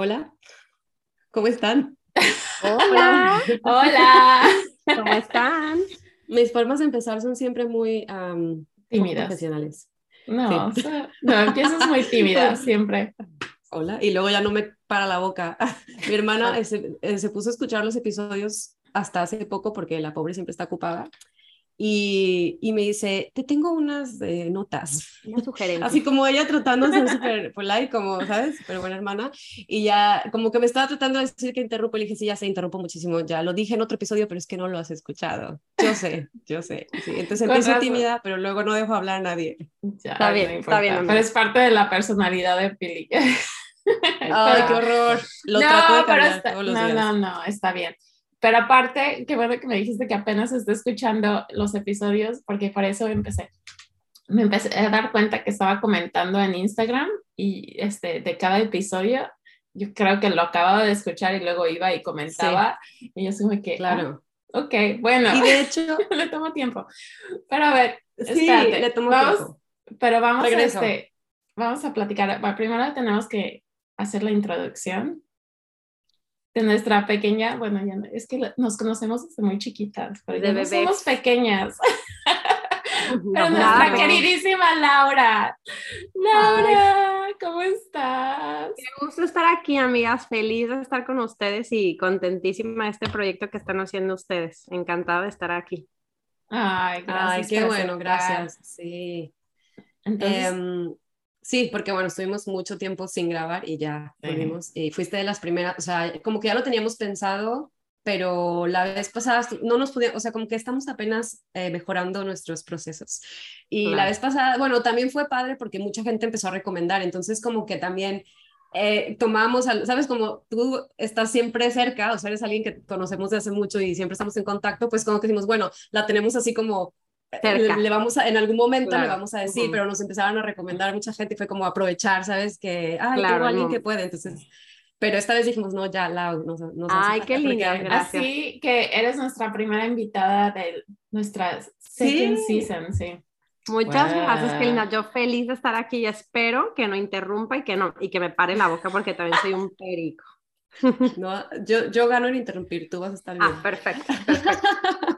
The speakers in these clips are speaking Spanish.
Hola, ¿cómo están? Hola. Hola. ¿Cómo están? Mis formas de empezar son siempre muy tímidas. Profesionales. No, no, empiezas muy tímida siempre. Hola, y luego ya no me para la boca. Mi hermana ah. eh, se puso a escuchar los episodios hasta hace poco porque la pobre siempre está ocupada y, y, me dice, te tengo unas eh, notas. Una sugerencia. Así como ella tratando de ser súper polite, como, ¿sabes? Súper buena hermana. Y ya, como que me estaba tratando de decir que interrumpo. Y le dije, sí, ya se interrumpo muchísimo. Ya lo dije en otro episodio, pero es que no lo has escuchado. Yo sé, yo sé. Sí, entonces empiezo tímida, pero luego no dejo hablar a nadie. está bien, está bien. Pero es parte de la personalidad de Pili. Ay, qué horror. Lo trato de cambiar todos los no, días. No, no, está bien. Pero aparte, qué bueno que me dijiste que apenas estoy escuchando los episodios, porque por eso empecé. Me empecé a dar cuenta que estaba comentando en Instagram y este, de cada episodio, yo creo que lo acababa de escuchar y luego iba y comentaba. Y yo soy que, claro. Ah, ok, bueno. Y de hecho, le tomo tiempo. Pero a ver, sí, le tomo tiempo. Pero vamos a, este, vamos a platicar. primero tenemos que hacer la introducción de nuestra pequeña, bueno, ya es que nos conocemos desde muy chiquitas, pero ya no somos pequeñas. pero nuestra queridísima Laura. Laura, ¿cómo estás? Qué gusto estar aquí, amigas. Feliz de estar con ustedes y contentísima de este proyecto que están haciendo ustedes. Encantada de estar aquí. Ay, gracias. Ay, qué bueno, gracias. Sí. Entonces, em, Sí, porque bueno, estuvimos mucho tiempo sin grabar y ya volvimos. Y fuiste de las primeras, o sea, como que ya lo teníamos pensado, pero la vez pasada no nos pudimos, o sea, como que estamos apenas eh, mejorando nuestros procesos. Y la vez pasada, bueno, también fue padre porque mucha gente empezó a recomendar, entonces como que también eh, tomamos, sabes, como tú estás siempre cerca, o sea, eres alguien que conocemos de hace mucho y siempre estamos en contacto, pues como que decimos, bueno, la tenemos así como le, vamos a, en algún momento le vamos a decir, pero nos empezaron a recomendar mucha gente y fue como aprovechar, ¿sabes? Que, ay, tengo alguien que puede, entonces, pero esta vez dijimos, no, ya, Lau, nos, nos Ay, qué linda, gracias. Así que eres nuestra primera invitada de nuestra second season, sí. Muchas gracias, Kelina. Yo feliz de estar aquí y espero que no interrumpa y que no, y que me pare la boca porque también soy un perico. No, yo, yo gano en interrumpir, tú vas a estar ah, bien. Ah, perfecto, perfecto.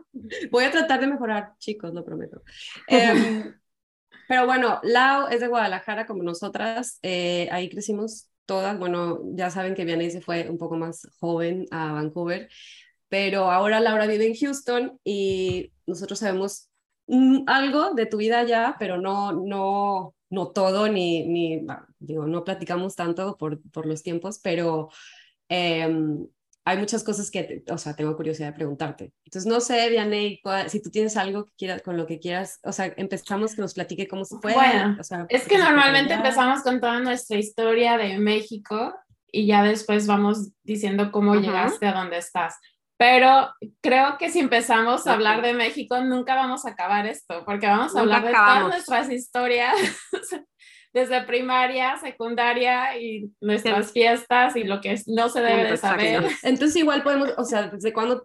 Voy a tratar de mejorar, chicos, lo prometo. Em, pero bueno, Lau es de Guadalajara como nosotras, eh, ahí crecimos todas, bueno, ya saben que Vianney se fue un poco más joven a Vancouver, pero ahora Laura vive en Houston y nosotros sabemos algo de tu vida ya, pero no, no, no todo, ni, ni digo, no platicamos tanto por, por los tiempos, pero em, hay muchas cosas que, o sea, tengo curiosidad de preguntarte. Entonces, no sé, Vianney, si tú tienes algo que quieras, con lo que quieras, o sea, empezamos que nos platique cómo se fue. Bueno, o sea, es que normalmente empezamos con toda nuestra historia de México y ya después vamos diciendo cómo llegaste a donde estás. Pero creo que si empezamos a hablar de México, nunca vamos a acabar esto, porque vamos a hablar de todas nuestras historias desde primaria, secundaria y nuestras fiestas y lo que no se debe de saber. Entonces igual podemos, o sea, ¿desde cuándo?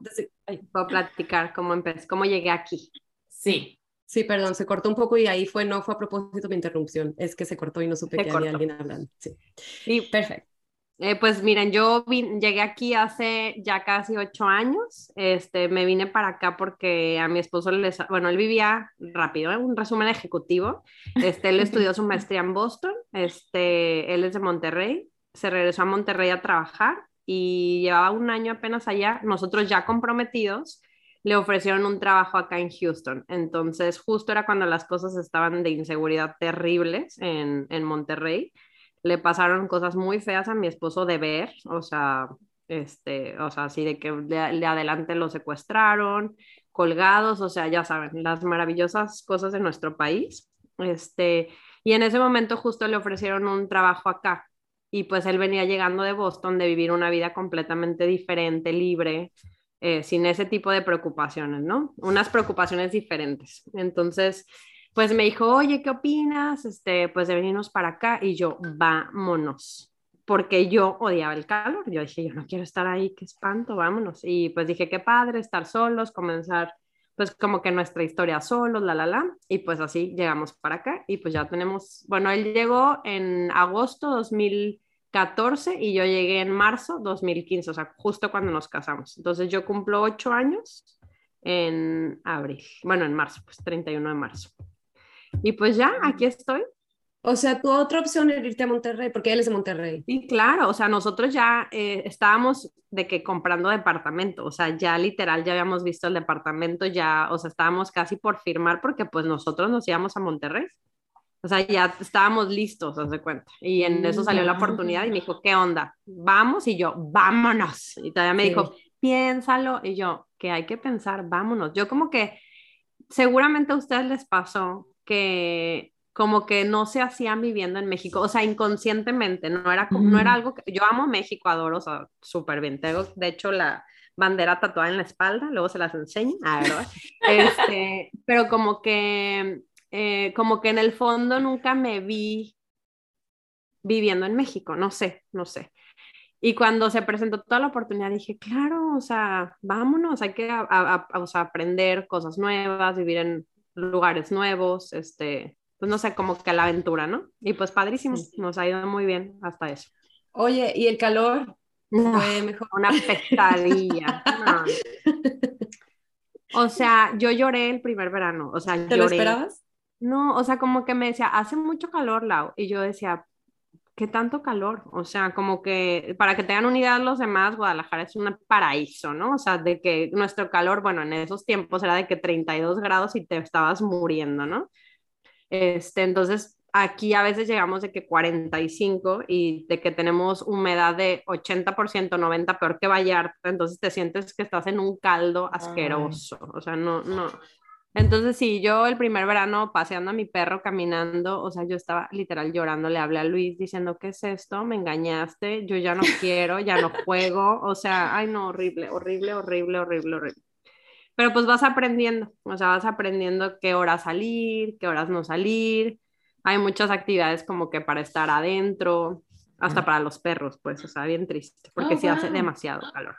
Puedo platicar cómo empecé, cómo llegué aquí. Sí. Sí, perdón, se cortó un poco y ahí fue, no fue a propósito de interrupción, es que se cortó y no supe que había alguien hablando. Sí, sí perfecto. Eh, pues miren, yo llegué aquí hace ya casi ocho años. Este, me vine para acá porque a mi esposo le, bueno, él vivía rápido, ¿eh? un resumen ejecutivo. Este, él estudió su maestría en Boston. Este, él es de Monterrey. Se regresó a Monterrey a trabajar y llevaba un año apenas allá. Nosotros ya comprometidos le ofrecieron un trabajo acá en Houston. Entonces, justo era cuando las cosas estaban de inseguridad terribles en, en Monterrey le pasaron cosas muy feas a mi esposo de ver, o sea, este, o sea, así de que de, adelante lo secuestraron, colgados, o sea, ya saben, las maravillosas cosas de nuestro país. Este, y en ese momento justo le ofrecieron un trabajo acá y pues él venía llegando de Boston de vivir una vida completamente diferente, libre, eh, sin ese tipo de preocupaciones, ¿no? Unas preocupaciones diferentes. Entonces, pues me dijo, oye, ¿qué opinas? Este, pues de venirnos para acá y yo, vámonos, porque yo odiaba el calor. Yo dije, yo no quiero estar ahí, qué espanto, vámonos. Y pues dije, qué padre estar solos, comenzar pues como que nuestra historia solos, la, la, la. Y pues así llegamos para acá y pues ya tenemos, bueno, él llegó en agosto 2013 14 y yo llegué en marzo 2015, o sea, justo cuando nos casamos. Entonces yo cumplo ocho años en abril, bueno, en marzo, pues 31 de marzo. Y pues ya, aquí estoy. O sea, tu otra opción era irte a Monterrey, porque él es de Monterrey. Sí, claro, o sea, nosotros ya eh, estábamos de que comprando departamento, o sea, ya literal ya habíamos visto el departamento, ya, o sea, estábamos casi por firmar porque pues nosotros nos íbamos a Monterrey. O sea, ya estábamos listos, haz de cuenta. Y en eso salió la oportunidad y me dijo, ¿qué onda? Vamos. Y yo, vámonos. Y todavía me dijo, piénsalo. Y yo, que hay que pensar, vámonos. Yo como que, seguramente a ustedes les pasó que como que no se hacían viviendo en México, o sea, inconscientemente, no era, no era algo que, yo amo México, adoro, o sea, súper bien, tengo, de hecho, la bandera tatuada en la espalda, luego se las enseño, ah, ¿verdad? Este, pero como que, eh, como que en el fondo nunca me vi viviendo en México, no sé, no sé. Y cuando se presentó toda la oportunidad, dije, claro, o sea, vámonos, hay que aprender cosas nuevas, vivir en lugares nuevos, este, pues no sé, como que la aventura, ¿no? Y pues padrísimo, nos ha ido muy bien hasta eso. Oye, ¿y el calor? fue mejor. Una pesadilla. O sea, yo lloré el primer verano, o sea, ¿Te lo esperabas? No, o sea, como que me decía, hace mucho calor, Lau, y yo decía, ¿qué tanto calor? O sea, como que para que tengan unidad los demás, Guadalajara es un paraíso, ¿no? O sea, de que nuestro calor, bueno, en esos tiempos era de que 32 grados y te estabas muriendo, ¿no? Este, entonces, aquí a veces llegamos de que 45 y de que tenemos humedad de 80%, 90%, peor que Vallarta, entonces te sientes que estás en un caldo asqueroso, o sea, no, no, entonces, sí, yo el primer verano paseando a mi perro caminando, o sea, yo estaba literal llorando, le hablé a Luis diciendo, ¿qué es esto? Me engañaste, yo ya no quiero, ya no juego, o sea, ay no, horrible, horrible, horrible, horrible, horrible. Pero pues vas aprendiendo, o sea, vas aprendiendo qué horas salir, qué horas no salir. Hay muchas actividades como que para estar adentro, hasta para los perros, pues, o sea, bien triste, porque oh, sí hace demasiado calor.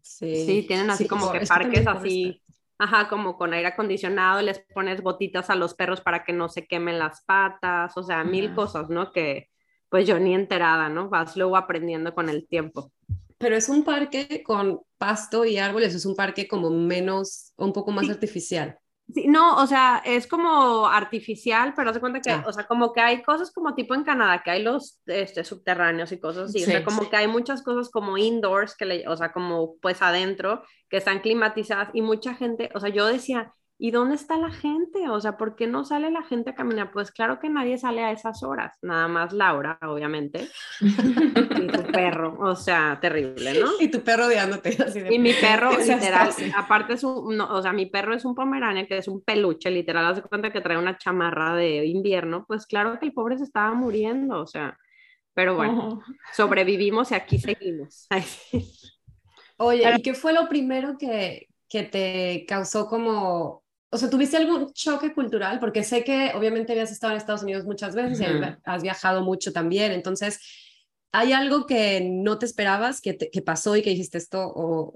Sí, sí tienen así como que parques así Ajá, como con aire acondicionado, les pones gotitas a los perros para que no se quemen las patas, o sea, mil cosas, ¿no? Que pues yo ni enterada, ¿no? Vas luego aprendiendo con el tiempo. Pero es un parque con pasto y árboles, es un parque como menos, un poco más artificial no, o sea, es como artificial, pero se cuenta que, o sea, como que hay cosas como tipo en Canadá, que hay los este, subterráneos y cosas así, o sea, como que hay muchas cosas como indoors, que le, o sea, como pues adentro, que están climatizadas y mucha gente, o sea, yo decía, ¿Y dónde está la gente? O sea, ¿por qué no sale la gente a caminar? Pues claro que nadie sale a esas horas, nada más Laura, obviamente, y tu perro, o sea, terrible, ¿no? Y tu perro odiándote. Así y mi perro, literal, aparte es un, o sea, mi perro es un pomerania que es un peluche, literal, hace cuenta que trae una chamarra de invierno, pues claro que el pobre se estaba muriendo, o sea, pero bueno, sobrevivimos y aquí seguimos. Oye, ¿y qué fue lo primero que, que te causó como o sea, ¿tuviste algún choque cultural? Porque sé que obviamente habías estado en Estados Unidos muchas veces y has viajado mucho también. Entonces, ¿hay algo que no te esperabas, que, que pasó y que hiciste esto o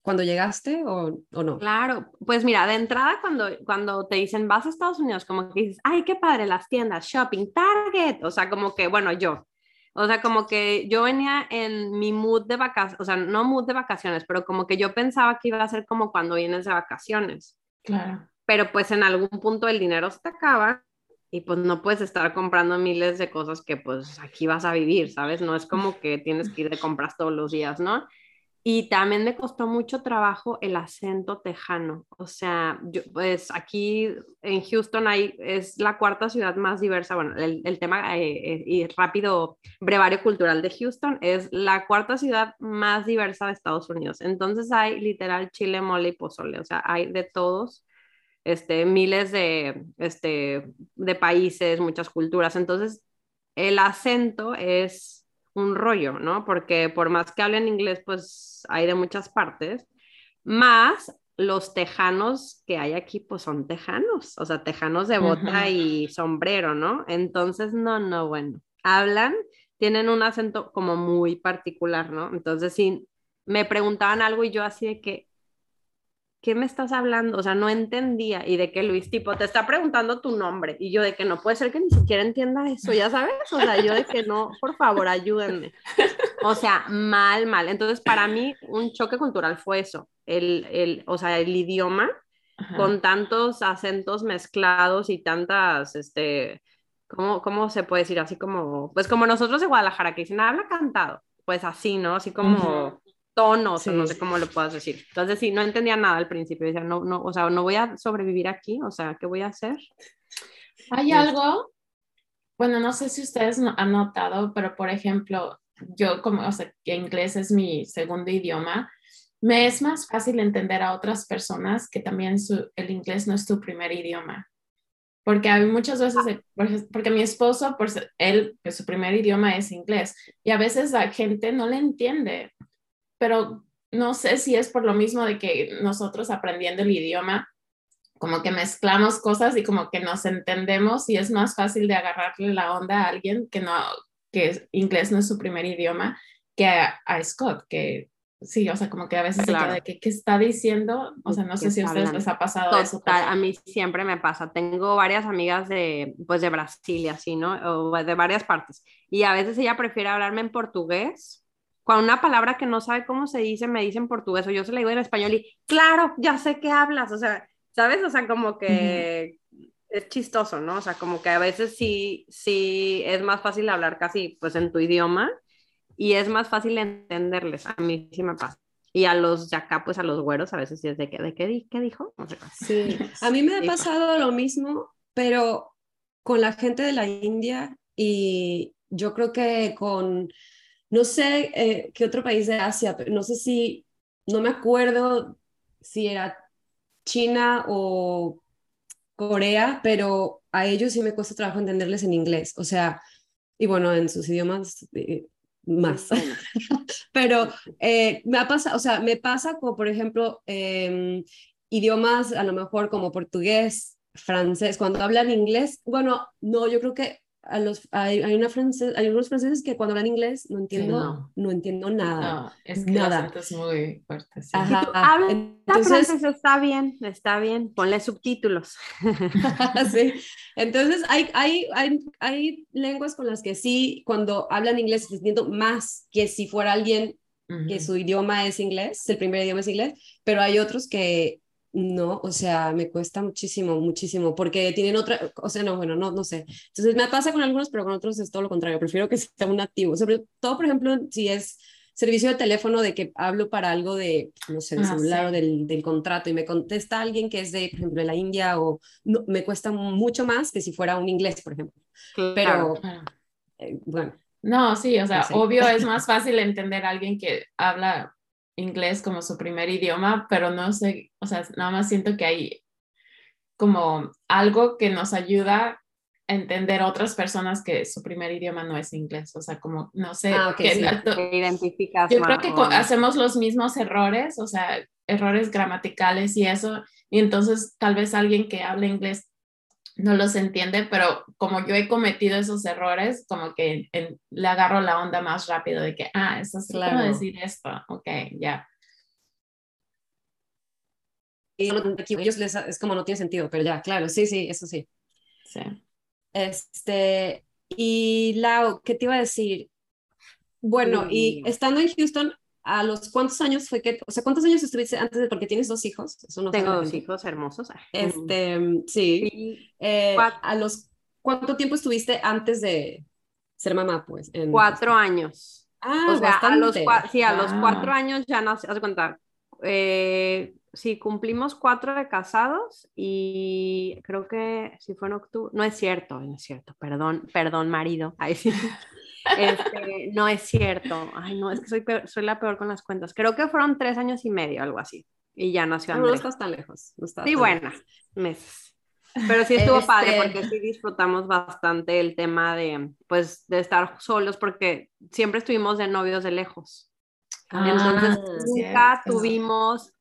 cuando llegaste o, o, no? Claro, pues mira, de entrada cuando, cuando te dicen vas a Estados Unidos, como que dices, ay, qué padre, las tiendas, shopping, Target, o sea, como que, bueno, yo, o sea, como que yo venía en mi mood de vacaciones, o sea, no mood de vacaciones, pero como que yo pensaba que iba a ser como cuando vienes de vacaciones. Claro pero pues en algún punto el dinero se te acaba y pues no puedes estar comprando miles de cosas que pues aquí vas a vivir, ¿sabes? No es como que tienes que ir de compras todos los días, ¿no? Y también me costó mucho trabajo el acento tejano. O sea, yo, pues aquí en Houston hay, es la cuarta ciudad más diversa. Bueno, el, tema eh, eh, y rápido brevario cultural de Houston es la cuarta ciudad más diversa de Estados Unidos. Entonces hay literal chile, mole y pozole. O sea, hay de todos este, miles de, este, de países, muchas culturas. Entonces, el acento es un rollo, ¿no? Porque por más que hablen inglés, pues hay de muchas partes, más los tejanos que hay aquí, pues son tejanos, o sea, tejanos de bota y sombrero, ¿no? Entonces, no, no, bueno, hablan, tienen un acento como muy particular, ¿no? Entonces, si me preguntaban algo y yo así de que, ¿qué me estás hablando? O sea, no entendía. Y de que Luis, tipo, te está preguntando tu nombre. Y yo de que no puede ser que ni siquiera entienda eso, ya sabes. O sea, yo de que no, por favor, ayúdenme. O sea, mal, mal. Entonces, para mí, un choque cultural fue eso. El, el o sea, el idioma con tantos acentos mezclados y tantas, este, ¿cómo, ¿cómo se puede decir? Así como, pues como nosotros de Guadalajara, que dicen, habla cantado. Pues así, ¿no? Así como tonos, no sé cómo lo puedas decir. Entonces, sí, no entendía nada al principio, decía, no, no, o sea, no voy a sobrevivir aquí, o sea, ¿qué voy a hacer? Hay algo, bueno, no sé si ustedes han notado, pero por ejemplo, yo como, o sea, que inglés es mi segundo idioma, me es más fácil entender a otras personas que también su, el inglés no es tu primer idioma. Porque hay muchas veces, porque mi esposo, por él, pues su primer idioma es inglés, y a veces la gente no le entiende pero no sé si es por lo mismo de que nosotros aprendiendo el idioma, como que mezclamos cosas y como que nos entendemos y es más fácil de agarrarle la onda a alguien que no, que inglés no es su primer idioma, que a, Scott, que sí, o sea, como que a veces se queda de que, ¿qué está diciendo? O sea, no sé si a ustedes les ha pasado eso. A mí siempre me pasa. Tengo varias amigas de, pues, de Brasil y así, ¿no? O de varias partes. Y a veces ella prefiere hablarme en portugués cuando una palabra que no sabe cómo se dice, me dice en portugués o yo se la digo en español y, claro, ya sé qué hablas, o sea, ¿sabes? O sea, como que es chistoso, ¿no? O sea, como que a veces sí, sí es más fácil hablar casi pues en tu idioma y es más fácil entenderles. A mí sí me pasa. Y a los de acá, pues a los güeros, a veces sí es de, que, ¿de qué, qué dijo? No sé. Sí, a mí me ha pasado lo mismo, pero con la gente de la India y yo creo que con no sé eh, qué otro país de Asia, pero no sé si, no me acuerdo si era China o Corea, pero a ellos sí me cuesta trabajo entenderles en inglés, o sea, y bueno, en sus idiomas eh, más. pero eh, me ha pasado, o sea, me pasa como, por ejemplo, em, idiomas a lo mejor como portugués, francés, cuando hablan inglés, bueno, no, yo creo que a los, hay, hay, una hay algunos franceses que cuando hablan inglés no entiendo, no. entiendo nada. No, es que nada. es muy fuerte. Sí. Habla Entonces, francés, está bien, está bien, ponle subtítulos. sí. Entonces, hay, hay, hay, hay lenguas con las que sí, cuando hablan inglés, entiendo más que si fuera alguien que su idioma es inglés, el primer idioma es inglés, pero hay otros que no, o sea, me cuesta muchísimo, muchísimo, porque tienen otra, o sea, no, bueno, no, no sé. Entonces me pasa con algunos, pero con otros es todo lo contrario. Prefiero que sea un activo, sobre todo, por ejemplo, si es servicio de teléfono de que hablo para algo de, no sé, del ah, celular o del, del, contrato y me contesta alguien que es de, por ejemplo, de la India o no, me cuesta mucho más que si fuera un inglés, por ejemplo. Pero, eh, bueno. No, sí, o sea, obvio es más fácil entender a alguien que habla inglés como su primer idioma, pero no sé, o sea, nada más siento que hay como algo que nos ayuda a entender otras personas que su primer idioma no es inglés, o sea, como, no sé, ah, que, sí. Yo creo que hacemos los mismos errores, o sea, errores gramaticales y eso, y entonces tal vez alguien que habla inglés no los entiende, pero como yo he cometido esos errores, como que le agarro la onda más rápido de que, ah, eso es claro. decir esto, ok, ya. Y ellos les, es como no tiene sentido, pero ya, claro, sí, sí, eso sí. Sí. Este, y Lau, ¿qué te iba a decir? Bueno, y estando en Houston, ¿A los cuántos años fue que, o sea, cuántos años estuviste antes de, porque tienes dos hijos? Eso no Tengo dos hijos hermosos. Este, sí. Eh, ¿A los cuánto tiempo estuviste antes de ser mamá, pues? Cuatro años. Ah, o sea, a los, sí, a los cuatro años ya nací, haz cuenta, eh, sí, cumplimos cuatro de casados y creo que si fue en octubre, no es cierto, no es cierto, perdón, perdón marido, Ahí sí. Este, no es cierto. Ay, no, es que soy, soy la peor con las cuentas. Creo que fueron tres años y medio, algo así. Y ya nació. No, estás tan lejos. sí, buena, meses. Pero sí estuvo padre este porque sí disfrutamos bastante el tema de, pues, de estar solos porque siempre estuvimos de novios de lejos. Ah, Entonces, nunca tuvimos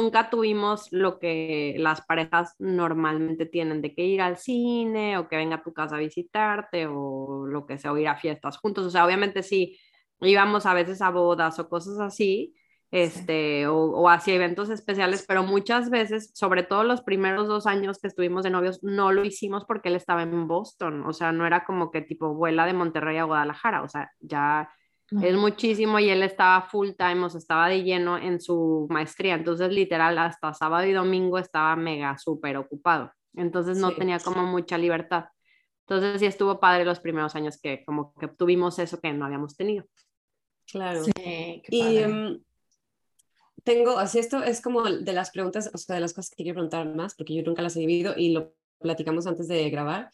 nunca tuvimos lo que las parejas normalmente tienen de que ir al cine o que venga a tu casa a visitarte o lo que sea, o ir a fiestas juntos. O sea, obviamente sí, íbamos a veces a bodas o cosas así, este, o, o hacia eventos especiales, pero muchas veces, sobre todo los primeros dos años que estuvimos de novios, no lo hicimos porque él estaba en Boston, o sea, no era como que tipo vuela de Monterrey a Guadalajara, o sea, ya es muchísimo y él estaba full time, o sea, estaba de lleno en su maestría, entonces literal hasta sábado y domingo estaba mega súper ocupado, entonces no tenía como mucha libertad. Entonces sí estuvo padre los primeros años que como que tuvimos eso que no habíamos tenido. Claro. Sí, y um, tengo, así esto es como de las preguntas, o sea, de las cosas que quiero preguntar más, porque yo nunca las he vivido y lo platicamos antes de grabar.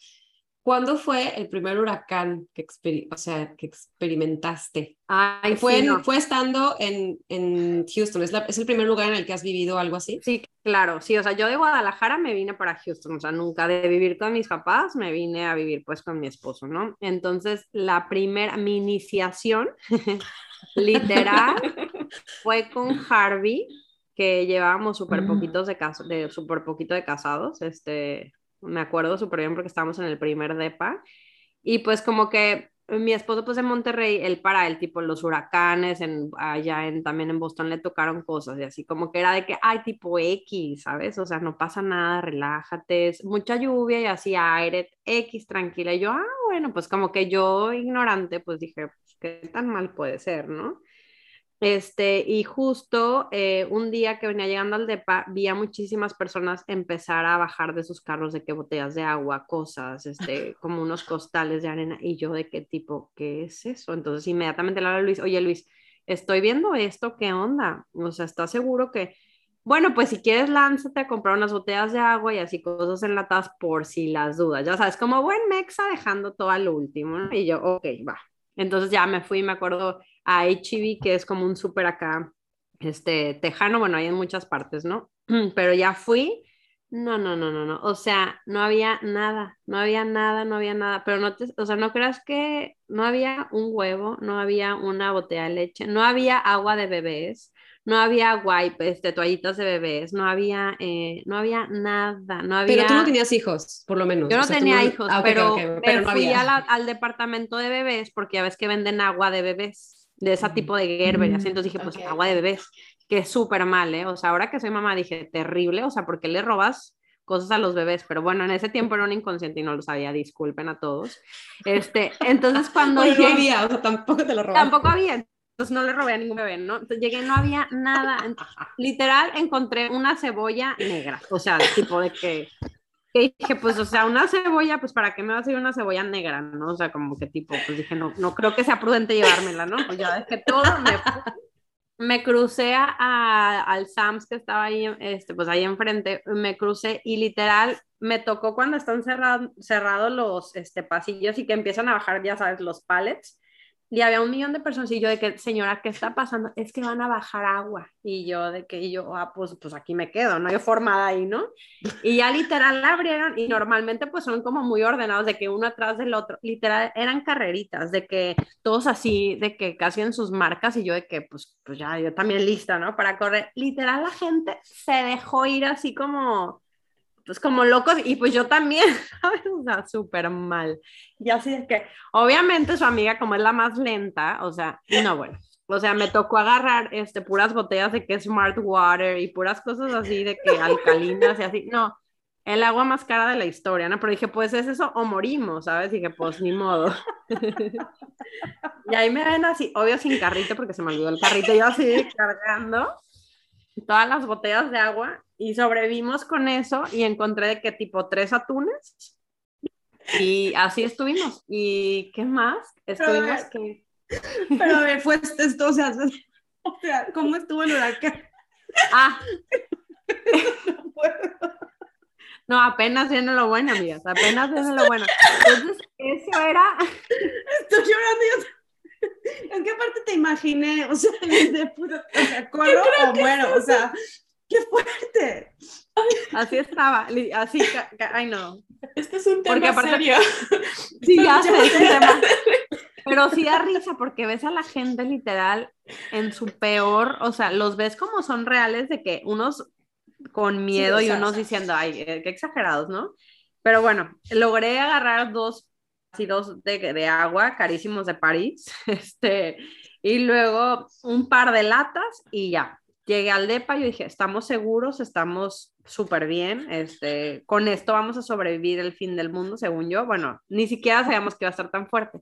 ¿Cuándo fue el primer huracán que, o sea, que experimentaste? Ay, fue, fue estando en, en Houston. ¿Es, ¿Es, el primer lugar en el que has vivido algo así? Sí, claro. Sí, o sea, yo de Guadalajara me vine para Houston. O sea, nunca de vivir con mis papás me vine a vivir pues con mi esposo, ¿no? Entonces, la primera, mi iniciación, literal, fue con Harvey, que llevábamos súper mm. poquitos de, de, super poquito de casados. Este, me acuerdo súper bien porque estábamos en el primer DEPA, y pues como que mi esposo pues en Monterrey, él para él, tipo los huracanes, en, allá en, también en Boston le tocaron cosas y así como que era de que, ay, tipo X, ¿sabes? O sea, no pasa nada, relájate, es mucha lluvia y así aire, X, tranquila. Y yo, ah, bueno, pues como que yo ignorante, pues dije, pues, ¿qué tan mal puede ser, no? Este, y justo eh, un día que venía llegando al DEPA, vi a muchísimas personas empezar a bajar de sus carros de que botellas de agua, cosas, este, como unos costales de arena, y yo de qué tipo, ¿qué es eso? Entonces inmediatamente le hablo a Luis, oye Luis, estoy viendo esto, ¿qué onda? O sea, ¿estás seguro que, bueno, pues si quieres lánzate a comprar unas botellas de agua y así cosas enlatadas por si las dudas, ya sabes, como buen mexa dejando todo al último, ¿no? Y yo, ok, va. Entonces ya me fui, me acuerdo a HEB, que es como un súper acá, este, tejano, bueno, hay en muchas partes, ¿no? Pero ya fui, no, no, no, no, no, o sea, no había nada, no había nada, no había nada, pero no te, o sea, no creas que no había un huevo, no había una botella de leche, no había agua de bebés, no había wipe, este, toallitas de bebés, no había, eh, no había nada, no había... Pero tú no tenías hijos, por lo menos. Yo no tenía hijos, ah, pero, fui al departamento de bebés porque ya ves que venden agua de bebés de ese tipo de Gerber, así, entonces dije, pues agua de bebés, que es súper mal, ¿eh? O sea, ahora que soy mamá dije, terrible, o sea, ¿por qué le robas cosas a los bebés? Pero bueno, en ese tiempo era un inconsciente y no lo sabía, disculpen a todos. Este, entonces cuando pues no había, o sea, tampoco te lo robé. Tampoco había, entonces no le robé a ningún bebé, ¿no? Entonces llegué, no había nada, literal encontré una cebolla negra, o sea, tipo de que que dije, pues, o sea, una cebolla, pues, ¿para qué me va a hacer una cebolla negra, no? O sea, como que tipo, pues dije, no, no creo que sea prudente llevármela, ¿no? Pues ya que todo, me, me crucé a, al Sams que estaba ahí, este, pues ahí enfrente, me crucé y literal me tocó cuando están cerrados cerrados los este, pasillos y que empiezan a bajar, ya sabes, los pallets y había un millón de personas y yo de que, señora, ¿qué está pasando? Es que van a bajar agua. Y yo de que yo, ah, pues, pues aquí me quedo, no hay formada ahí, ¿no? Y ya literal la abrieron y normalmente pues son como muy ordenados de que uno atrás del otro, literal eran carreritas, de que todos así, de que casi en sus marcas y yo de que pues, pues ya, yo también lista, ¿no? Para correr. Literal la gente se dejó ir así como pues como locos y pues yo también, ¿sabes? O sea, súper mal. Y así es que, obviamente su amiga como es la más lenta, o sea, no, bueno, o sea, me tocó agarrar este, puras botellas de que Smart Water y puras cosas así de que alcalinas y así, no, el agua más cara de la historia, ¿no? Pero dije, pues es eso o morimos, ¿sabes? Y dije, pues ni modo. y ahí me ven así, obvio sin carrito porque se me olvidó el carrito, yo así cargando todas las botellas de agua y sobrevivimos con eso y encontré de que tipo tres atunes y así estuvimos. ¿Y qué más? Estuvimos que... Pero a ver, fue esto, o sea, o sea, ¿cómo estuvo el huracán? Ah. No, apenas viene lo bueno, amigas, apenas viene lo bueno. Entonces, eso era... Estoy llorando yo ¿En qué parte te imaginé? O sea, de puta, o sea, corro o muero, o sea, qué fuerte. Así estaba, así, ay no. Este es un tema porque aparte, serio. Sí, ya sé, es un tema. Pero sí da risa porque ves a la gente literal en su peor, o sea, los ves como son reales de que unos con miedo y unos diciendo, ay, eh, qué exagerados, ¿no? Pero bueno, logré agarrar dos dos de, de agua carísimos de París, este, Y luego un par de latas y ya. Llegué al DEPA y dije, estamos seguros, estamos súper bien, este, con esto vamos a sobrevivir el fin del mundo, según yo. Bueno, ni siquiera sabíamos que iba a estar tan fuerte.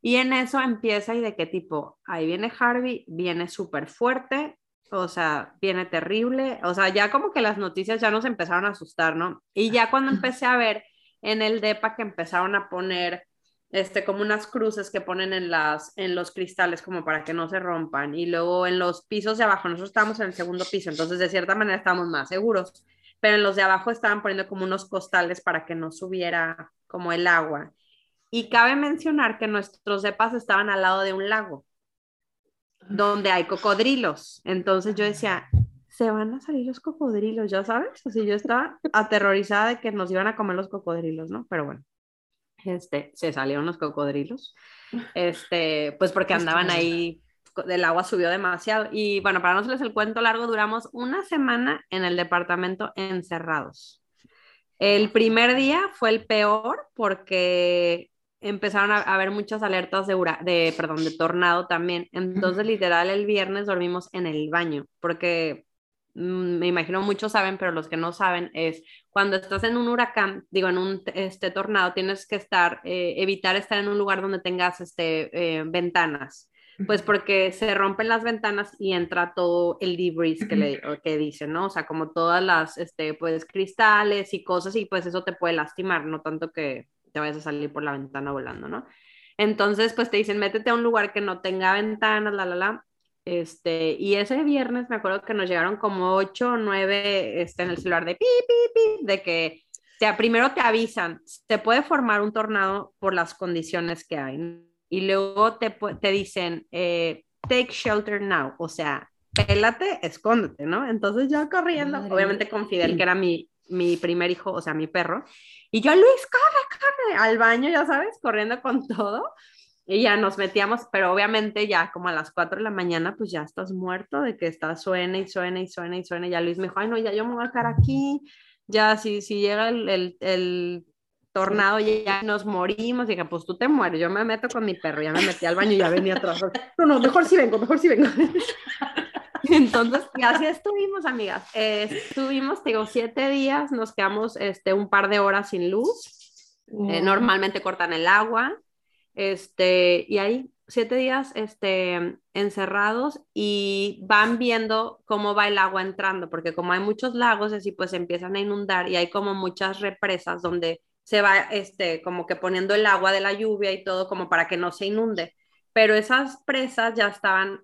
Y en eso empieza y de qué tipo, ahí viene Harvey, viene súper fuerte, o sea, viene terrible, o sea, ya como que las noticias ya nos empezaron a asustar, ¿no? Y ya cuando empecé a ver en el DEPA que empezaron a poner, este, como unas cruces que ponen en, las, en los cristales como para que no se rompan, y luego en los pisos de abajo, nosotros estábamos en el segundo piso, entonces de cierta manera estábamos más seguros, pero en los de abajo estaban poniendo como unos costales para que no subiera como el agua. Y cabe mencionar que nuestros depas estaban al lado de un lago donde hay cocodrilos. Entonces yo decía, se van a salir los cocodrilos, ya sabes. Así yo estaba aterrorizada de que nos iban a comer los cocodrilos, ¿no? Pero bueno, este, se salieron los cocodrilos, este, pues porque andaban ahí, el agua subió demasiado. Y bueno, para no hacerles el cuento largo, duramos una semana en el departamento encerrados. El primer día fue el peor porque empezaron a, haber muchas alertas de, de, perdón, de tornado también. Entonces, literal, el viernes dormimos en el baño, porque me imagino muchos saben, pero los que no saben es cuando estás en un huracán, digo, en un este, tornado, tienes que estar, eh, evitar estar en un lugar donde tengas este, eh, ventanas. Pues porque se rompen las ventanas y entra todo el debris que, le, que dicen, ¿no? O sea, como todas las, este, pues, cristales y cosas y pues eso te puede lastimar, no tanto que te vayas a salir por la ventana volando, ¿no? Entonces, pues te dicen, métete a un lugar que no tenga ventanas, la, la, la. Este, y ese viernes me acuerdo que nos llegaron como ocho o nueve este, en el celular de pi, pi, pi, de que, o sea, primero te avisan, te puede formar un tornado por las condiciones que hay. Y luego te, te dicen, eh, take shelter now, o sea, pélate, escóndete, ¿no? Entonces yo corriendo, obviamente con Fidel, que era mi, mi primer hijo, o sea, mi perro, y yo, Luis, corre, corre, al baño, ya sabes, corriendo con todo. Y ya nos metíamos, pero obviamente ya como a las 4 de la mañana, pues ya estás muerto de que está suena y suena y suena y suena. Y ya Luis me dijo, ay, no, ya yo me voy a quedar aquí. Ya si, si llega el, el, el tornado, ya nos morimos. Y dije, pues tú te mueres, yo me meto con mi perro. Ya me metí al baño y ya venía atrás. No, no, mejor si vengo, mejor si vengo. Entonces, y así estuvimos, amigas. Eh, estuvimos, digo, siete días, nos quedamos este, un par de horas sin luz. Eh, normalmente cortan el agua. Este, y ahí, siete días este, encerrados y van viendo cómo va el agua entrando, porque como hay muchos lagos, así pues empiezan a inundar y hay como muchas represas donde se va este, como que poniendo el agua de la lluvia y todo como para que no se inunde. Pero esas presas ya estaban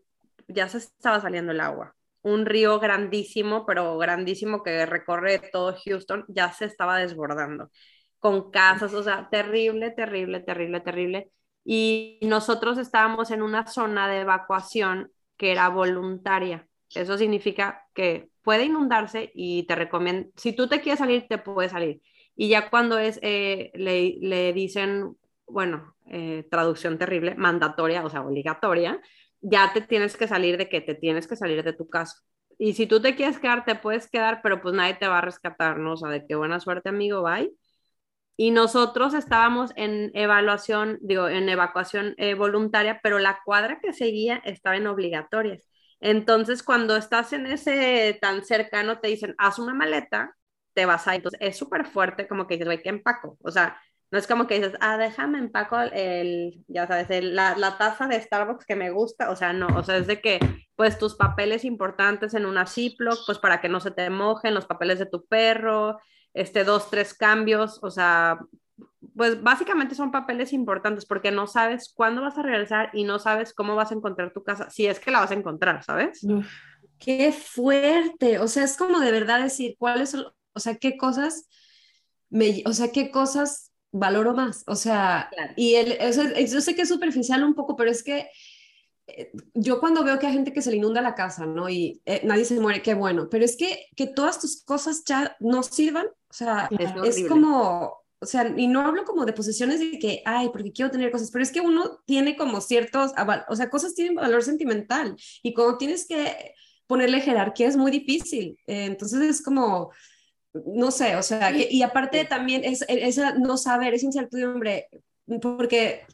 ya se estaba saliendo el agua. Un río grandísimo, pero grandísimo que recorre todo Houston, ya se estaba desbordando con casas, o sea, terrible, terrible, terrible, terrible. Y nosotros estábamos en una zona de evacuación que era voluntaria. Eso significa que puede inundarse y te recomiendo, si tú te quieres salir, te puedes salir. Y ya cuando es, eh, le, le, dicen, bueno, eh, traducción terrible, mandatoria, o sea, obligatoria, ya te tienes que salir de que te tienes que salir de tu casa. Y si tú te quieres quedar, te puedes quedar, pero pues nadie te va a rescatar, ¿no? O sea, de qué buena suerte, amigo, bye. Y nosotros estábamos en evaluación, digo, en evacuación eh, voluntaria, pero la cuadra que seguía estaba en obligatorias. Entonces, cuando estás en ese tan cercano, te dicen, haz una maleta, te vas a ir. Entonces, es súper fuerte, como que dices, güey, ¿qué empaco? O sea, no es como que dices, ah, déjame empaco el, ya sabes, la, la, taza de Starbucks que me gusta, o sea, no, o sea, es de que, pues, tus papeles importantes en una Ziploc, pues, para que no se te mojen, los papeles de tu perro, este, dos, tres cambios, o sea, pues, básicamente son papeles importantes porque no sabes cuándo vas a regresar y no sabes cómo vas a encontrar tu casa, si es que la vas a encontrar, ¿sabes? qué fuerte, o sea, es como de verdad decir, cuáles son, o sea, qué cosas... Me, o sea, qué cosas valoro más. O sea, y el, yo sé que es superficial un poco, pero es que yo cuando veo que hay gente que se le inunda la casa, ¿no? Y eh, nadie se muere, qué bueno, pero es que, que todas tus cosas ya no sirvan, o sea, es, como, o sea, y no hablo como de posesiones de que, ay, porque quiero tener cosas, pero es que uno tiene como ciertos, o sea, cosas tienen valor sentimental y cuando tienes que ponerle jerarquía es muy difícil, eh, entonces es como no sé, o sea, y aparte también es, esa no saber, esa incertidumbre, porque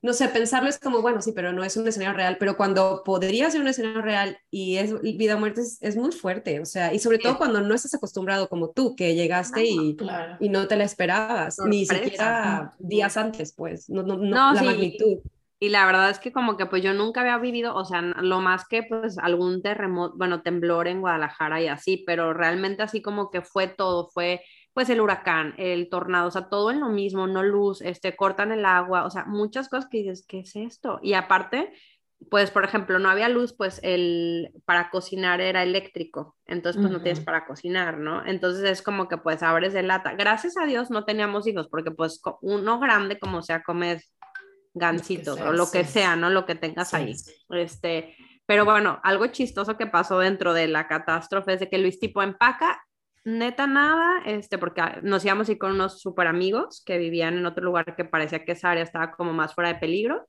no sé, pensarlo es como, bueno, sí, pero no es un escenario real, pero cuando podría ser un escenario real y es vida o muerte es, muy fuerte, o sea, y sobre todo cuando no estás acostumbrado como tú, que llegaste y, y no te la esperabas, ni siquiera días antes, pues, no, no, no, la magnitud. Y la verdad es que como que pues yo nunca había vivido, o sea, lo más que pues algún terremoto, bueno, temblor en Guadalajara y así, pero realmente así como que fue todo, fue pues el huracán, el tornado, o sea, todo en lo mismo, no luz, este, cortan el agua, o sea, muchas cosas que dices, ¿qué es esto? Y aparte, pues, por ejemplo, no había luz, pues el para cocinar era eléctrico, entonces pues no tienes para cocinar, ¿no? Entonces es como que pues abres de lata. Gracias a Dios no teníamos hijos, porque pues uno grande como sea comes gancitos o lo que sea, ¿no? Lo que tengas ahí. Este, pero bueno, algo chistoso que pasó dentro de la catástrofe es de que Luis tipo empaca neta nada, este, porque ah, nos íbamos a ir con unos super amigos que vivían en otro lugar que parecía que esa área estaba como más fuera de peligro.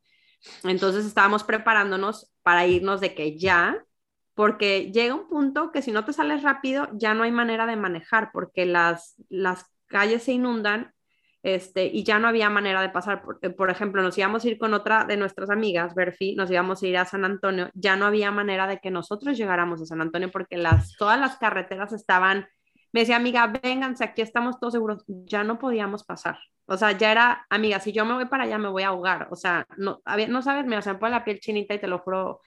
Entonces estábamos preparándonos para irnos de que ya, porque llega un punto que si no te sales rápido ya no hay manera de manejar, porque las, las calles se inundan este, y ya no había manera de pasar. Por, eh, por, ejemplo, nos íbamos a ir con otra de nuestras amigas, Berfi, nos íbamos a ir a San Antonio, ya no había manera de que nosotros llegáramos a San Antonio porque las, todas las carreteras estaban me decía, amiga, vénganse, aquí estamos todos seguros, ya no podíamos pasar. O sea, ya era, amiga, si yo me voy para allá me voy a ahogar. O sea, no, no sabes, me se me pone la piel chinita y te lo juro,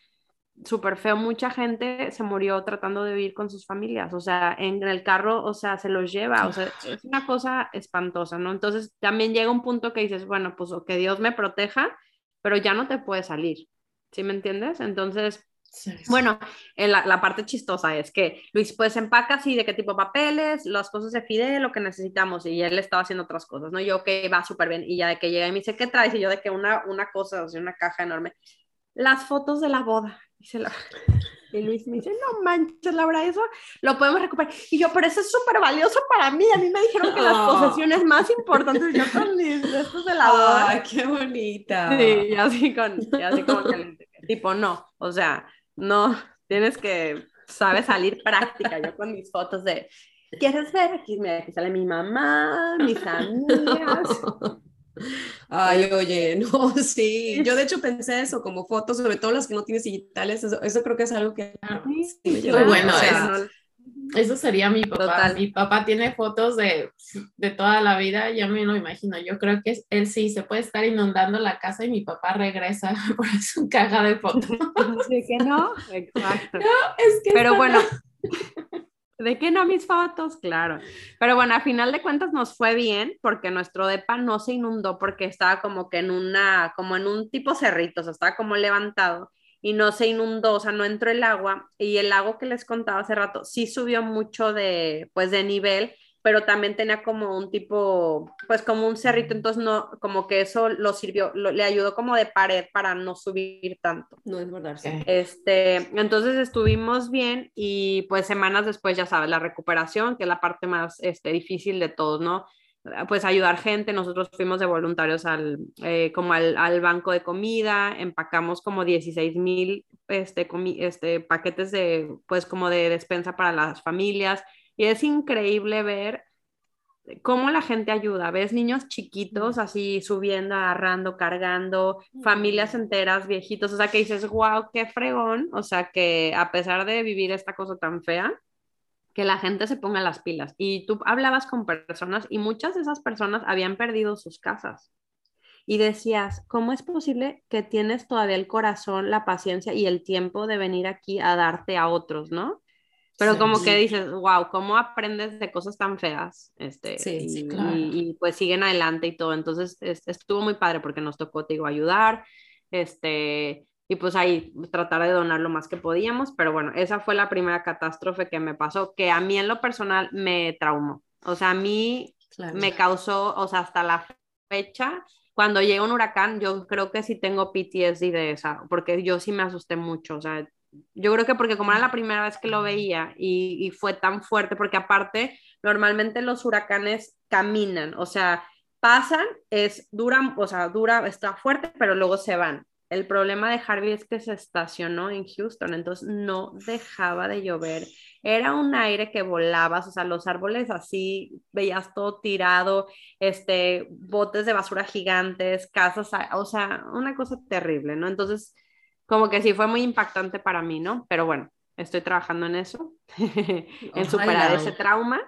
súper feo. Mucha gente se murió tratando de vivir con sus familias. O sea, en el carro, o sea, se los lleva. O sea, es una cosa espantosa, ¿no? Entonces también llega un punto que dices, bueno, pues que Dios me proteja, pero ya no te puede salir. ¿Sí me entiendes? Entonces, bueno, eh, la, la, parte chistosa es que Luis pues empaca así de qué tipo de papeles, las cosas de Fide, lo que necesitamos y él estaba haciendo otras cosas, ¿no? Yo que va súper bien y ya de que llega y me dice, ¿qué traes? Y yo de que una, una cosa, o sea, una caja enorme. Las fotos de la boda. Y, la... y Luis me dice, no manches, Laura, eso lo podemos recuperar. Y yo, pero eso es súper valioso para mí. A mí me dijeron que las oh. posesiones más importantes, yo con mis estos de la boda. ¡Ay, qué bonita! Sí, y así, con, y así como que, tipo, no, o sea, no, tienes que, sabes, salir práctica. Yo con mis fotos de, ¿quieres ver? Aquí, mira, aquí sale mi mamá, mis amigas. Ay, oye, no, sí. Yo de hecho pensé eso, como fotos, sobre todo las que no tienes digitales, eso, eso creo que es algo que... Sí, bueno, eso sería mi papá. Mi papá tiene fotos de, de, toda la vida, ya me lo imagino. Yo creo que él sí se puede estar inundando la casa y mi papá regresa por su caja de fotos. ¿De que no? Exacto. No, es que Pero bueno, ¿de qué no mis fotos? Claro. Pero bueno, a final de cuentas nos fue bien porque nuestro depa no se inundó porque estaba como que en una, como en un tipo cerrito, o sea, estaba como levantado y no se inundó, o sea, no entró el agua y el lago que les contaba hace rato sí subió mucho de, pues, de nivel, pero también tenía como un tipo, pues como un cerrito, entonces no, como que eso lo sirvió, le ayudó como de pared para no subir tanto. No desbordarse. Este, entonces estuvimos bien y pues semanas después, ya sabes, la recuperación, que es la parte más este, difícil de todos, ¿no? Ah, pues ayudar gente. Nosotros fuimos de voluntarios al, eh, como al, al, banco de comida, empacamos como 16 mil este, este, paquetes de, pues como de despensa para las familias. Y es increíble ver cómo la gente ayuda. Ves niños chiquitos así subiendo, agarrando, cargando, familias enteras, viejitos. O sea, que dices, wow, qué fregón. O sea, que a pesar de vivir esta cosa tan fea, que la gente se ponga las pilas. Y tú hablabas con personas y muchas de esas personas habían perdido sus casas. Y decías, ¿cómo es posible que tienes todavía el corazón, la paciencia y el tiempo de venir aquí a darte a otros, no? Pero como que dices, wow, ¿cómo aprendes de cosas tan feas? Este, y, y, pues siguen adelante y todo. Entonces estuvo muy padre porque nos tocó, te digo, ayudar. Este, y pues ahí tratar de donar lo más que podíamos, pero bueno, esa fue la primera catástrofe que me pasó, que a mí en lo personal me traumó, o sea, a mí me causó, o sea, hasta la fecha, cuando llega un huracán, yo creo que sí tengo PTSD de esa, porque yo sí me asusté mucho, o sea, yo creo que porque como era la primera vez que lo veía y, y fue tan fuerte, porque aparte, normalmente los huracanes caminan, o sea, pasan, es dura, o sea, dura, está fuerte, pero luego se van el problema de Harvey es que se estacionó en Houston, entonces no dejaba de llover. Era un aire que volaba, o sea, los árboles así, veías todo tirado, este, botes de basura gigantes, casas, o sea, una cosa terrible, ¿no? Entonces, como que sí fue muy impactante para mí, ¿no? Pero bueno, estoy trabajando en eso, en superar ese trauma.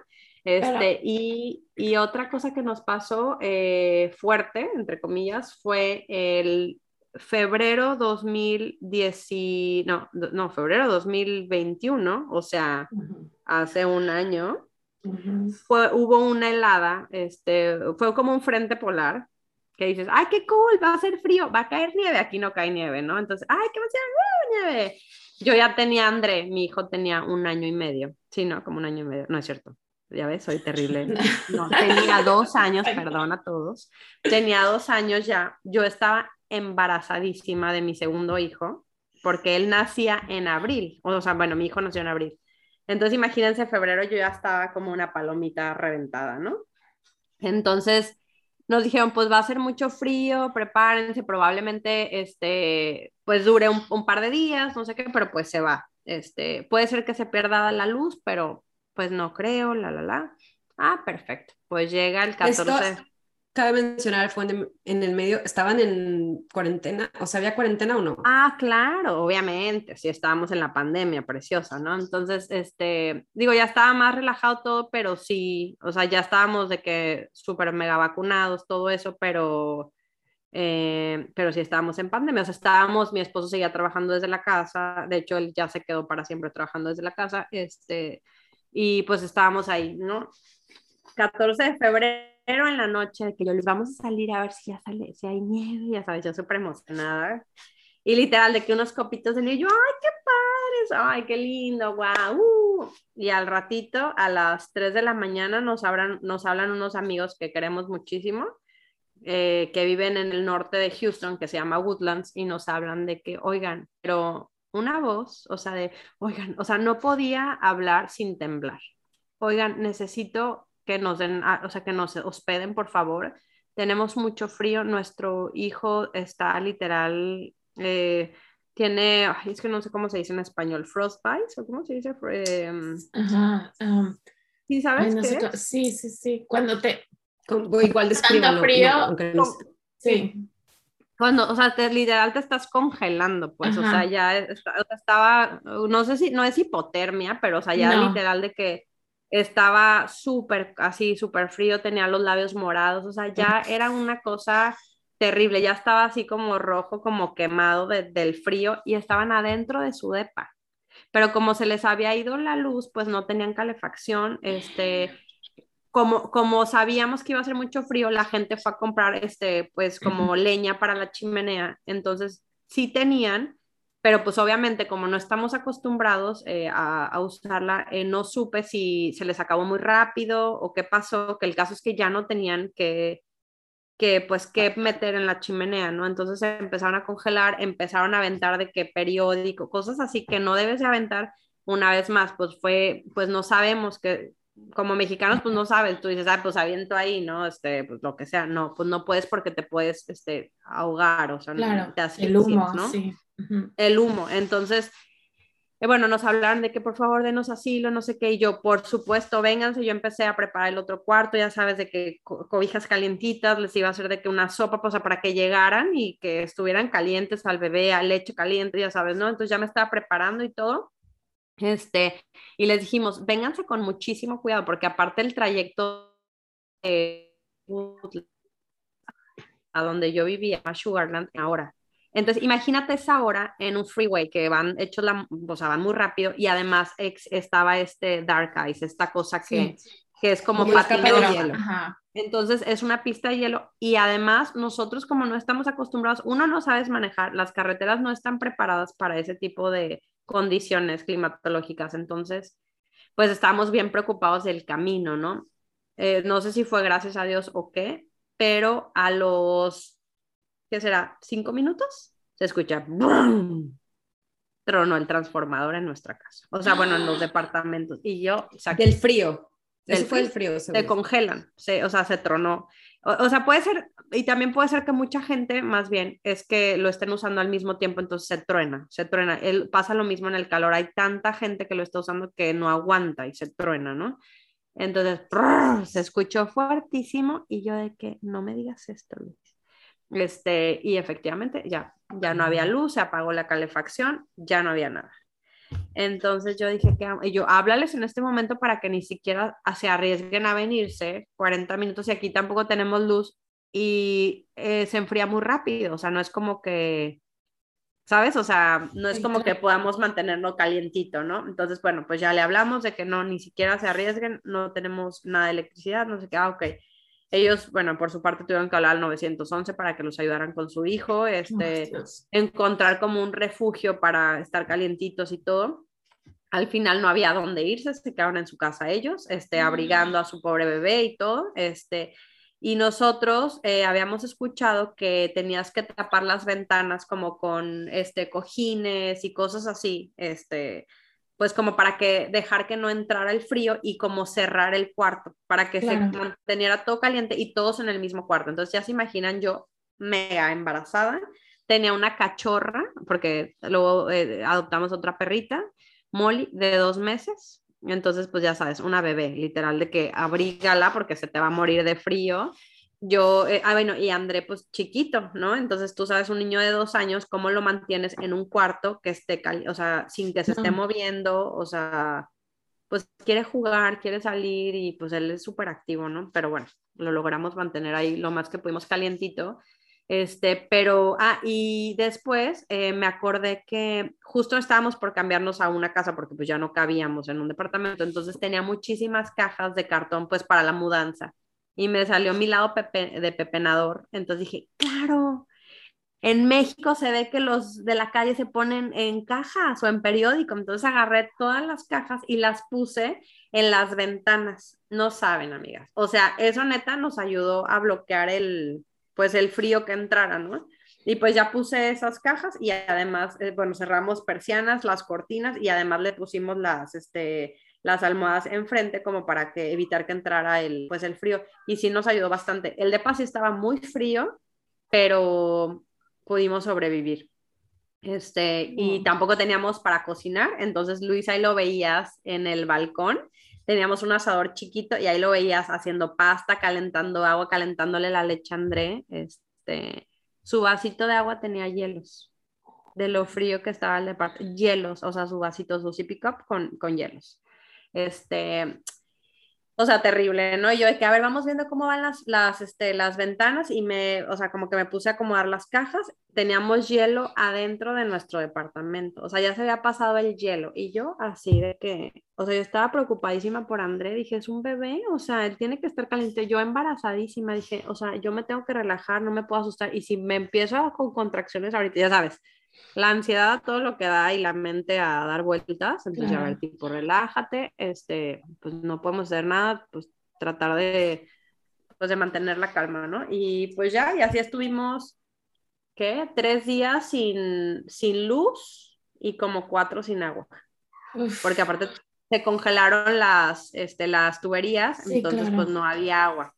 Este, y, y, otra cosa que nos pasó eh, fuerte, entre comillas, fue el febrero 2010, no, no, febrero 2021, o sea, hace un año, fue, hubo una helada, este, fue como un frente polar, que dices, ay, qué cool, va a ser frío, va a caer nieve, aquí no cae nieve, ¿no? Entonces, ay, qué emoción, ¡Uh, nieve. Yo ya tenía André, mi hijo tenía un año y medio, sí, no, como un año y medio, no es cierto, ya ves, soy terrible. No, tenía dos años, perdón a todos. Tenía dos años ya. Yo estaba embarazadísima de mi segundo hijo, porque él nacía en abril. O sea, bueno, mi hijo nació en abril. Entonces, imagínense, febrero yo ya estaba como una palomita reventada, ¿no? Entonces, nos dijeron, pues va a ser mucho frío, prepárense, probablemente, este, pues dure un, un par de días, no sé qué, pero pues se va. Este, puede ser que se pierda la luz, pero pues no creo, la, la, la. Ah, perfecto. Pues llega el 14. Cabe mencionar, fue en, el medio, estaban en cuarentena, o sea, ¿había cuarentena o no? Ah, claro, obviamente, sí, estábamos en la pandemia preciosa, ¿no? Entonces, este, digo, ya estaba más relajado todo, pero sí, o sea, ya estábamos de que súper mega vacunados, todo eso, pero, eh, pero sí estábamos en pandemia, o sea, estábamos, mi esposo seguía trabajando desde la casa, de hecho, él ya se quedó para siempre trabajando desde la casa, este, y pues estábamos ahí, ¿no? 14 de febrero en la noche, que yo les vamos a salir a ver si ya sale, si hay nieve, ya sabes, yo súper emocionada. Y literal, de que unos copitos de nieve, yo, ¡ay, qué padres! ¡Ay, qué lindo! ¡Guau! Uh". Y al ratito, a las 3 de la mañana, nos, abran, nos hablan unos amigos que queremos muchísimo, eh, que viven en el norte de Houston, que se llama Woodlands, y nos hablan de que, oigan, pero una voz, o sea, de, oigan, o sea, no podía hablar sin temblar. Oigan, necesito que nos den, ah, o sea, que nos hospeden, por favor. Tenemos mucho frío, nuestro hijo está literal, eh, tiene, es que no sé cómo se dice en español, frostbite, o cómo se dice. Em, Ajá. ¿Sí sabes Sí, sí, sí. Cuando te... igual Tanto frío. sí cuando, o sea, te, literal te estás congelando, pues, o sea, ya estaba, no sé si, no es hipotermia, pero, o sea, ya literal de que estaba súper, así, súper frío, tenía los labios morados, o sea, ya era una cosa terrible, ya estaba así como rojo, como quemado del frío y estaban adentro de su depa. Pero como se les había ido la luz, pues no tenían calefacción, este, como, sabíamos que iba a ser mucho frío, la gente fue a comprar este, pues como leña para la chimenea. Entonces, sí tenían, pero pues obviamente como no estamos acostumbrados eh, a, usarla, eh, no supe si se les acabó muy rápido o qué pasó, que el caso es que ya no tenían que, que pues que meter en la chimenea, ¿no? Entonces empezaron a congelar, empezaron a aventar de qué periódico, cosas así que no debes de aventar una vez más, pues fue, pues no sabemos que como mexicanos, pues no sabes, tú dices, ah, pues aviento ahí, ¿no? Este, pues lo que sea, no, pues no puedes porque te puedes, este, ahogar, o sea, claro, te el humo, ¿no? Sí. El humo, entonces, eh, bueno, nos hablaron de que por favor denos asilo, no sé qué, y yo, por supuesto, vénganse, yo empecé a preparar el otro cuarto, ya sabes, de que cobijas calientitas, les iba a hacer de que una sopa, pues, para que llegaran y que estuvieran calientes al bebé, al leche caliente, ya sabes, ¿no? Entonces ya me estaba preparando y todo, este, y les dijimos, vénganse con muchísimo cuidado, porque aparte el trayecto a donde yo vivía, a Sugarland, ahora. Entonces, imagínate esa hora en un freeway que van hechos, la, o sea, van muy rápido y además estaba este Dark Ice, esta cosa que, que es como, como de hielo. Entonces, es una pista de hielo y además nosotros como no estamos acostumbrados, uno no sabes manejar, las carreteras no están preparadas para ese tipo de, condiciones climatológicas. Entonces, pues estábamos bien preocupados del camino, ¿no? Eh, no sé si fue gracias a Dios o qué, pero a los, ¿qué será? ¿Cinco minutos? Se escucha, ¡bum! Tronó el transformador en nuestra casa. O sea, bueno, en los departamentos. Y yo... Sea, del frío. Eso fue el frío. Se congelan, se, o sea, se tronó. o, sea, puede ser, y también puede ser que mucha gente, más bien, es que lo estén usando al mismo tiempo, entonces se truena, se truena. El, pasa lo mismo en el calor, hay tanta gente que lo está usando que no aguanta y se truena, ¿no? Entonces, se escuchó fuertísimo y yo de que no me digas esto, Luis. Este, y efectivamente ya, ya no había luz, se apagó la calefacción, ya no había nada. Entonces yo dije que yo háblales en este momento para que ni siquiera se arriesguen a venirse 40 minutos y aquí tampoco tenemos luz y eh, se enfría muy rápido, o sea, no es como que, ¿sabes? O sea, no es como que podamos mantenerlo calientito, ¿no? Entonces, bueno, pues ya le hablamos de que no, ni siquiera se arriesguen, no tenemos nada de electricidad, no sé qué, ah, ok. Ellos, bueno, por su parte tuvieron que hablar al 911 para que los ayudaran con su hijo, este, encontrar como un refugio para estar calientitos y todo. Al final no había dónde irse, se quedaron en su casa ellos, este, abrigando a su pobre bebé y todo, este, y nosotros eh, habíamos escuchado que tenías que tapar las ventanas como con este cojines y cosas así, este, pues como para que dejar que no entrara el frío y como cerrar el cuarto, para que se manteniera todo caliente y todos en el mismo cuarto. Entonces ya se imaginan yo mega embarazada, tenía una cachorra, porque luego eh, adoptamos otra perrita, Molly, de dos meses. Entonces, pues ya sabes, una bebé, literal, de que abrígala porque se te va a morir de frío yo, eh, ah, bueno, y André, pues chiquito, ¿no? Entonces tú sabes, un niño de dos años, ¿cómo lo mantienes en un cuarto que esté, o sea, sin que se esté moviendo? O sea, pues quiere jugar, quiere salir y pues él es súper activo, ¿no? Pero bueno, lo logramos mantener ahí lo más que pudimos calientito. Este, pero, ah, y después eh, me acordé que justo estábamos por cambiarnos a una casa porque pues ya no cabíamos en un departamento, entonces tenía muchísimas cajas de cartón pues para la mudanza y me salió mi lado de pepenador. Entonces dije, claro, en México se ve que los de la calle se ponen en cajas o en periódico. Entonces agarré todas las cajas y las puse en las ventanas. No saben, amigas. O sea, eso neta nos ayudó a bloquear el, pues el frío que entrara, ¿no? Y pues ya puse esas cajas y además, eh, bueno, cerramos persianas, las cortinas y además le pusimos las, este, las almohadas enfrente como para que evitar que entrara el, pues el frío. Y sí nos ayudó bastante. El de paz estaba muy frío, pero pudimos sobrevivir. Este, y tampoco teníamos para cocinar, entonces Luis ahí lo veías en el balcón, teníamos un asador chiquito y ahí lo veías haciendo pasta, calentando agua, calentándole la leche a André, este, su vasito de agua tenía hielos, de lo frío que estaba el departamento, hielos, o sea, su vasito, su sippy cup con, con hielos. Este, o sea, terrible, ¿no? Y yo de que, a ver, vamos viendo cómo van las, las, este, las ventanas y me, o sea, como que me puse a acomodar las cajas, teníamos hielo adentro de nuestro departamento, o sea, ya se había pasado el hielo. Y yo así de que, o sea, yo estaba preocupadísima por André, dije, es un bebé, o sea, él tiene que estar caliente, yo embarazadísima, dije, o sea, yo me tengo que relajar, no me puedo asustar y si me empiezo con contracciones ahorita, ya sabes, la ansiedad todo lo que da y la mente a dar vueltas, entonces a ver, tipo, relájate, este, pues no podemos hacer nada, pues tratar de, pues de mantener la calma, ¿no? Y pues ya, y así estuvimos, ¿qué? Tres días sin, sin luz y como cuatro sin agua, porque aparte se congelaron las, este, las tuberías, entonces pues no había agua.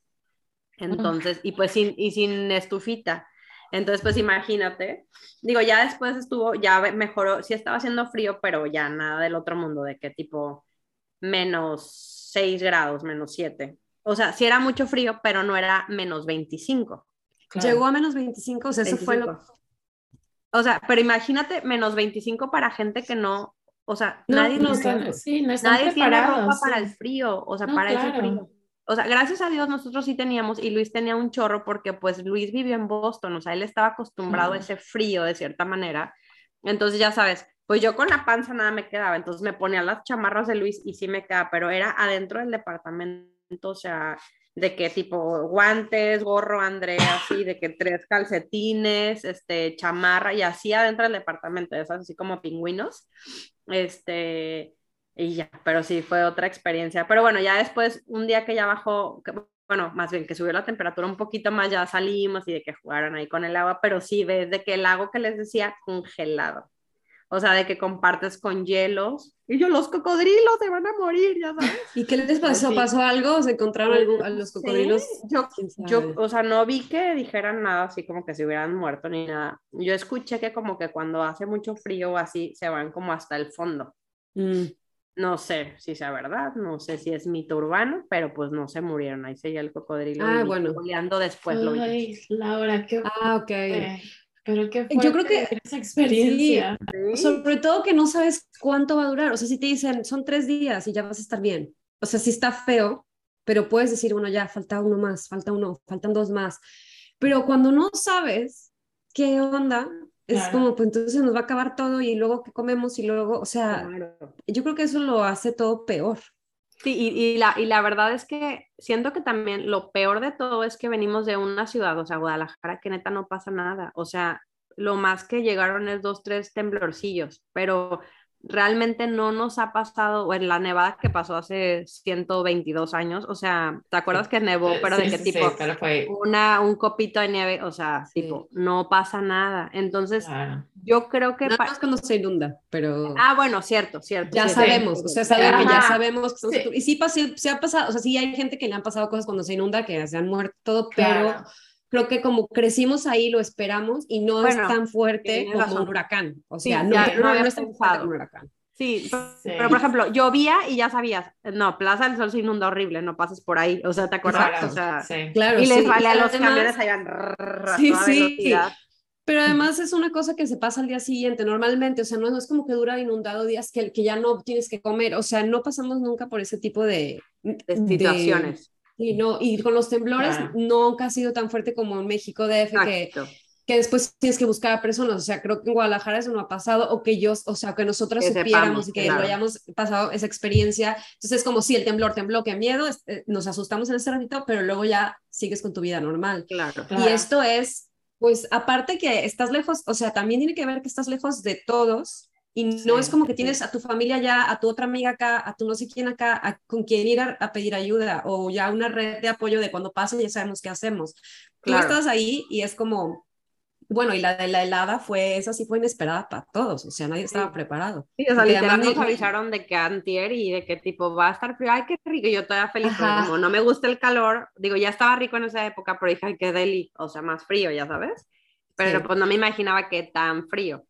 Entonces, y pues sin, y sin estufita. Entonces, pues imagínate, digo, ya después estuvo, ya mejoró, sí estaba haciendo frío, pero ya nada del otro mundo, de qué tipo menos 6 grados, menos 7. O sea, sí era mucho frío, pero no era menos 25. Llegó a menos 25, o sea, eso fue lo... O sea, pero imagínate menos 25 para gente que no, o sea, nadie, no, sí, no nadie tiene ropa para el frío, o sea, para ese frío o sea, gracias a Dios nosotros sí teníamos y Luis tenía un chorro porque pues Luis vivió en Boston, o sea, él estaba acostumbrado a ese frío de cierta manera. Entonces ya sabes, pues yo con la panza nada me quedaba, entonces me ponía las chamarras de Luis y sí me quedaba, pero era adentro del departamento, o sea, de qué tipo guantes, gorro, Andrea, así, de que tres calcetines, este, chamarra y así adentro del departamento, esas así como pingüinos. Este, y ya, pero sí, fue otra experiencia. Pero bueno, ya después, un día que ya bajó, bueno, más bien que subió la temperatura un poquito más, ya salimos y de que jugaron ahí con el agua, pero sí, ves de que el lago que les decía congelado. o sea, de que compartes con hielos. Y yo, los cocodrilos se van a morir, ya sabes. ¿Y qué les pasó? ¿Pasó algo? ¿Se encontraron algo, a los cocodrilos? yo, yo, o sea, no vi que dijeran nada así como que se hubieran muerto ni nada. Yo escuché que como que cuando hace mucho frío o así, se van como hasta el fondo. Mm. No sé si sea verdad, no sé si es mito urbano, pero pues no se murieron. Ahí seguía el cocodrilo. Ah, bueno. después. Ay, Laura, qué. Ah, ok. Pero qué Yo creo que esa experiencia. Sobre todo que no sabes cuánto va a durar. O sea, si te dicen son tres días y ya vas a estar bien. O sea, si está feo, pero puedes decir, bueno, ya falta uno más, falta uno, faltan dos más. Pero cuando no sabes qué onda, es como, pues entonces nos va a acabar todo y luego qué comemos y luego, o sea, yo creo que eso lo hace todo peor. Sí, y, la, y la verdad es que siento que también lo peor de todo es que venimos de una ciudad, o sea, Guadalajara, que neta no pasa nada. O sea, lo más que llegaron es dos, tres temblorcillos, pero realmente no nos ha pasado, o en la nevada que pasó hace 122 años, o sea, ¿te acuerdas que nevó? Pero de qué tipo, una, un copito de nieve, o sea, tipo, no pasa nada. Entonces, yo creo que... Nada más cuando se inunda, pero... Ah, bueno, cierto, cierto. Ya sabemos, o sea, sabemos, ya sabemos. Que Y sí, se ha pasado, o sea, sí hay gente que le han pasado cosas cuando se inunda, que se han muerto, pero creo que como crecimos ahí, lo esperamos y no es tan fuerte como un huracán. O sea, no, no, es tan fuerte como un huracán. Sí, pero, por ejemplo, llovía y ya sabías, no, Plaza del Sol se inunda horrible, no pases por ahí, o sea, ¿te acuerdas? Claro, o sea, sí. claro, y les vale a los camiones allá Sí, sí. Pero además es una cosa que se pasa al día siguiente, normalmente, o sea, no, es como que dura inundado días que, que ya no tienes que comer, o sea, no pasamos nunca por ese tipo de, situaciones. Y, no, y con los temblores nunca ha sido tan fuerte como en México DF que, que después tienes que buscar a personas. O sea, creo que en Guadalajara eso no ha pasado o que yo, o sea, que nosotros supiéramos y que lo hayamos pasado esa experiencia. Entonces es como si el temblor tembló, qué miedo, eh, nos asustamos en ese ratito, pero luego ya sigues con tu vida normal. Claro. Y esto es, pues aparte que estás lejos, o sea, también tiene que ver que estás lejos de todos y no es como que tienes a tu familia ya, a tu otra amiga acá, a tu no sé quién acá, con quien ir a, pedir ayuda o ya una red de apoyo de cuando pasa ya sabemos qué hacemos. Claro. Tú estás ahí y es como, bueno, y la de la helada fue, esa sí fue inesperada para todos, o sea, nadie estaba preparado. Sí, o sea, literalmente nos avisaron de que antier y de que tipo va a estar frío, ay, qué rico, y yo todavía feliz, pero como no me gusta el calor, digo, ya estaba rico en esa época, pero dije, ay, qué deli, o sea, más frío, ya sabes, pero pues no me imaginaba que tan frío.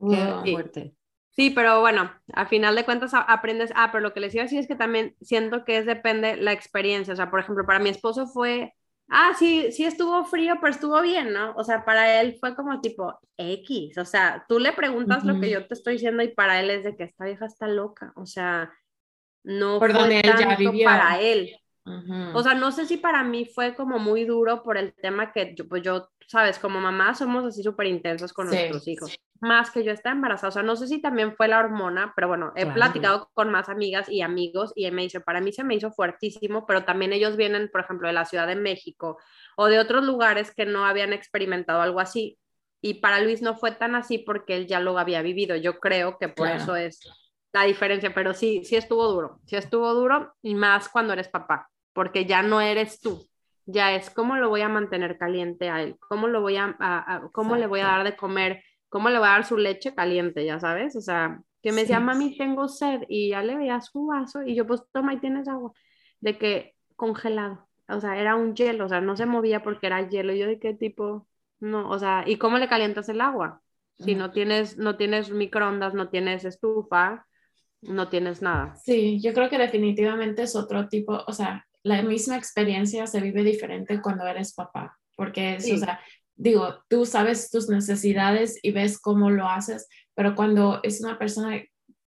Qué fuerte. Sí, pero bueno, a final de cuentas aprendes, ah, pero lo que les iba a decir es que también siento que es depende la experiencia, o sea, por ejemplo, para mi esposo fue, ah, sí, sí estuvo frío, pero estuvo bien, ¿no? O sea, para él fue como tipo X, o sea, tú le preguntas lo que yo te estoy diciendo y para él es de que esta vieja está loca, o sea, no fue tanto para él. O sea, no sé si para mí fue como muy duro por el tema que yo, pues yo, sabes, como mamá somos así súper intensos con nuestros hijos más que yo estaba embarazada. O sea, no sé si también fue la hormona, pero bueno, he platicado con más amigas y amigos y me dice, para mí se me hizo fuertísimo, pero también ellos vienen, por ejemplo, de la Ciudad de México o de otros lugares que no habían experimentado algo así. Y para Luis no fue tan así porque él ya lo había vivido. Yo creo que por eso es la diferencia, pero sí, sí estuvo duro, sí estuvo duro y más cuando eres papá, porque ya no eres tú, ya es cómo lo voy a mantener caliente a él, cómo lo voy a, cómo le voy a dar de comer, ¿cómo le va a dar su leche caliente, ya sabes? O sea, que me decía, mami, tengo sed, y ya le veía su vaso, y yo, pues, toma y tienes agua, de que congelado, o sea, era un hielo, o sea, no se movía porque era hielo, y yo de qué tipo, no, o sea, ¿y cómo le calientas el agua? Si no tienes, no tienes microondas, no tienes estufa, no tienes nada. Sí, yo creo que definitivamente es otro tipo, o sea, la misma experiencia se vive diferente cuando eres papá, porque es, o sea, digo, tú sabes tus necesidades y ves cómo lo haces, pero cuando es una persona,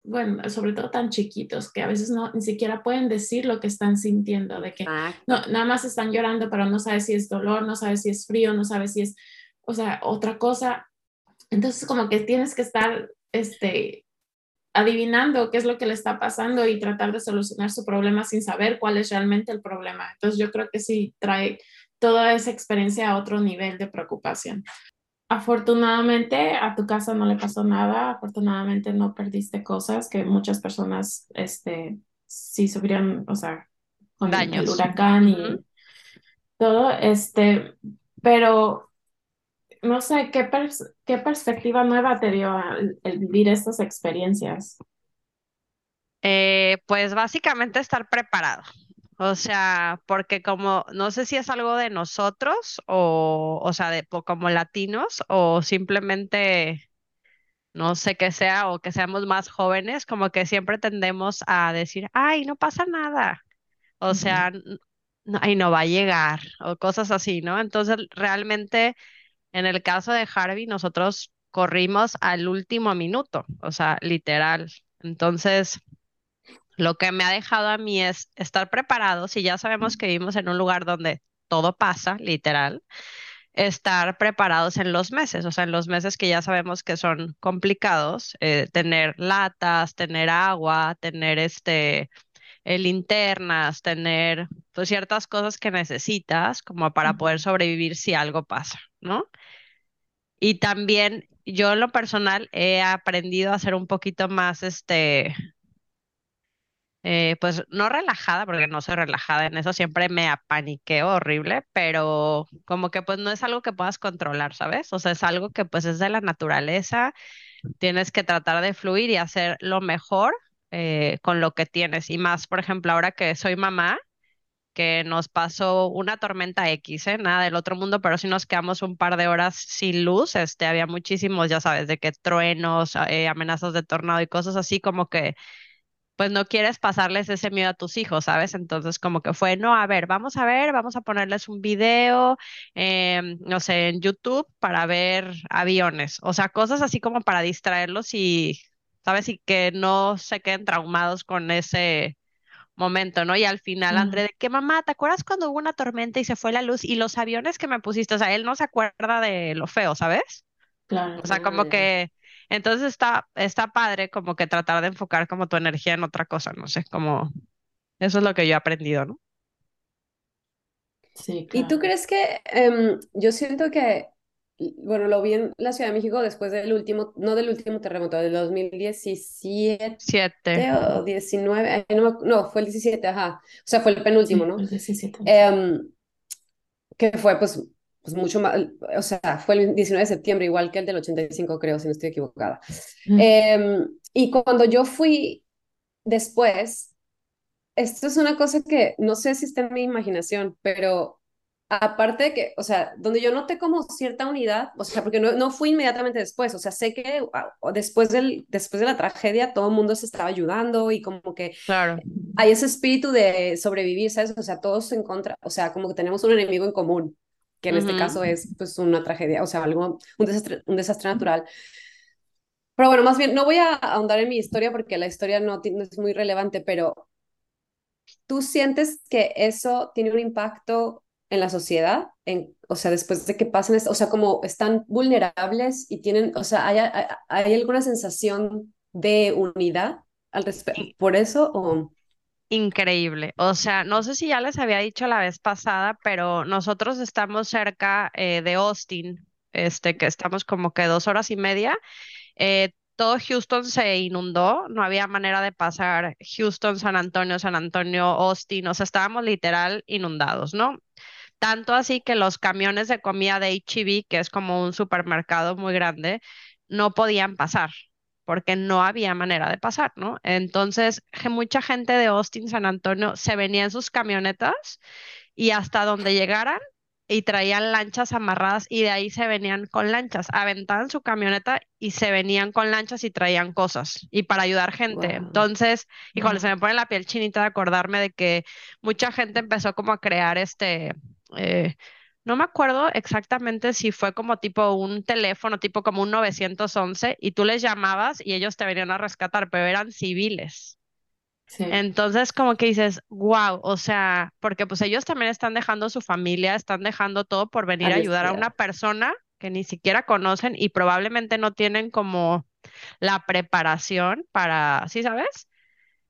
bueno, sobre todo tan chiquitos, que a veces no, ni siquiera pueden decir lo que están sintiendo, de que no, nada más están llorando, pero no sabes si es dolor, no sabes si es frío, no sabes si es, o sea, otra cosa. Entonces, como que tienes que estar, este, adivinando qué es lo que le está pasando y tratar de solucionar su problema sin saber cuál es realmente el problema. Entonces yo creo que sí trae toda esa experiencia a otro nivel de preocupación. Afortunadamente a tu casa no le pasó nada, afortunadamente no perdiste cosas que muchas personas este, sí sufrieron, o sea, con el huracán y todo, este, pero no sé, ¿qué, qué perspectiva nueva te dio el, vivir estas experiencias? Eh, pues básicamente estar preparado. O sea, porque como no sé si es algo de nosotros o, o sea, de como latinos o simplemente no sé qué sea o que seamos más jóvenes, como que siempre tendemos a decir, ay, no pasa nada. O sea, no, ay, no va a llegar o cosas así, ¿no? Entonces, realmente, en el caso de Harvey, nosotros corrimos al último minuto, o sea, literal. Entonces, lo que me ha dejado a mí es estar preparado, si ya sabemos que vivimos en un lugar donde todo pasa, literal, estar preparados en los meses, o sea, en los meses que ya sabemos que son complicados, eh, tener latas, tener agua, tener este, eh, linternas, tener pues, ciertas cosas que necesitas como para poder sobrevivir si algo pasa, ¿no? Y también yo en lo personal he aprendido a ser un poquito más, este, eh, pues no relajada, porque no soy relajada en eso, siempre me apaniqueo horrible, pero como que pues no es algo que puedas controlar, ¿sabes? O sea, es algo que pues es de la naturaleza, tienes que tratar de fluir y hacer lo mejor eh, con lo que tienes. Y más, por ejemplo, ahora que soy mamá, que nos pasó una tormenta X, ¿eh? nada del otro mundo, pero sí nos quedamos un par de horas sin luz, este, había muchísimos, ya sabes, de que truenos, eh, amenazas de tornado y cosas así como que pues no quieres pasarles ese miedo a tus hijos, ¿sabes? Entonces como que fue, no, a ver, vamos a ver, vamos a ponerles un video, em, no sé, en YouTube para ver aviones, o sea, cosas así como para distraerlos y, ¿sabes? Y que no se queden traumados con ese momento, ¿no? Y al final, André, de que mamá, ¿te acuerdas cuando hubo una tormenta y se fue la luz y los aviones que me pusiste? O sea, él no se acuerda de lo feo, ¿sabes? Claro. O sea, como que entonces está, está padre como que tratar de enfocar como tu energía en otra cosa, no sé, como eso es lo que yo he aprendido, ¿no? Sí, ¿Y tú crees que, em, yo siento que, bueno, lo vi en la Ciudad de México después del último, no del último terremoto, del 2017 Siete. o 19, no, no, fue el 17, ajá, o sea, fue el penúltimo, ¿no? El 17. Em, que fue pues pues mucho más, o sea, fue el 19 de septiembre, igual que el del 85, creo, si no estoy equivocada. Em, y cuando yo fui después, esto es una cosa que no sé si está en mi imaginación, pero aparte de que, o sea, donde yo noté como cierta unidad, o sea, porque no, no fui inmediatamente después, o sea, sé que después, del, después de la tragedia todo el mundo se estaba ayudando y como que claro. hay ese espíritu de sobrevivir, ¿sabes? O sea, todos en contra, o sea, como que tenemos un enemigo en común que en este caso es pues una tragedia, o sea, algo, un desastre, un desastre natural. Pero bueno, más bien, no voy a ahondar en mi historia porque la historia no, es muy relevante, pero ¿tú sientes que eso tiene un impacto en la sociedad? En, o sea, después de que pasen, o sea, como están vulnerables y tienen, o sea, ¿hay, hay, alguna sensación de unidad al respecto? ¿Por eso o...? Increíble. O sea, no sé si ya les había dicho la vez pasada, pero nosotros estamos cerca eh, de Austin, este, que estamos como que dos horas y media. Eh, todo Houston se inundó, no había manera de pasar Houston, San Antonio, San Antonio, Austin, o sea, estábamos literal inundados, ¿no? Tanto así que los camiones de comida de HEB, que es como un supermercado muy grande, no podían pasar porque no había manera de pasar, ¿no? Entonces, mucha gente de Austin, San Antonio, se venía en sus camionetas y hasta donde llegaran y traían lanchas amarradas y de ahí se venían con lanchas, aventaban su camioneta y se venían con lanchas y traían cosas y para ayudar gente. Entonces, híjole, se me pone la piel chinita de acordarme de que mucha gente empezó como a crear este... Eh, no me acuerdo exactamente si fue como tipo un teléfono, tipo como un 911, y tú les llamabas y ellos te venían a rescatar, pero eran civiles. Entonces, como que dices, wow, o sea, porque pues ellos también están dejando su familia, están dejando todo por venir a ayudar a una persona que ni siquiera conocen y probablemente no tienen como la preparación para, ¿sí sabes?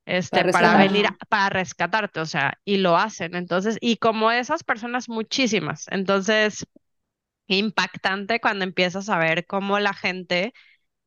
Este, para, venir, para rescatarte, o sea, y lo hacen. Entonces, y como esas personas, muchísimas. Entonces, impactante cuando empiezas a ver cómo la gente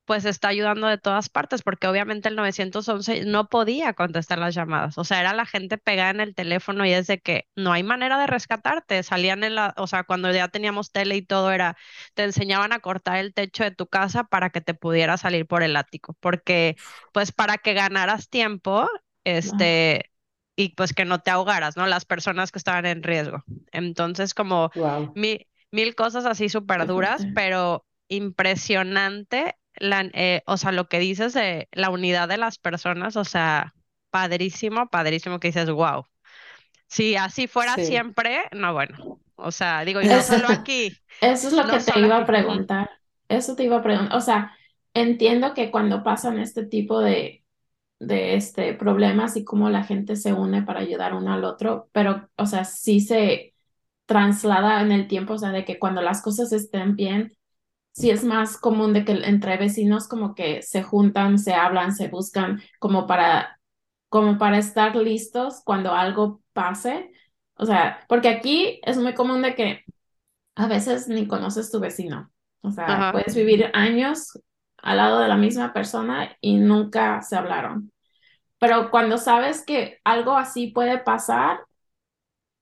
pues está ayudando de todas partes, porque obviamente el 911 no podía contestar las llamadas, o sea, era la gente pegada en el teléfono y es de que no hay manera de rescatarte, salían en la, o sea, cuando ya teníamos tele y todo era, te enseñaban a cortar el techo de tu casa para que te pudiera salir por el ático, porque pues para que ganaras tiempo, este, y pues que no te ahogaras, ¿no? Las personas que estaban en riesgo. Entonces, como mil, mil cosas así súper duras, pero impresionante la, eh, o sea, lo que dices de la unidad de las personas, o sea, padrísimo, padrísimo que dices, wow. Si así fuera siempre, no, bueno, o sea, digo, y no solo aquí. Eso es lo que te iba a preguntar. Eso te iba a preguntar. O sea, entiendo que cuando pasan este tipo de, de este, problemas y cómo la gente se une para ayudar uno al otro, pero, o sea, sí se traslada en el tiempo, o sea, de que cuando las cosas estén bien, sí es más común de que entre vecinos como que se juntan, se hablan, se buscan como para, como para estar listos cuando algo pase. O sea, porque aquí es muy común de que a veces ni conoces tu vecino. O sea, puedes vivir años al lado de la misma persona y nunca se hablaron. Pero cuando sabes que algo así puede pasar,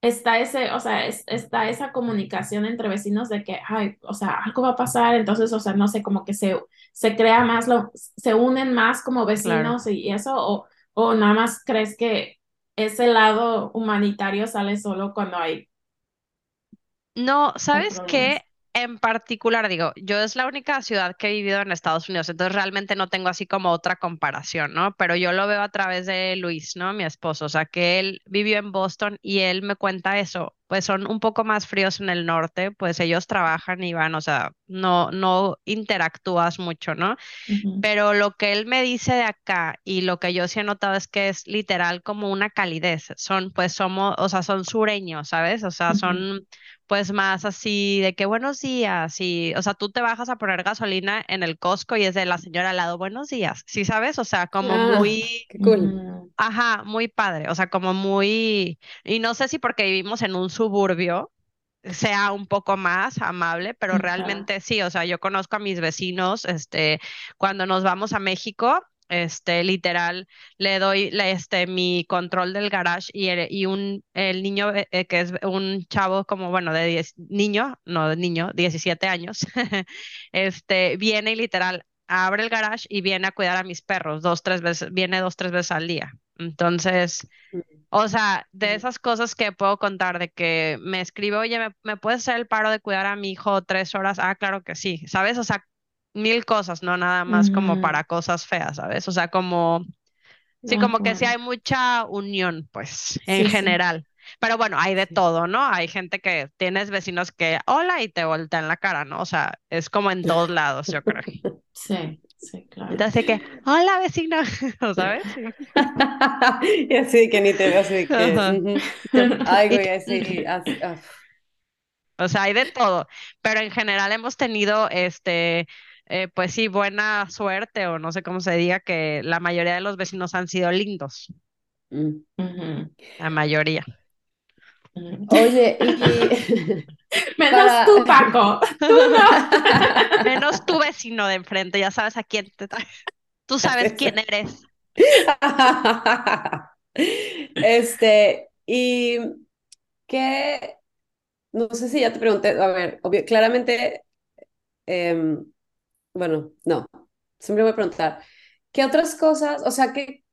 está ese, o sea, está esa comunicación entre vecinos de que, ay, o sea, algo va a pasar, entonces, o sea, no sé, como que se, se crea más, lo, se unen más como vecinos y eso, o, o nada más crees que ese lado humanitario sale solo cuando hay. No, ¿sabes qué? En particular, digo, yo es la única ciudad que he vivido en Estados Unidos, entonces realmente no tengo así como otra comparación, ¿no? Pero yo lo veo a través de Luis, ¿no? Mi esposo, o sea, que él vivió en Boston y él me cuenta eso, pues son un poco más fríos en el norte, pues ellos trabajan y van, o sea, no, no interactúas mucho, ¿no? Pero lo que él me dice de acá y lo que yo sí he notado es que es literal como una calidez, son, pues somos, o sea, son sureños, ¿sabes? O sea, son pues más así de que buenos días y, o sea, tú te bajas a poner gasolina en el Costco y es de la señora al lado, buenos días, ¿sí sabes? O sea, como ah, muy... cool. Ajá, muy padre, o sea, como muy... Y no sé si porque vivimos en un suburbio sea un poco más amable, pero realmente sí, o sea, yo conozco a mis vecinos, este, cuando nos vamos a México, este, literal, le doy este, mi control del garage y, el, y un, el niño eh, eh, que es un chavo como, bueno, de 10, niño, no de niño, 17 años, este, viene y literal abre el garage y viene a cuidar a mis perros dos, tres veces, viene dos, tres veces al día. Entonces, mm. o sea, de esas cosas que puedo contar, de que me escribe, oye, ¿me, ¿me puedes hacer el paro de cuidar a mi hijo tres horas? Ah, claro que sí, ¿sabes? O sea, mil cosas, no nada más como para cosas feas, ¿sabes? O sea, como, sí, como que sí hay mucha unión, pues, en general. Pero bueno, hay de todo, ¿no? Hay gente que tienes vecinos que hola y te voltean la cara, ¿no? O sea, es como en todos lados, yo creo. Sí, sí, claro. Entonces que, hola vecino, ¿sabes? y así que ni te veo así que. Ay, güey, así. O sea, hay de todo, pero en general hemos tenido este eh, pues sí, buena suerte o no sé cómo se diga, que la mayoría de los vecinos han sido lindos. Mm. La mayoría. Oye, y... Menos tú, Paco. Menos tu vecino de enfrente, ya sabes a quién te Tú sabes quién eres. Este, y que, no sé si ya te pregunté, a ver, obvio, claramente em, bueno, no, siempre voy a preguntar, ¿qué otras cosas, o sea, que,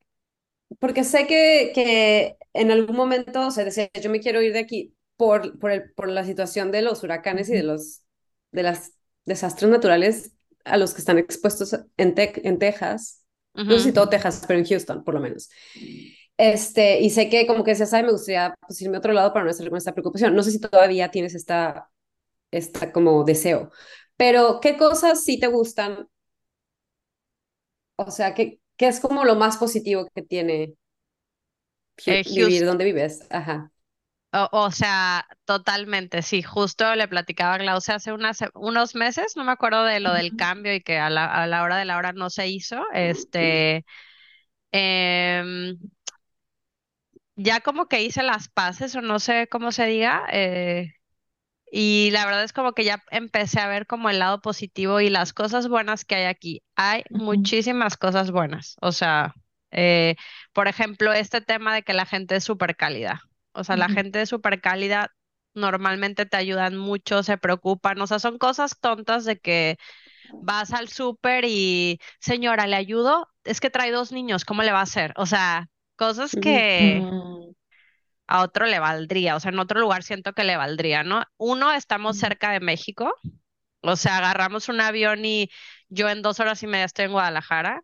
porque sé que, que en algún momento, o sea, decía, yo me quiero ir de aquí por, por, el, por la situación de los huracanes y de los de las desastres naturales a los que están expuestos en, en Texas, no sé si todo Texas, pero en Houston, por lo menos. Este, y sé que como que se sabe, me gustaría pues, irme a otro lado para no estar con esta preocupación. No sé si todavía tienes esta, esta como deseo, pero, ¿qué cosas sí te gustan? O sea, ¿qué, qué es como lo más positivo que tiene eh, vivir donde vives? Ajá. O, sea, totalmente, sí. Justo le platicaba a Glaucia hace unas, unos meses, no me acuerdo de lo del cambio y que a la, a la hora de la hora no se hizo. Este, em, ya como que hice las paces, o no sé cómo se diga, eh, y la verdad es como que ya empecé a ver como el lado positivo y las cosas buenas que hay aquí. Hay muchísimas cosas buenas, o sea, eh, por ejemplo, este tema de que la gente es súper cálida, o sea, la gente es súper cálida, normalmente te ayudan mucho, se preocupan, o sea, son cosas tontas de que vas al súper y, señora, ¿le ayudo? Es que trae dos niños, ¿cómo le va a hacer? O sea, cosas que a otro le valdría, o sea, en otro lugar siento que le valdría, ¿no? Uno, estamos cerca de México, o sea, agarramos un avión y yo en dos horas y media estoy en Guadalajara,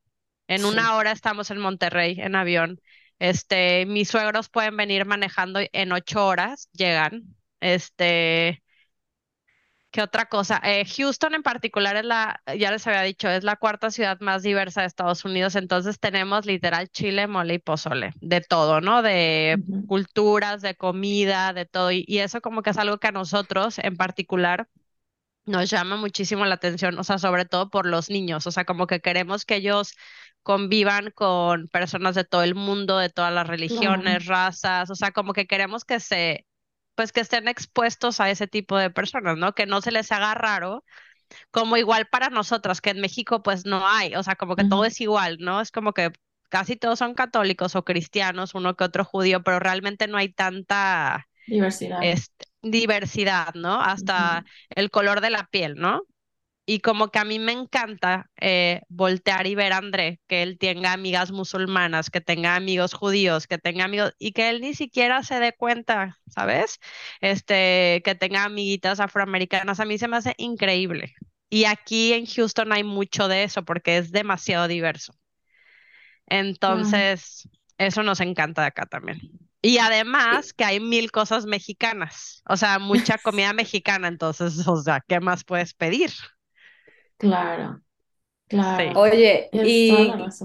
en una hora estamos en Monterrey en avión. Este, mis suegros pueden venir manejando en ocho horas, llegan. Este, ¿Qué otra cosa? Eh, Houston en particular es la, ya les había dicho, es la cuarta ciudad más diversa de Estados Unidos, entonces tenemos literal chile, mole y pozole, de todo, ¿no? De culturas, de comida, de todo, y, eso como que es algo que a nosotros en particular nos llama muchísimo la atención, o sea, sobre todo por los niños, o sea, como que queremos que ellos convivan con personas de todo el mundo, de todas las religiones, razas, o sea, como que queremos que se pues que estén expuestos a ese tipo de personas, ¿no? Que no se les haga raro, como igual para nosotras, que en México pues no hay, o sea, como que todo es igual, ¿no? Es como que casi todos son católicos o cristianos, uno que otro judío, pero realmente no hay tanta diversidad. Este, diversidad, ¿no? Hasta el color de la piel, ¿no? Y como que a mí me encanta eh, voltear y ver a André, que él tenga amigas musulmanas, que tenga amigos judíos, que tenga amigos, y que él ni siquiera se dé cuenta, ¿sabes? Este, que tenga amiguitas afroamericanas, a mí se me hace increíble. Y aquí en Houston hay mucho de eso porque es demasiado diverso. Entonces, eso nos encanta de acá también. Y además que hay mil cosas mexicanas, o sea, mucha comida mexicana, entonces, o sea, ¿qué más puedes pedir? Claro, claro. Oye, y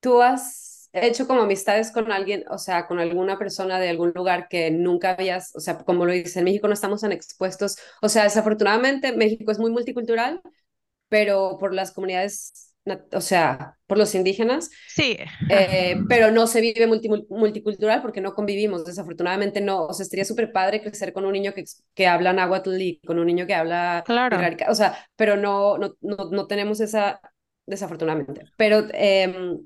tú has hecho como amistades con alguien, o sea, con alguna persona de algún lugar que nunca habías, o sea, como lo dice, en México no estamos tan expuestos, o sea, desafortunadamente México es muy multicultural, pero por las comunidades o sea, por los indígenas. Sí. Eh, pero no se vive multicultural porque no convivimos, desafortunadamente no. O sea, estaría súper padre crecer con un niño que, que habla náhuatl y con un niño que habla... Claro. O sea, pero no, no, no, tenemos esa, desafortunadamente. Pero, eh,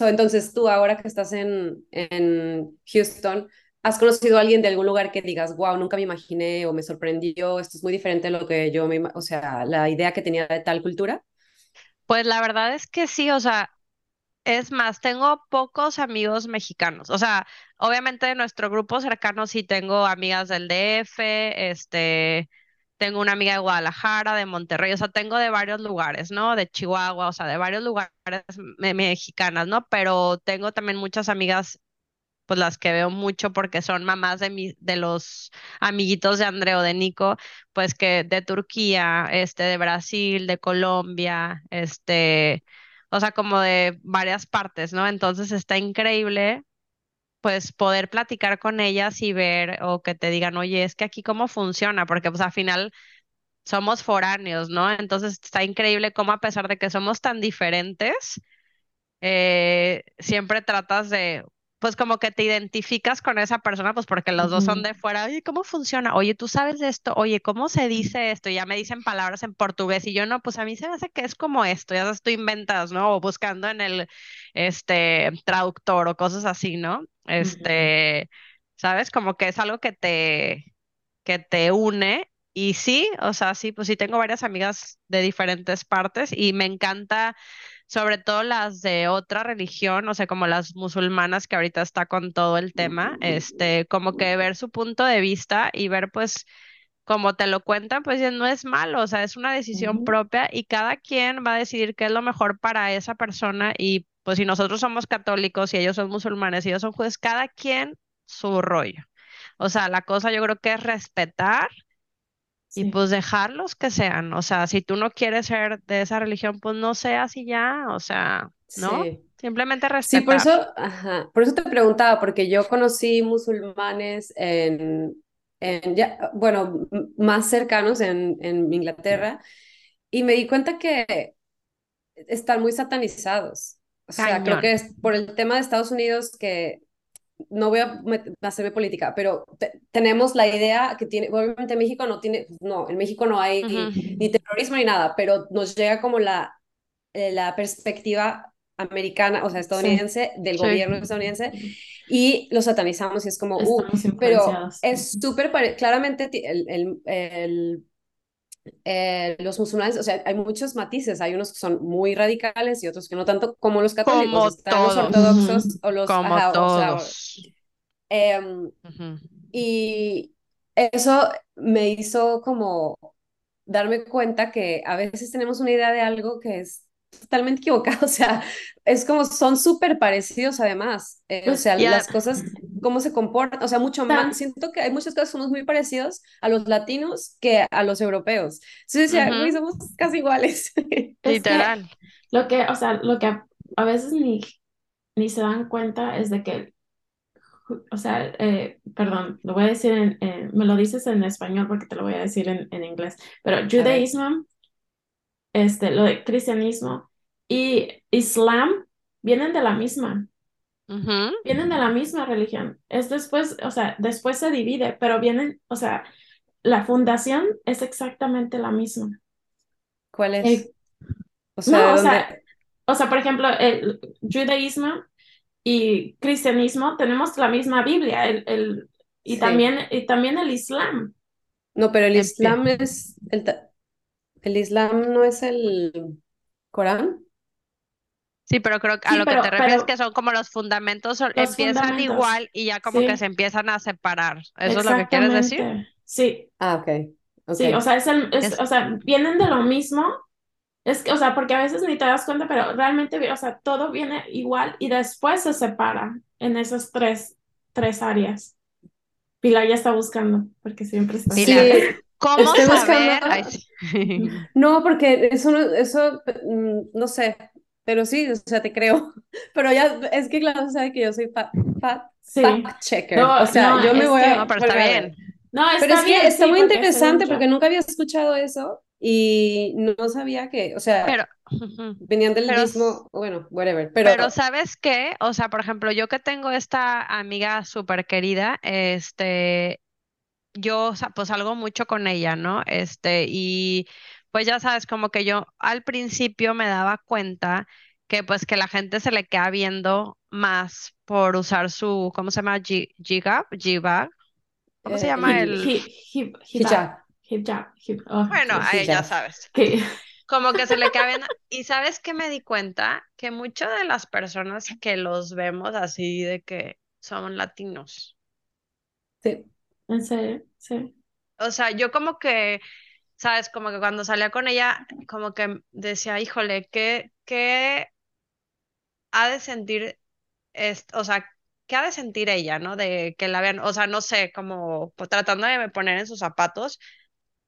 entonces tú ahora que estás en, en Houston, ¿Has conocido a alguien de algún lugar que digas, wow, nunca me imaginé o me sorprendió, esto es muy diferente de lo que yo me, o sea, la idea que tenía de tal cultura? Pues la verdad es que sí, o sea, es más, tengo pocos amigos mexicanos. O sea, obviamente de nuestro grupo cercano sí tengo amigas del DF, este, tengo una amiga de Guadalajara, de Monterrey, o sea, tengo de varios lugares, ¿no? De Chihuahua, o sea, de varios lugares mexicanas, ¿no? Pero tengo también muchas amigas pues las que veo mucho porque son mamás de, de los amiguitos de André o de Nico, pues que de Turquía, este, de Brasil, de Colombia, este, o sea, como de varias partes, ¿no? Entonces está increíble pues poder platicar con ellas y ver o que te digan, oye, es que aquí cómo funciona, porque pues al final somos foráneos, ¿no? Entonces está increíble cómo a pesar de que somos tan diferentes, eh, siempre tratas de, pues como que te identificas con esa persona, pues porque los dos son de fuera, oye, ¿cómo funciona? Oye, ¿tú sabes de esto? Oye, ¿cómo se dice esto? Y ya me dicen palabras en portugués y yo no, pues a mí se me hace que es como esto, ya tú inventas, ¿no? O buscando en el, este, traductor o cosas así, ¿no? Este, ¿sabes? Como que es algo que te, que te une y sí, o sea, sí, pues sí tengo varias amigas de diferentes partes y me encanta sobre todo las de otra religión, o sea, como las musulmanas que ahorita está con todo el tema, este, como que ver su punto de vista y ver pues como te lo cuentan, pues no es malo, o sea, es una decisión propia y cada quien va a decidir qué es lo mejor para esa persona y pues si nosotros somos católicos y ellos son musulmanes y ellos son jueces, cada quien su rollo. O sea, la cosa yo creo que es respetar y pues dejarlos que sean, o sea, si tú no quieres ser de esa religión, pues no seas y ya, o sea, ¿no? Simplemente respetar. Sí, por eso, ajá, por eso te preguntaba, porque yo conocí musulmanes en, en ya, bueno, más cercanos en, en Inglaterra, y me di cuenta que están muy satanizados. O sea, creo que es por el tema de Estados Unidos que no voy a hacerme política, pero tenemos la idea que tiene, obviamente México no tiene, no, en México no hay ni terrorismo ni nada, pero nos llega como la, eh, la perspectiva americana, o sea, estadounidense, del gobierno estadounidense, y lo satanizamos y es como, uh, pero es súper, claramente el, el, el eh, los musulmanes, o sea, hay muchos matices, hay unos que son muy radicales y otros que no tanto como los católicos, como los ortodoxos o los como todos. Em, y eso me hizo como darme cuenta que a veces tenemos una idea de algo que es totalmente equivocado, o sea, es como son súper parecidos además, eh, o sea, las cosas, cómo se comportan, o sea, mucho más, siento que hay muchos casos somos muy parecidos a los latinos que a los europeos. Entonces decía, somos casi iguales. Literal. lo que, o sea, lo que a, veces ni, ni se dan cuenta es de que o sea, eh, perdón, lo voy a decir en, me lo dices en español porque te lo voy a decir en, en inglés, pero judaísmo este, lo de cristianismo y islam vienen de la misma. Vienen de la misma religión. Es después, o sea, después se divide, pero vienen, o sea, la fundación es exactamente la misma. ¿Cuál es? Eh, o, sea, o, sea, o sea, por ejemplo, el judaísmo y cristianismo tenemos la misma Biblia, el, el y, también, y también el islam. No, pero el islam es, el, ¿El Islam no es el Corán? Sí, pero creo que a lo que te refieres es que son como los fundamentos, empiezan igual y ya como que se empiezan a separar. ¿Eso es lo que quieres decir? Sí. Ah, ok. okay. Sí, o sea, es el, o sea, vienen de lo mismo. Es que, o sea, porque a veces ni te das cuenta, pero realmente, o sea, todo viene igual y después se separa en esas tres, tres áreas. Pilar ya está buscando, porque siempre está. Pilar. ¿Cómo saber? No, porque eso, eso, mm, no sé, pero sí, o sea, te creo. Pero ya, es que claro, sabe que yo soy fact, checker. o sea, yo me voy a... No, pero está bien. No, está pero es bien, que está muy interesante porque nunca había escuchado eso y no sabía que, o sea, pero, venían del mismo, bueno, whatever. Pero, pero sabes qué, o sea, por ejemplo, yo que tengo esta amiga súper querida, este, yo pues salgo mucho con ella, ¿no? Este, y pues ya sabes, como que yo al principio me daba cuenta que pues que la gente se le queda viendo más por usar su, ¿cómo se llama? Jigab, Jibag. ¿Cómo se eh, llama el? Hijab. Oh, bueno, ahí ya sabes. Como que se le queda viendo. Y sabes que me di cuenta que muchas de las personas que los vemos así de que son latinos. Sí. ¿En serio? Sí. O sea, yo como que, ¿sabes? Como que cuando salía con ella, como que decía, híjole, ¿qué, qué ha de sentir, esto? o sea, qué ha de sentir ella, ¿no? De que la vean, o sea, no sé, como tratando de poner en sus zapatos.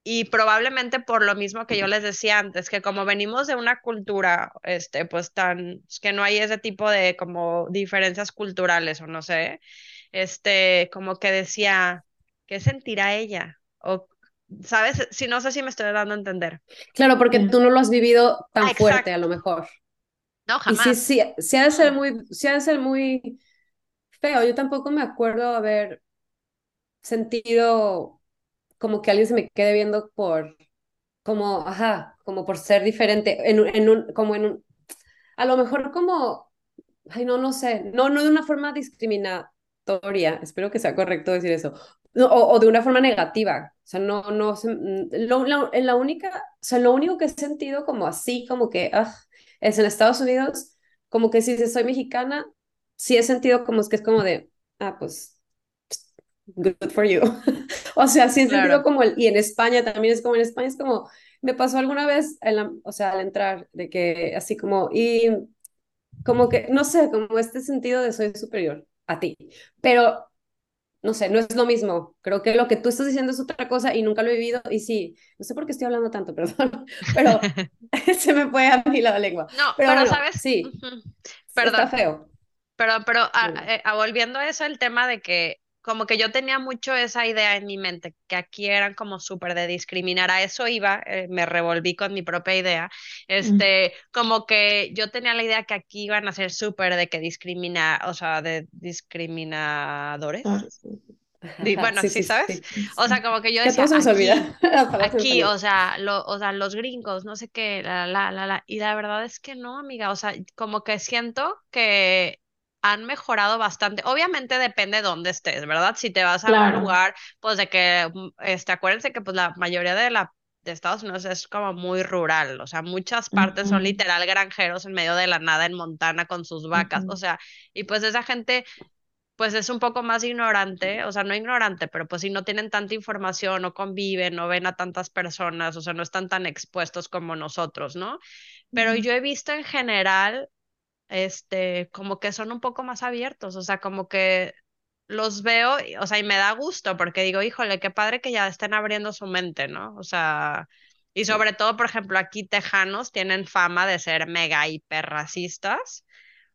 Y probablemente por lo mismo que yo les decía antes, que como venimos de una cultura, este, pues tan, que no hay ese tipo de como diferencias culturales o no sé, este, como que decía, ¿qué sentirá ella? O, ¿sabes? Si no sé si me estoy dando a entender. Claro, porque tú no lo has vivido tan fuerte a lo mejor. No, jamás. Y sí, sí, sí ha de ser muy, sí ha de ser muy feo. Yo tampoco me acuerdo haber sentido como que alguien se me quede viendo por, como, ajá, como por ser diferente, en, en un, como en un, a lo mejor como, ay, no, no sé, no, no de una forma discriminatoria, espero que sea correcto decir eso, o, de una forma negativa. O sea, no, no, mm, lo, en la única, o sea, lo único que he sentido como así, como que, ah, es en Estados Unidos, como que si soy mexicana, sí he sentido como es que es como de, ah, pues, good for you. o sea, sí he sentido como, el, y en España también es como, en España es como, me pasó alguna vez, en la, o sea, al entrar, de que así como, y como que, no sé, como este sentido de soy superior a ti, pero no sé, no es lo mismo. Creo que lo que tú estás diciendo es otra cosa y nunca lo he vivido. Y sí, no sé por qué estoy hablando tanto, perdón, pero se me fue a mí la lengua. No, pero, sabes, sí, perdón. Está feo. Pero, pero a, eh, volviendo a eso, el tema de que como que yo tenía mucho esa idea en mi mente, que aquí eran como súper de discriminar, a eso iba, eh, me revolví con mi propia idea, este, como que yo tenía la idea que aquí iban a ser súper de que discrimina, o sea, de discriminadores. Ah, bueno, sí, ¿sabes? O sea, como que yo decía, aquí, aquí o, sea, lo, o sea, los gringos, no sé qué, la, la, la, la, y la verdad es que no, amiga, o sea, como que siento que han mejorado bastante. Obviamente depende de dónde estés, ¿verdad? Si te vas a un lugar, pues de que, mm, este, acuérdense que pues la mayoría de la de Estados Unidos es como muy rural, o sea, muchas partes son literal granjeros en medio de la nada en Montana con sus vacas, o sea, y pues esa gente pues es un poco más ignorante, o sea, no ignorante, pero pues si no tienen tanta información, no conviven, no ven a tantas personas, o sea, no están tan expuestos como nosotros, ¿no? Pero yo he visto en general este, como que son un poco más abiertos, o sea, como que los veo, o sea, y me da gusto porque digo, híjole, qué padre que ya estén abriendo su mente, ¿no? O sea, y sobre todo, por ejemplo, aquí tejanos tienen fama de ser mega hiper racistas.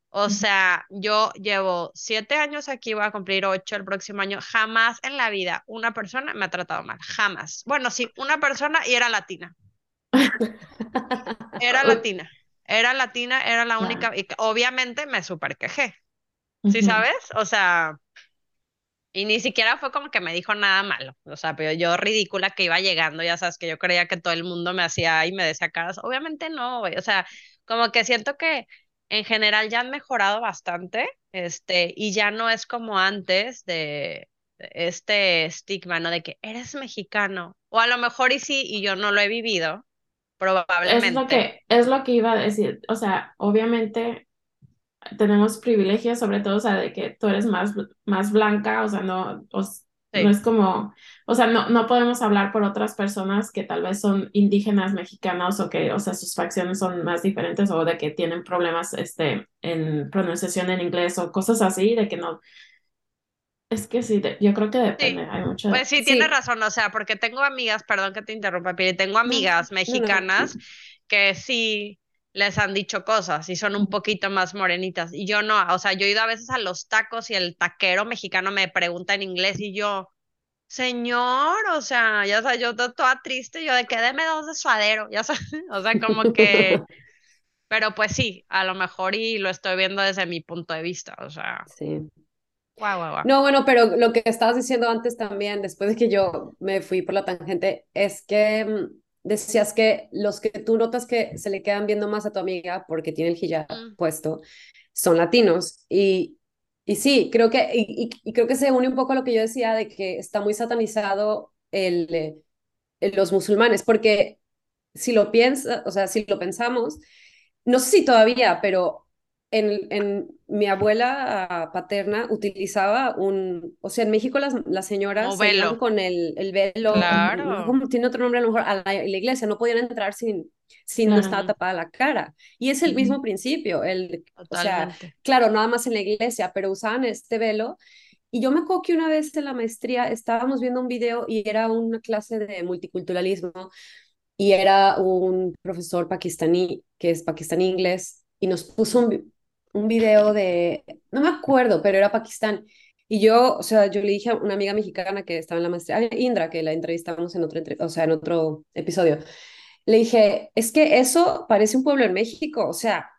O sea, yo llevo siete años aquí, voy a cumplir ocho el próximo año. Jamás en la vida una persona me ha tratado mal. Jamás. Bueno, sí, una persona y era latina. Era latina. Era latina, era la única, y obviamente me super quejé. ¿Sí sabes? O sea, y ni siquiera fue como que me dijo nada malo. O sea, pero yo ridícula que iba llegando, ya sabes, que yo creía que todo el mundo me hacía y me decía caras. Obviamente no, güey. O sea, como que siento que en general ya han mejorado bastante, este, y ya no es como antes de este estigma, ¿no? De que eres mexicano. O a lo mejor y sí, y yo no lo he vivido, Probablemente. Es lo que, es lo que iba a decir. O sea, obviamente tenemos privilegios, sobre todo, o sea, de que tú eres más, más blanca, o sea, no, no es como, o sea, no, no podemos hablar por otras personas que tal vez son indígenas mexicanos o que, o sea, sus facciones son más diferentes o de que tienen problemas, este, en pronunciación en inglés o cosas así, de que no, es que sí, yo creo que depende, hay mucho. Pues sí, tienes razón, o sea, porque tengo amigas, perdón que te interrumpa, pero tengo amigas mexicanas que sí les han dicho cosas y son un poquito más morenitas y yo no, o sea, yo he ido a veces a los tacos y el taquero mexicano me pregunta en inglés y yo, señor, o sea, ya sabes, yo toda triste, yo de que deme dos de suadero, ya sabes, o sea, como que, pero pues sí, a lo mejor y lo estoy viendo desde mi punto de vista, o sea. Sí. No, bueno, pero lo que estabas diciendo antes también, después de que yo me fui por la tangente, es que mm, decías que los que tú notas que se le quedan viendo más a tu amiga porque tiene el hijab mm. puesto son latinos. Y, y sí, creo que, y, creo que se une un poco a lo que yo decía de que está muy satanizado el, el los musulmanes, porque si lo piensas, o sea, si lo pensamos, no sé si todavía, pero en, en, mi abuela paterna utilizaba un, o sea, en México las, las señoras con el, el velo, claro. como tiene otro nombre a lo mejor, a la, iglesia, no podían entrar sin, sin no estar tapada la cara. Y es el mismo principio, el, o sea, claro, nada más en la iglesia, pero usaban este velo. Y yo me acuerdo que una vez en la maestría estábamos viendo un video y era una clase de multiculturalismo y era un profesor pakistaní, que es pakistaní inglés, y nos puso un, un video de, no me acuerdo, pero era Pakistán. Y yo, o sea, yo le dije a una amiga mexicana que estaba en la maestría, Indra, que la entrevistamos en otro, o sea, en otro episodio, le dije, es que eso parece un pueblo en México, o sea,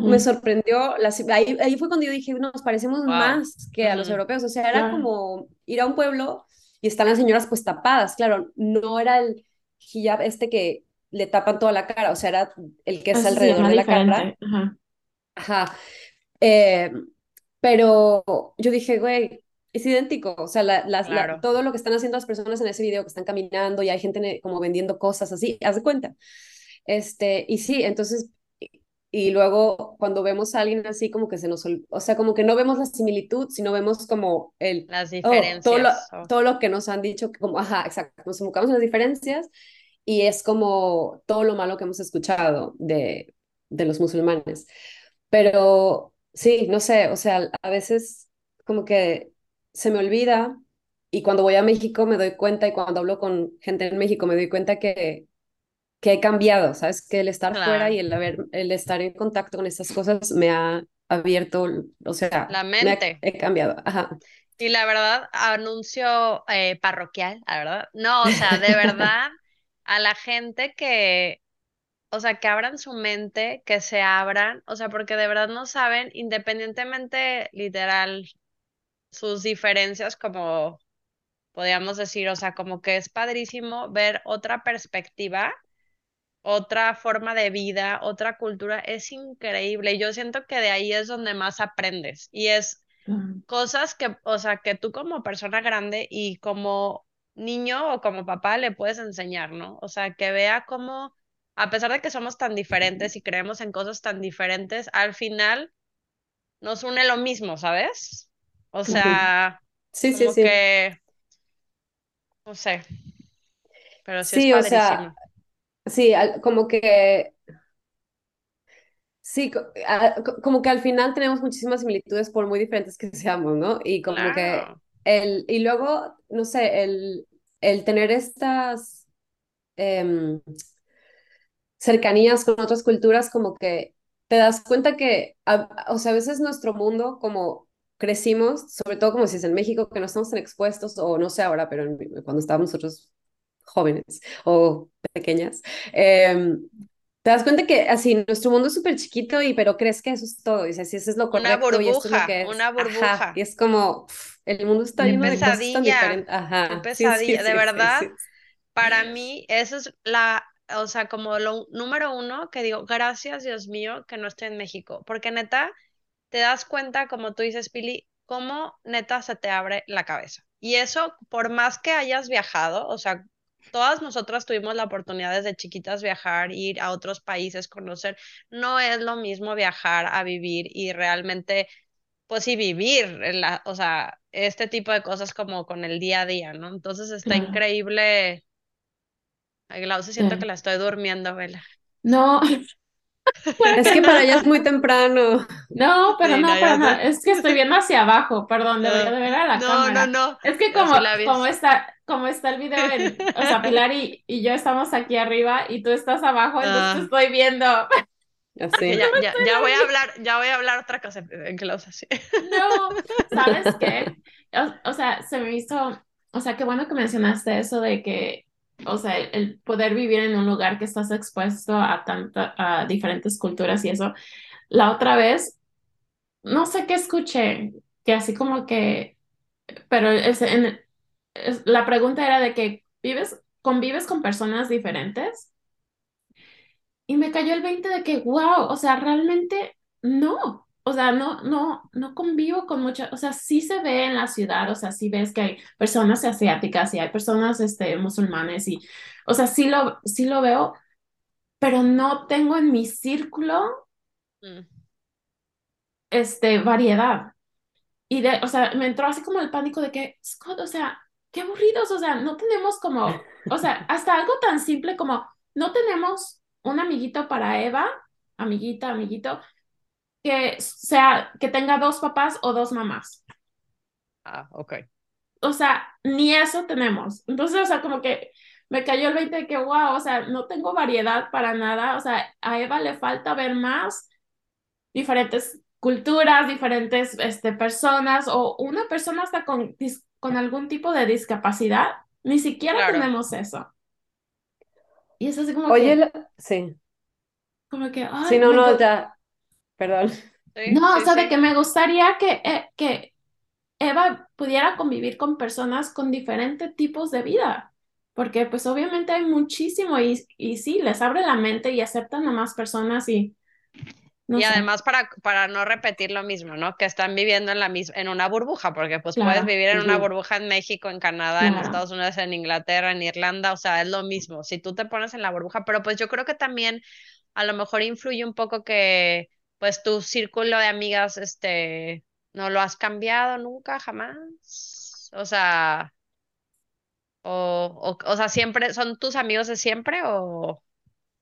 me sorprendió, ahí, ahí, fue cuando yo dije, nos parecemos más que a los europeos, o sea, era como ir a un pueblo y están las señoras pues tapadas, claro, no era el hijab este que le tapan toda la cara, o sea, era el que es alrededor de la cara. Ajá. Eh, pero yo dije, güey, es idéntico, o sea, la, todo lo que están haciendo las personas en ese video, que están caminando y hay gente como vendiendo cosas así, haz de cuenta. Este, y sí, entonces, y, luego cuando vemos a alguien así, como que se nos, o sea, como que no vemos la similitud, sino vemos como el... Las diferencias. todo, lo, todo, lo, que nos han dicho, como, ajá, exacto, nos enfocamos en las diferencias y es como todo lo malo que hemos escuchado de, de los musulmanes. Pero sí, no sé, o sea, a veces como que se me olvida y cuando voy a México me doy cuenta y cuando hablo con gente en México me doy cuenta que, que he cambiado, ¿sabes? Que el estar fuera y el, haber, el estar en contacto con estas cosas me ha abierto, o sea, la mente. he cambiado. Ajá. Y la verdad, anuncio eh, parroquial, la verdad. No, o sea, de verdad, a la gente que, o sea, que abran su mente, que se abran, o sea, porque de verdad no saben, independientemente, literal, sus diferencias, como podríamos decir, o sea, como que es padrísimo ver otra perspectiva, otra forma de vida, otra cultura, es increíble. Yo siento que de ahí es donde más aprendes y es cosas que, o sea, que tú como persona grande y como niño o como papá le puedes enseñar, ¿no? O sea, que vea cómo, a pesar de que somos tan diferentes y creemos en cosas tan diferentes, al final nos une lo mismo, ¿sabes? O sea, sí, sí, sí. que, no sé, pero sí, es o sea, sí, como que, sí, como que al final tenemos muchísimas similitudes por muy diferentes que seamos, ¿no? Y como que el, y luego, no sé, el, el tener estas em, cercanías con otras culturas, como que te das cuenta que, o sea, a veces nuestro mundo como crecimos, sobre todo como si es en México, que no estamos tan expuestos, o no sé ahora, pero cuando estábamos nosotros jóvenes o pequeñas, em, te das cuenta que así nuestro mundo es súper chiquito y pero crees que eso es todo, y si eso es lo correcto una burbuja, y esto es lo que es. Una burbuja. y es como, el mundo está lleno de cosas tan diferentes. Ajá. pesadilla, de verdad, para mí eso es la, o sea, como lo número uno que digo, gracias Dios mío que no estoy en México, porque neta, te das cuenta, como tú dices, Pili, cómo neta se te abre la cabeza. Y eso, por más que hayas viajado, o sea, todas nosotras tuvimos la oportunidad desde chiquitas viajar, ir a otros países, conocer. No es lo mismo viajar a vivir y realmente, pues sí, vivir, la, o sea, este tipo de cosas como con el día a día, ¿no? Entonces está increíble. Ay, Glau, se siento que la estoy durmiendo, Vela. No, es que para allá es muy temprano. No, pero no, Es que estoy viendo hacia abajo, perdón, debería de ver a la cámara. No, no, Es que como, como, está, como está el video, o sea, Pilar y, y, yo estamos aquí arriba y tú estás abajo, entonces ah. estoy viendo. Así. Ya, ya, ya, voy a hablar, ya voy a hablar otra cosa en Klaus así. No, ¿sabes qué? o sea, se me hizo, o sea, qué bueno que mencionaste eso de que o sea, el poder vivir en un lugar que estás expuesto a, tanta, a diferentes culturas y eso. La otra vez, no sé qué escuché, que así como que, pero es, en, la pregunta era de que vives, convives con personas diferentes. Y me cayó el 20 de que, wow, o sea, realmente no o sea, no, no, no convivo con muchas, o sea, sí se ve en la ciudad, o sea, sí ves que hay personas asiáticas y hay personas, este, musulmanes y, o sea, sí lo, sí lo veo, pero no tengo en mi círculo, mm. este, variedad. Y de, o sea, me entró así como el pánico de que, Scott, o sea, qué aburridos, o sea, no tenemos como, o sea, hasta algo tan simple como, no tenemos un amiguito para Eva, amiguita, amiguito, que sea, que tenga dos papás o dos mamás. Ah, ok. O sea, ni eso tenemos. Entonces, o sea, como que me cayó el 20 de que, wow, o sea, no tengo variedad para nada. O sea, a Eva le falta ver más diferentes culturas, diferentes este, personas o una persona hasta con, con algún tipo de discapacidad. Ni siquiera tenemos eso. Y es así como Oye, sí. Como que, ay, Sí, no, no, ya, Perdón. no, o sea, de que me gustaría que, eh, que Eva pudiera convivir con personas con diferentes tipos de vida, porque pues obviamente hay muchísimo y, y sí, les abre la mente y aceptan a más personas y... y además para, para no repetir lo mismo, ¿no? Que están viviendo en, la en una burbuja, porque pues puedes vivir en una burbuja en México, en Canadá, en Estados Unidos, en Inglaterra, en Irlanda, o sea, es lo mismo, si tú te pones en la burbuja, pero pues yo creo que también a lo mejor influye un poco que pues tu círculo de amigas, este, no lo has cambiado nunca, jamás. O sea, o, o, sea, siempre, ¿son tus amigos de siempre o...?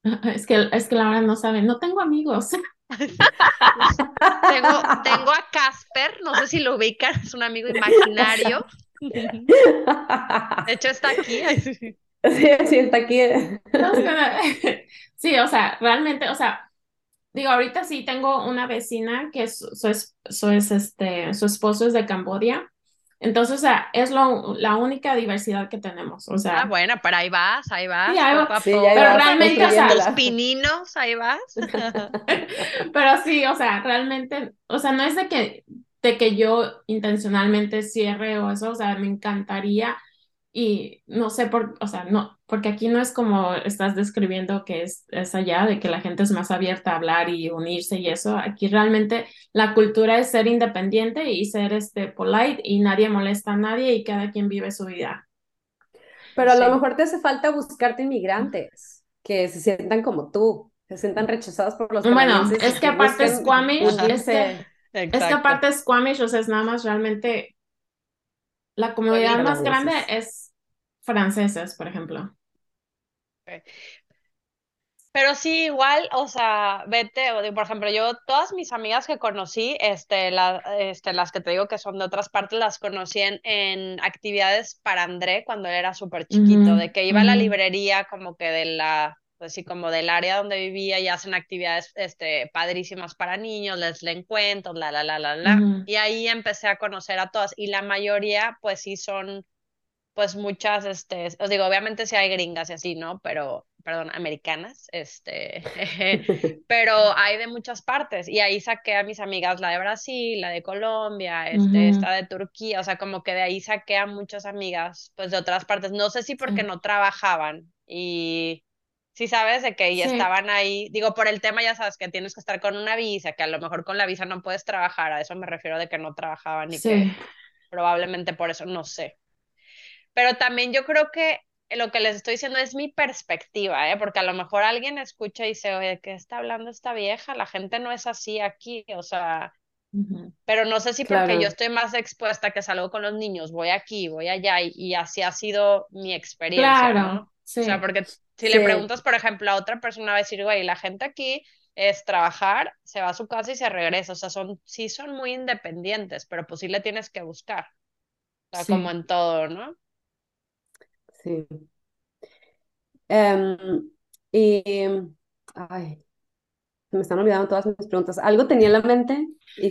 Es que, es que la verdad no saben, no tengo amigos. tengo, tengo a Casper, no sé si lo ubican, es un amigo imaginario. De hecho, está aquí. Sí, sí, está aquí. Sí, o sea, realmente, o sea, Digo, ahorita sí tengo una vecina que su, su, es, este, su esposo es de Cambodia Entonces, o sea, es lo, la única diversidad que tenemos, o sea. Ah, bueno, pero ahí vas, ahí vas. Sí, ahí va- Sí, ya Pero vas realmente, o sea. Los pininos, ahí vas. Pero sí, o sea, realmente, o sea, no es de que, de que yo intencionalmente cierre o eso, o sea, me encantaría y no sé por, o sea, no, porque aquí no es como estás describiendo que es, es allá, de que la gente es más abierta a hablar y unirse y eso. Aquí realmente la cultura es ser independiente y ser este polite y nadie molesta a nadie y cada quien vive su vida. Pero a Sí. lo mejor te hace falta buscarte inmigrantes que se sientan como tú, se sientan rechazados por los Bueno, es que aparte busquen Squamish, es que, es que aparte Squamish, o sea, es nada más realmente la comunidad más grande es franceses, por ejemplo. Pero sí, igual, o sea, vete, por ejemplo, yo, todas mis amigas que conocí, este, la, este, las que te digo que son de otras partes, las conocí en, en actividades para André cuando él era súper chiquito, Ujú, de que iba a la librería como que de la, pues sí, como del área donde vivía y hacen actividades, este, padrísimas para niños, les leen cuentos, la, la, la, la, la, Ujú. y ahí empecé a conocer a todas, y la mayoría, pues sí son pues muchas, este, os digo, obviamente sí hay gringas y así, ¿no? Pero, perdón, americanas, este, pero hay de muchas partes y ahí saqué a mis amigas la de Brasil, la de Colombia, este, Ujú. esta de Turquía, o sea, como que de ahí saqué a muchas amigas, pues de otras partes, no sé si porque Sí. no trabajaban y... Sí, sabes, de que ya Sí. estaban ahí, digo, por el tema ya sabes que tienes que estar con una visa, que a lo mejor con la visa no puedes trabajar, a eso me refiero de que no trabajaban y que Sí. probablemente por eso, no sé. Pero también yo creo que lo que les estoy diciendo es mi perspectiva, ¿eh? Porque a lo mejor alguien escucha y dice, oye, ¿de qué está hablando esta vieja? La gente no es así aquí, o sea, pero no sé si porque yo estoy más expuesta que salgo con los niños, voy aquí, voy allá, y, y así ha sido mi experiencia, Claro, ¿no? sí. O sea, porque si Sí. le preguntas, por ejemplo, a otra persona va a decir, güey, la gente aquí es trabajar, se va a su casa y se regresa, o sea, son, sí son muy independientes, pero pues sí le tienes que buscar, o sea, Sí. como en todo, ¿no? Sí. Em, y, ay, se me están olvidando todas mis preguntas. Algo tenía en la mente y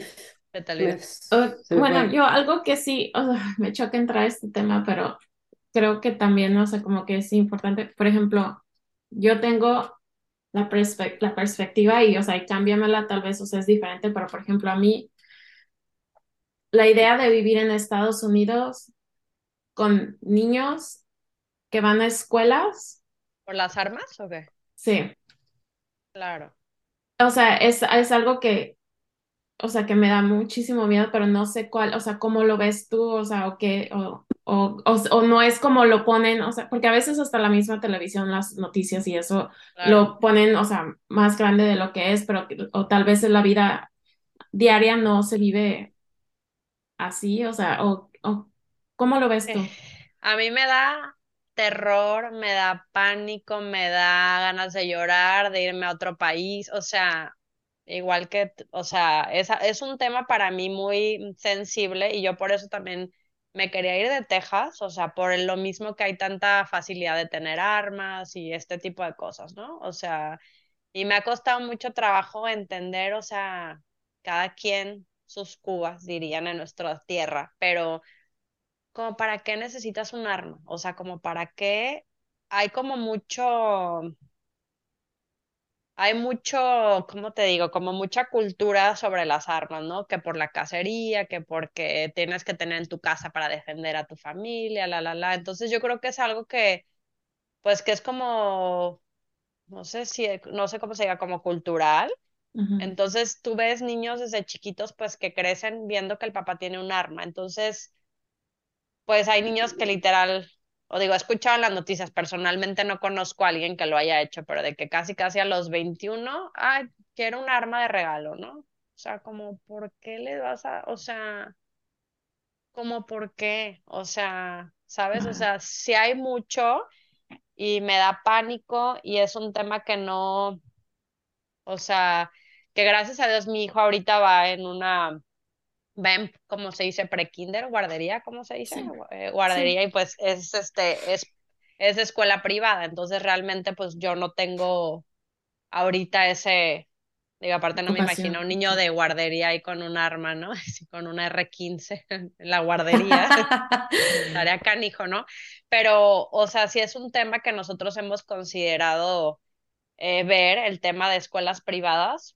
me- olvidó. Uh, se me bueno, fue. yo algo que sí, o sea, me choca entrar a este tema, pero creo que también, o sea, como que es importante. Por ejemplo, yo tengo la, perspe- la perspectiva y, o sea, y cámbiamela tal vez, o sea, es diferente, pero por ejemplo, a mí, la idea de vivir en Estados Unidos con niños que van a escuelas, ¿Por las armas o qué? sí, Claro. o sea, es, es algo que, o sea, que me da muchísimo miedo, pero no sé cuál, o sea, cómo lo ves tú, o sea, o qué, o, o, o, o no es como lo ponen, o sea, porque a veces hasta la misma televisión, las noticias y eso, Claro. lo ponen, o sea, más grande de lo que es, pero, o tal vez en la vida diaria no se vive así, o sea, o, o ¿cómo lo ves tú? Eh, A mí me da terror, me da pánico, me da ganas de llorar, de irme a otro país, o sea, igual que, o sea, es, es un tema para mí muy sensible y yo por eso también me quería ir de Texas, o sea, por lo mismo que hay tanta facilidad de tener armas y este tipo de cosas, ¿no? O sea, y me ha costado mucho trabajo entender, o sea, cada quien sus cubas, dirían en nuestra tierra, pero como para qué necesitas un arma, o sea, como para qué hay como mucho, hay mucho, ¿cómo te digo? Como mucha cultura sobre las armas, ¿no? Que por la cacería, que porque tienes que tener en tu casa para defender a tu familia, la, la, la. Entonces yo creo que es algo que, pues que es como, no sé si, no sé cómo se diga, como cultural. Entonces tú ves niños desde chiquitos, pues que crecen viendo que el papá tiene un arma. Entonces pues hay niños que literal, o digo, he escuchado en las noticias, personalmente no conozco a alguien que lo haya hecho, pero de que casi casi a los 21, ay, quiero un arma de regalo, ¿no? O sea, como, ¿por qué le vas a, o sea, como, ¿por qué? O sea, ¿sabes? O sea, si hay mucho y me da pánico y es un tema que no, o sea, que gracias a Dios mi hijo ahorita va en una va en, como se dice, prekinder, guardería, ¿cómo se dice? Sí. Eh, guardería y pues es este, es, es escuela privada, entonces realmente pues yo no tengo ahorita ese, Digo, aparte no me imagino un niño de guardería ahí con un arma, ¿no? Así con una R15 en la guardería. Estaría canijo, ¿no? Pero, o sea, sí es un tema que nosotros hemos considerado eh, ver, el tema de escuelas privadas.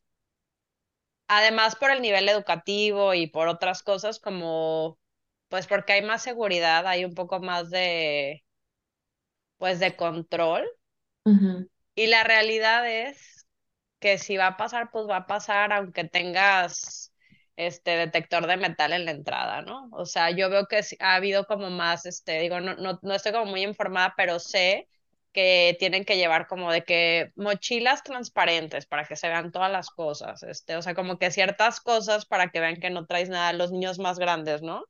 Además, por el nivel educativo y por otras cosas, como, pues porque hay más seguridad, hay un poco más de, pues, de control. Y la realidad es que si va a pasar, pues va a pasar aunque tengas este detector de metal en la entrada, ¿no? O sea, yo veo que ha habido como más, este, digo, no, no, no estoy como muy informada, pero sé que tienen que llevar como de que mochilas transparentes para que se vean todas las cosas, este, o sea, como que ciertas cosas para que vean que no traes nada los niños más grandes, ¿no?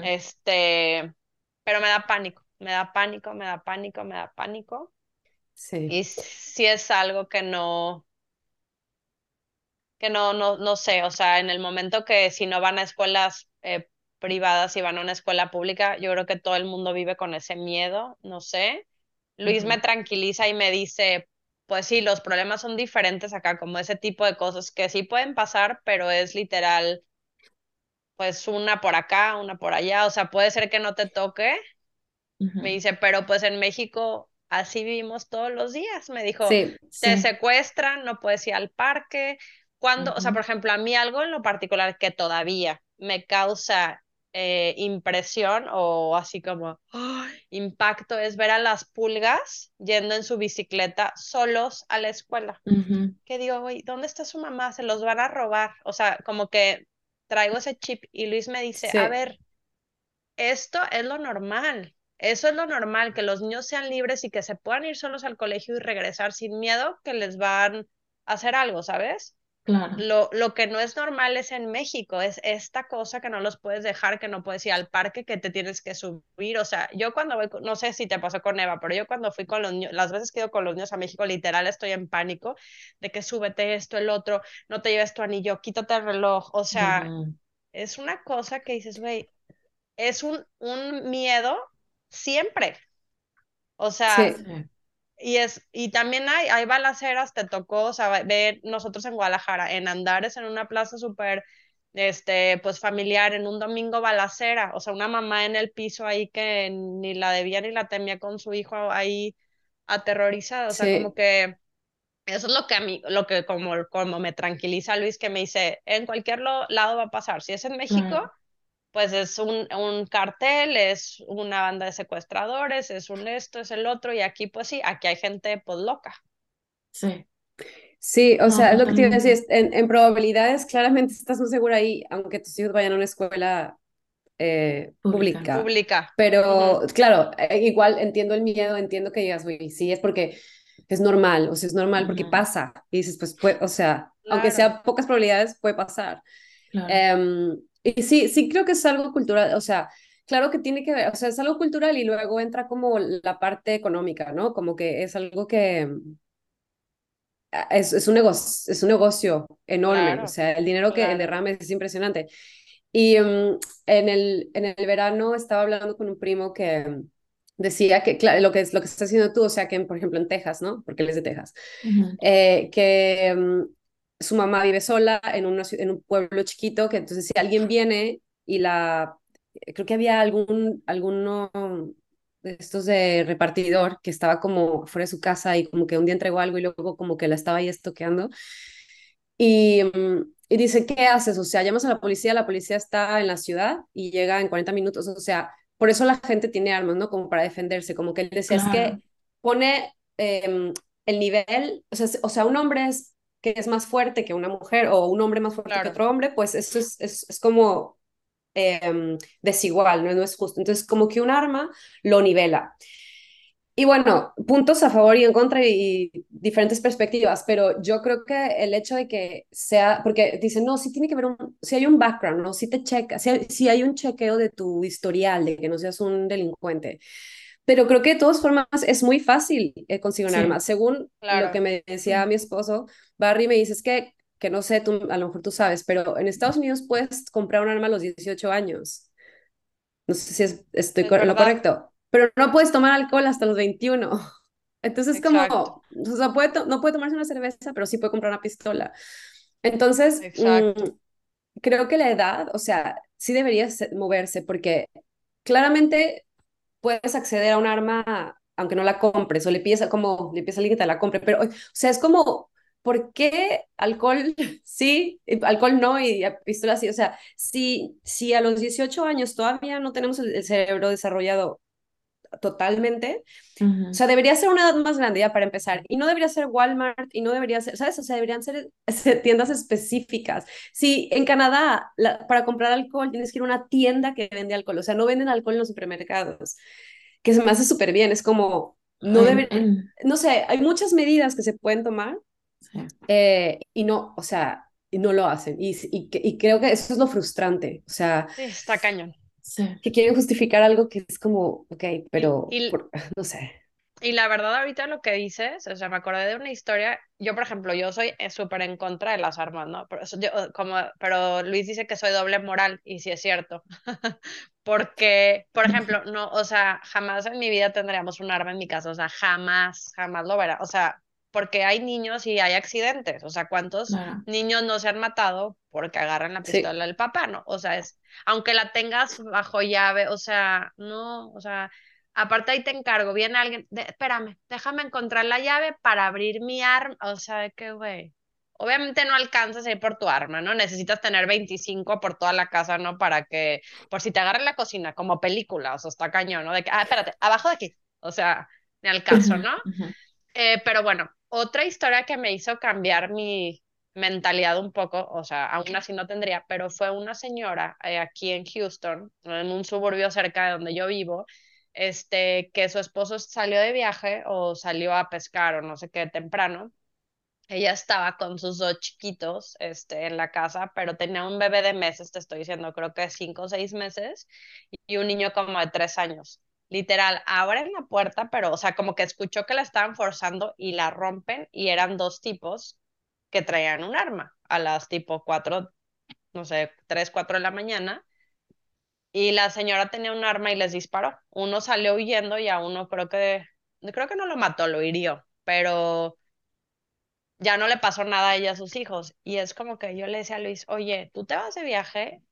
Este, pero me da pánico, me da pánico, me da pánico, me da pánico. Sí. Y si es algo que no, que no, no, no sé, o sea, en el momento que si no van a escuelas eh, privadas y van a una escuela pública, yo creo que todo el mundo vive con ese miedo, no sé. Luis me tranquiliza y me dice, pues sí, los problemas son diferentes acá, como ese tipo de cosas que sí pueden pasar, pero es literal, pues una por acá, una por allá, o sea, puede ser que no te toque. Me dice, pero pues en México así vivimos todos los días. Me dijo, te secuestran, no puedes ir al parque, cuando, o sea, por ejemplo, a mí algo en lo particular que todavía me causa eh, impresión o así como impacto es ver a las pulgas yendo en su bicicleta solos a la escuela. Que digo, güey, ¿dónde está su mamá? Se los van a robar. O sea, como que traigo ese chip y Luis me dice, a ver, esto es lo normal. Eso es lo normal, que los niños sean libres y que se puedan ir solos al colegio y regresar sin miedo que les van a hacer algo, ¿sabes? Lo, lo que no es normal es en México, es esta cosa que no los puedes dejar, que no puedes ir al parque, que te tienes que subir. O sea, yo cuando voy, no sé si te pasó con Eva, pero yo cuando fui con los niños, las veces que he ido con los niños a México, literal estoy en pánico de que súbete esto, el otro, no te lleves tu anillo, quítate el reloj. O sea, es una cosa que dices, güey, es un, un miedo siempre. O sea, y, es, y también hay, hay balaceras, te tocó, o sea, ver nosotros en Guadalajara, en Andares, en una plaza súper, este, pues familiar, en un domingo balacera, o sea, una mamá en el piso ahí que ni la debía ni la temía con su hijo ahí aterrorizada, o sea, como que eso es lo que a mí, lo que como, como me tranquiliza Luis, que me dice, en cualquier lado va a pasar, si es en México, pues es un, un, cartel, es una banda de secuestradores, es un esto, es el otro, y aquí pues sí, aquí hay gente pues loca. Sí. Sí, o sea, es lo que te iba a decir, en, en, probabilidades claramente estás muy segura ahí, aunque tus hijos vayan a una escuela eh, pública. Pública. Pero claro, eh, igual entiendo el miedo, entiendo que digas, güey, sí, es porque es normal, o sea, es normal porque pasa. Y dices, pues, puede, o sea, aunque sea pocas probabilidades, puede pasar. Claro. Em, y sí, sí creo que es algo cultural, o sea, claro que tiene que ver, o sea, es algo cultural y luego entra como la parte económica, ¿no? Como que es algo que ah, es, es un, negocio, es un negocio enorme, o sea, el dinero que el derrame es impresionante. Y mm, en, el, en el verano estaba hablando con un primo que decía que claro, lo que es lo que estás haciendo tú, o sea, que por ejemplo en Texas, ¿no? Porque él es de Texas, eh, que mm, su mamá vive sola en, una, en un pueblo chiquito, que entonces si alguien viene y la, creo que había algún, alguno de estos de repartidor que estaba como fuera de su casa y como que un día entregó algo y luego como que la estaba ahí estoqueando. Y, mm, y dice, ¿qué haces? O sea, llamas a la policía, la policía está en la ciudad y llega en 40 minutos, o sea, por eso la gente tiene armas, ¿no? Como para defenderse, como que él decía, es que pone em, el nivel, o sea, o sea, un hombre es que es más fuerte que una mujer o un hombre más fuerte que otro hombre, pues eso es, es, es como em, desigual, ¿no? no es justo. Entonces, como que un arma lo nivela. Y bueno, puntos a favor y en contra y, diferentes perspectivas, pero yo creo que el hecho de que sea, porque dicen, no, sí tiene que ver un, si hay un background, ¿no? Si te checa, si hay, si hay un chequeo de tu historial, de que no seas un delincuente. Pero creo que de todas formas es muy fácil eh, conseguir un arma. Según lo que me decía mi esposo, Barry me dice, es que, que no sé, tú, a lo mejor tú sabes, pero en Estados Unidos puedes comprar un arma a los 18 años. No sé si estoy con lo correcto, pero no puedes tomar alcohol hasta los 21. Entonces, como, o sea, puede no puede tomarse una cerveza, pero sí puede comprar una pistola. Entonces, mm, creo que la edad, o sea, sí debería moverse porque claramente puedes acceder a un arma aunque no la compres o le pides como le pides a alguien que te la compre, pero o sea, es como ¿por qué alcohol sí, alcohol no y pistola sí? O sea, si, si a los 18 años todavía no tenemos el, cerebro desarrollado totalmente, o sea, debería ser una edad más grande ya para empezar, y no debería ser Walmart, y no debería ser, ¿sabes? O sea, deberían ser tiendas específicas. Si en Canadá para comprar alcohol tienes que ir a una tienda que vende alcohol, o sea, no venden alcohol en los supermercados, que se me hace súper bien, es como, no debe, no sé, hay muchas medidas que se pueden tomar, eh, y no, o sea, y no lo hacen. Y, y, y, creo que eso es lo frustrante. O sea, sí, está cañón. Que quieren justificar algo que es como, ok, pero no sé. Y la verdad, ahorita lo que dices, o sea, me acordé de una historia. Yo, por ejemplo, yo soy eh, súper en contra de las armas, ¿no? Pero, yo, como, pero Luis dice que soy doble moral, y sí es cierto. Porque, por ejemplo, no, o sea, jamás en mi vida tendríamos un arma en mi casa, o sea, jamás, jamás lo verá. O sea, porque hay niños y hay accidentes. O sea, ¿cuántos niños no se han matado porque agarran la pistola del papá, no? O sea, es, aunque la tengas bajo llave, o sea, no, o sea, aparte ahí te encargo, viene alguien, espérame, déjame encontrar la llave para abrir mi arma, o sea, qué güey. Obviamente no alcanzas a ir por tu arma, ¿no? Necesitas tener 25 por toda la casa, ¿no? Para que, por si te agarran la cocina, como película, o sea, está cañón, ¿no? De que, ah, espérate, abajo de aquí, o sea, ni al caso, ¿no? Eh, pero bueno, otra historia que me hizo cambiar mi mentalidad un poco, o sea, aún así no tendría, pero fue una señora eh, aquí en Houston, en un suburbio cerca de donde yo vivo, este, que su esposo salió de viaje o salió a pescar o no sé qué temprano. Ella estaba con sus dos chiquitos este, en la casa, pero tenía un bebé de meses, te estoy diciendo, creo que cinco o seis meses, y un niño como de tres años literal, abren la puerta, pero, o sea, como que escuchó que la estaban forzando y la rompen y eran dos tipos que traían un arma a las tipo cuatro, no sé, tres, cuatro de la mañana. Y la señora tenía un arma y les disparó. Uno salió huyendo y a uno creo que, creo que no lo mató, lo hirió, pero ya no le pasó nada a ella a sus hijos. Y es como que yo le decía a Luis, oye, tú te vas de viaje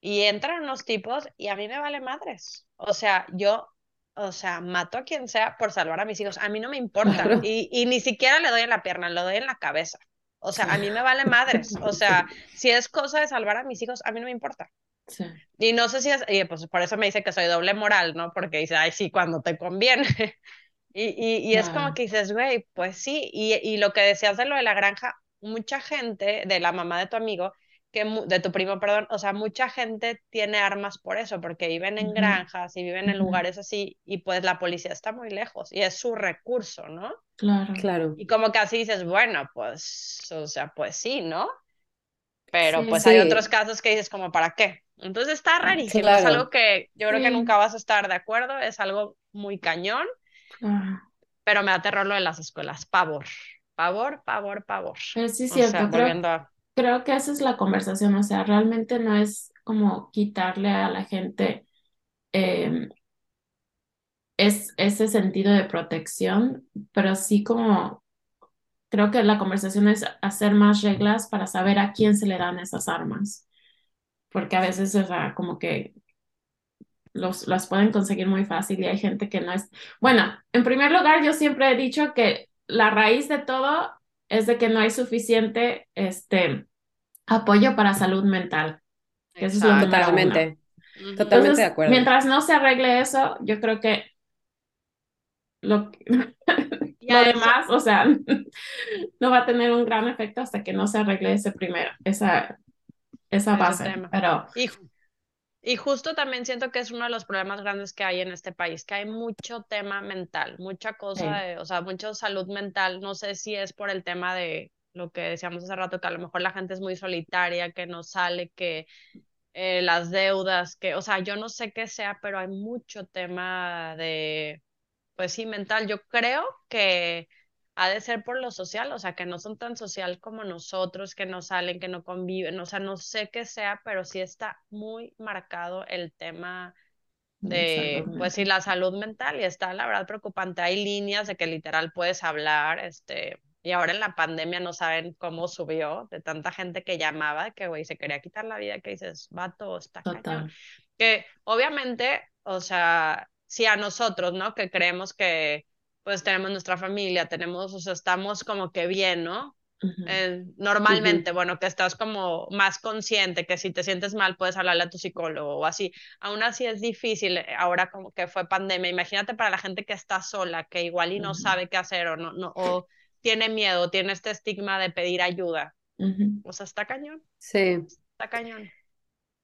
y entran unos tipos y a mí me vale madres. O sea, yo, o sea, mato a quien sea por salvar a mis hijos. A mí no me importa. Y, y, ni siquiera le doy en la pierna, le doy en la cabeza. O sea, a mí me vale madres. O sea, si es cosa de salvar a mis hijos, a mí no me importa. Sí. Y no sé si es, y pues por eso me dice que soy doble moral, ¿no? Porque dice, ay, sí, cuando te conviene. y, y, y es como que dices, güey, pues sí. Y, y lo que decías de lo de la granja, mucha gente, de la mamá de tu amigo, que de tu primo, perdón, o sea, mucha gente tiene armas por eso, porque viven en granjas y viven en lugares así y pues la policía está muy lejos y es su recurso, ¿no? Claro, claro. Y como que así dices, bueno, pues, o sea, pues sí, ¿no? Pero pues hay otros casos que dices como, ¿para qué? Entonces está rarísimo, es algo que yo creo que nunca vas a estar de acuerdo, es algo muy cañón, pero me da terror lo de las escuelas, pavor, pavor, pavor, pavor. Pero sí, cierto, o creo que esa es la conversación, o sea, realmente no es como quitarle a la gente em, es, ese sentido de protección, pero sí como creo que la conversación es hacer más reglas para saber a quién se le dan esas armas, porque a veces, o sea, como que los, las pueden conseguir muy fácil y hay gente que no es... Bueno, en primer lugar, yo siempre he dicho que la raíz de todo es de que no hay suficiente este, apoyo para salud mental. eso es totalmente, totalmente de acuerdo. Mientras no se arregle eso, yo creo que lo, lo demás, o sea, no va a tener un gran efecto hasta que no se arregle ese primero, esa, esa base. Pero... Y, y justo también siento que es uno de los problemas grandes que hay en este país, que hay mucho tema mental, mucha cosa, o sea, mucha salud mental. No sé si es por el tema de lo que decíamos hace rato, que a lo mejor la gente es muy solitaria, que no sale, que eh, las deudas, que, o sea, yo no sé qué sea, pero hay mucho tema de, pues sí, mental. Yo creo que ha de ser por lo social, o sea, que no son tan social como nosotros, que no salen, que no conviven, o sea, no sé qué sea, pero sí está muy marcado el tema de, pues sí, la salud mental y está la verdad preocupante. Hay líneas de que literal puedes hablar, este, y ahora en la pandemia no saben cómo subió de tanta gente que llamaba, que güey se quería quitar la vida, que dices, vato, está cañón. Que obviamente, o sea, si a nosotros, ¿no? Que creemos que pues tenemos nuestra familia, tenemos, o sea, estamos como que bien, ¿no? Eh, normalmente, bueno, que estás como más consciente, que si te sientes mal puedes hablarle a tu psicólogo o así. Aún así es difícil eh, ahora como que fue pandemia. Imagínate para la gente que está sola, que igual y no sabe qué hacer o no, no o tiene miedo, tiene este estigma de pedir ayuda. O sea, está cañón. Sí. Está cañón.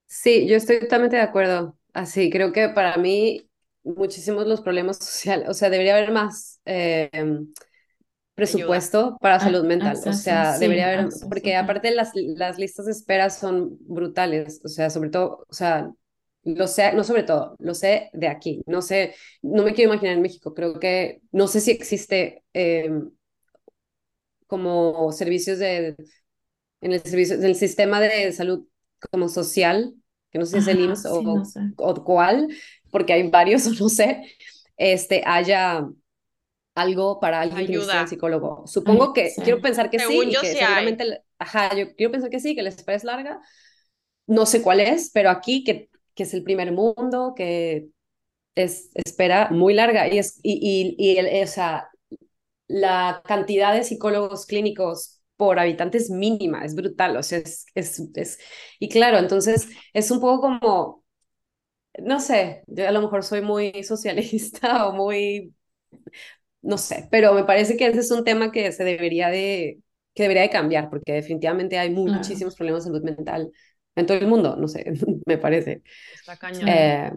Sí, yo estoy totalmente de acuerdo. Así, creo que para mí muchísimos los problemas sociales, o sea, debería haber más eh, presupuesto para ah, salud mental, o sea, debería haber, porque aparte las, las listas de espera son brutales, o sea, sobre todo, o sea, lo sé, no sobre todo, lo sé de aquí, no sé, no me quiero imaginar en México, creo que, no sé si existe eh, como servicios de, en el servicio, del sistema de salud como social, que no sé si es el IMSS o, o cuál, porque hay varios, no sé, este, haya algo para alguien Ayuda. que sea psicólogo. Supongo que, quiero pensar que sí, que seguramente, ajá, yo quiero pensar que sí, que la espera es larga, no sé cuál es, pero aquí que, que es el primer mundo, que es espera muy larga y es, y, y, y o sea, la cantidad de psicólogos clínicos por habitante es mínima, es brutal, o sea, es, es, es, y claro, entonces es un poco como, no sé, yo a lo mejor soy muy socialista o muy, no sé, pero me parece que ese es un tema que se debería de, que debería de cambiar, porque definitivamente hay muchísimos problemas de salud mental en todo el mundo, no sé, me parece. Está cañón. Eh,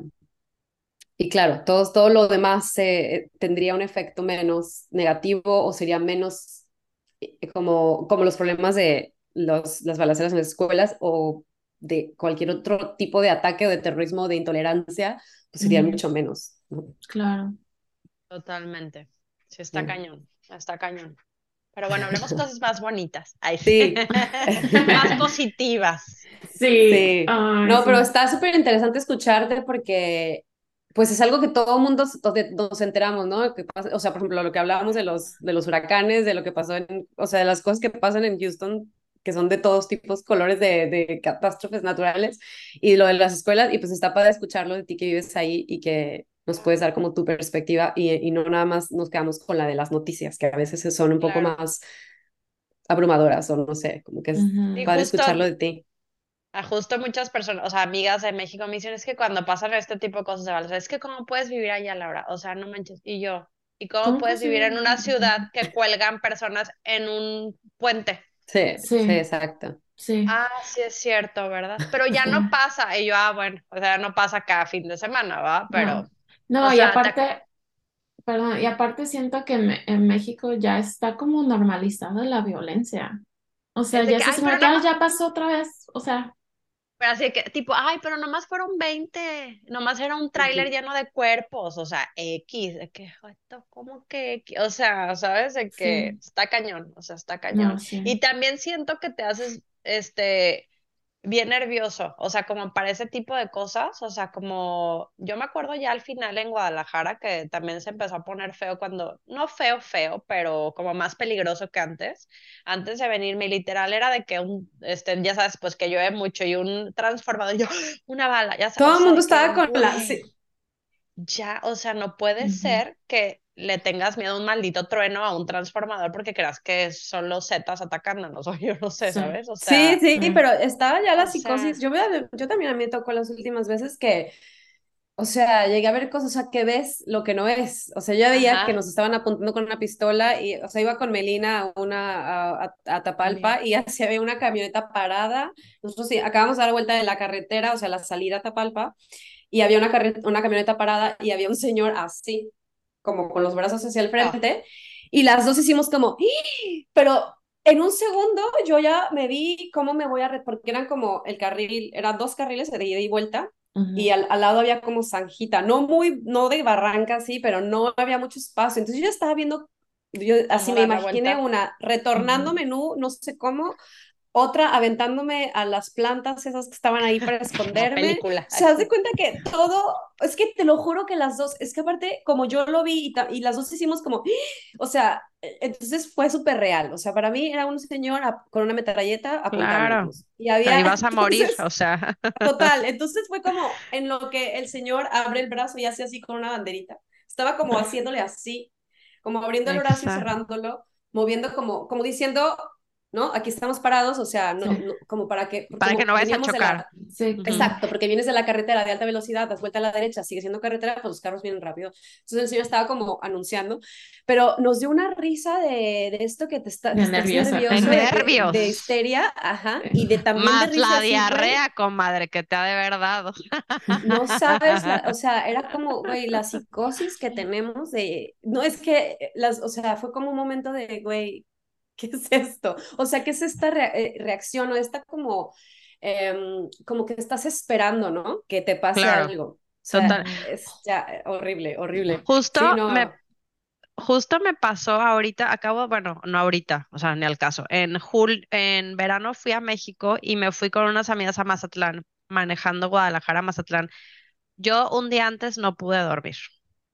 y claro, todo, todo lo demás eh, tendría un efecto menos negativo o sería menos eh, como, como los problemas de los, las balaceras en las escuelas o de cualquier otro tipo de ataque o de terrorismo o de intolerancia, pues serían mucho menos. Claro. Totalmente. Sí, está cañón, está cañón. Pero bueno, hablemos cosas más bonitas. sí. más positivas. Sí. no, pero está súper interesante escucharte porque pues es algo que todo el mundo nos enteramos, ¿no? Que o sea, por ejemplo, lo que hablábamos de los, de los huracanes, de lo que pasó en, o sea, de las cosas que pasan en Houston, que son de todos tipos, colores de, de catástrofes naturales, y lo de las escuelas, y pues está para escucharlo de ti que vives ahí y que nos puedes dar como tu perspectiva y, y no nada más nos quedamos con la de las noticias, que a veces son un poco más abrumadoras o no sé, como que es para escucharlo de ti. justo muchas personas, o sea, amigas de México me dicen, es que cuando pasan este tipo de cosas de o es que cómo puedes vivir allá, Laura, o sea, no manches, y yo, ¿y cómo, puedes vivir en una ciudad que cuelgan personas en un puente? Sí, sí, exacto. Sí. Ah, sí es cierto, ¿verdad? Pero ya no pasa, y yo, ah, bueno, o sea, no pasa cada fin de semana, ¿va? Pero... No, y aparte... Perdón, y aparte siento que en México ya está como normalizada la violencia. O sea, ya se ya pasó otra vez, o sea. Pero así que, tipo, ay, pero nomás fueron 20, nomás era un tráiler lleno de cuerpos, o sea, X, de que, ¿cómo que X? O sea, ¿sabes? De que está cañón, o sea, está cañón. Y también siento que te haces, este, bien nervioso, o sea, como para ese tipo de cosas, o sea, como yo me acuerdo ya al final en Guadalajara que también se empezó a poner feo cuando, no feo, feo, pero como más peligroso que antes. Antes de venirme, literal era de que un, este, ya sabes, pues que llueve mucho y un transformador, yo, una bala, ya sabes. Todo el mundo estaba con la... Ya, o sea, no puede ser que le tengas miedo a un maldito trueno a un transformador porque creas que son los zetas atacándonos, o yo no sé, ¿sabes? O sea, sí, sí, pero estaba ya la psicosis. Yo, yo también a mí me tocó las últimas veces que, o sea, llegué a ver cosas, o sea, que ves lo que no es. O sea, yo veía que nos estaban apuntando con una pistola y, o sea, iba con Melina a, una, a, Tapalpa y así había una camioneta parada. Nosotros sí, acabamos de dar vuelta de la carretera, o sea, la salida a Tapalpa, y había una, una camioneta parada y había un señor así como con los brazos hacia el frente, y las dos hicimos como, pero en un segundo yo ya me vi cómo me voy a, porque eran como el carril, eran dos carriles de ida y vuelta, y al, al, lado había como zanjita, no muy, no de barranca así, pero no había mucho espacio, entonces yo ya estaba viendo, yo así me imaginé una, retornando menú, no sé cómo, otra aventándome a las plantas esas que estaban ahí para esconderme. película. Se hace cuenta que todo, es que te lo juro que las dos, es que aparte como yo lo vi y, y las dos hicimos como, o sea, e, entonces fue súper real, o sea, para mí era un señor con una metralleta Claro. Y había... Ahí vas a morir, entonces, o sea. Total, entonces fue como en lo que el señor abre el brazo y hace así con una banderita. Estaba como haciéndole así, como abriendo el brazo y cerrándolo, moviendo como, como diciendo, ¿no? Aquí estamos parados, o sea, no, Sí. no, como para que... Para que no vayas a la- chocar. Exacto, porque vienes de la carretera de alta velocidad, das vuelta a la derecha, sigue siendo carretera, pues los carros vienen rápido. Entonces el señor estaba como anunciando, pero nos dio una risa de, de esto que te está De nervioso, De nervios. de histeria, ajá, y de también de Más risa la así, diarrea, comadre, que te ha de haber dado. No sabes, la- o sea, era como, güey, la psicosis que tenemos de, no es que, las, o sea, fue como un momento de, güey, ¿qué es esto? O sea, ¿qué es esta eh, reacción o esta como, em, como que estás esperando, ¿no? Que te pase Claro. algo. O sea, Total. es ya eh, horrible, horrible. Justo Sí, no, me Justo me pasó ahorita, acabo, bueno, no ahorita, o sea, ni al caso. En jul, en verano fui a México y me fui con unas amigas a Mazatlán, manejando Guadalajara a Mazatlán. Yo un día antes no pude dormir.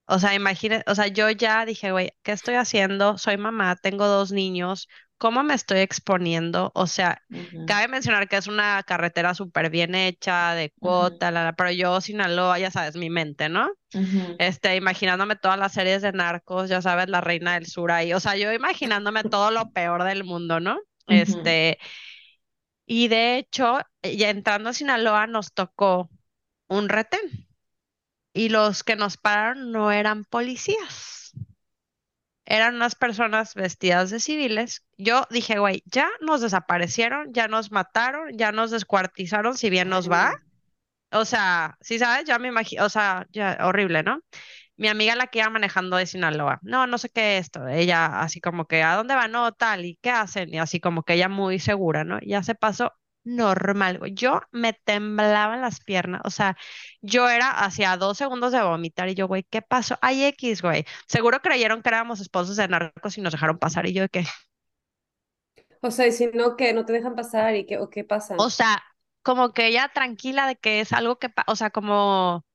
O sea, imagínate, o sea, yo ya dije, güey, ¿qué estoy haciendo? Soy mamá, tengo dos niños, ¿cómo me estoy exponiendo? O sea, cabe mencionar que es una carretera súper bien hecha, de cuota, la, la, pero yo Sinaloa, ya sabes, mi mente, ¿no? Este, imaginándome todas las series de narcos, ya sabes, la reina del sur ahí, o sea, yo imaginándome todo lo peor del mundo, ¿no? Este, y de hecho, ya entrando a Sinaloa nos tocó un retén y los que nos pararon no eran policías, eran unas personas vestidas de civiles. Yo dije, güey, ya nos desaparecieron, ya nos mataron, ya nos descuartizaron, si bien nos va. O sea, sí sabes, ya me imagino, o sea, ya horrible, ¿no? Mi amiga la que iba manejando de Sinaloa, no, no sé qué es esto, ella así como que, ¿a dónde va? No, tal, ¿y qué hacen? Y así como que ella muy segura, ¿no? Ya se pasó normal, güey. Yo me temblaban las piernas, o sea, yo era hacia dos segundos de vomitar y yo, güey, ¿qué pasó? Ay, X, güey. Seguro creyeron que éramos esposos de narcos y nos dejaron pasar y yo de qué. O sea, y si no, que no te dejan pasar y que, o qué pasa. O sea, como que ella tranquila de que es algo que, o sea, como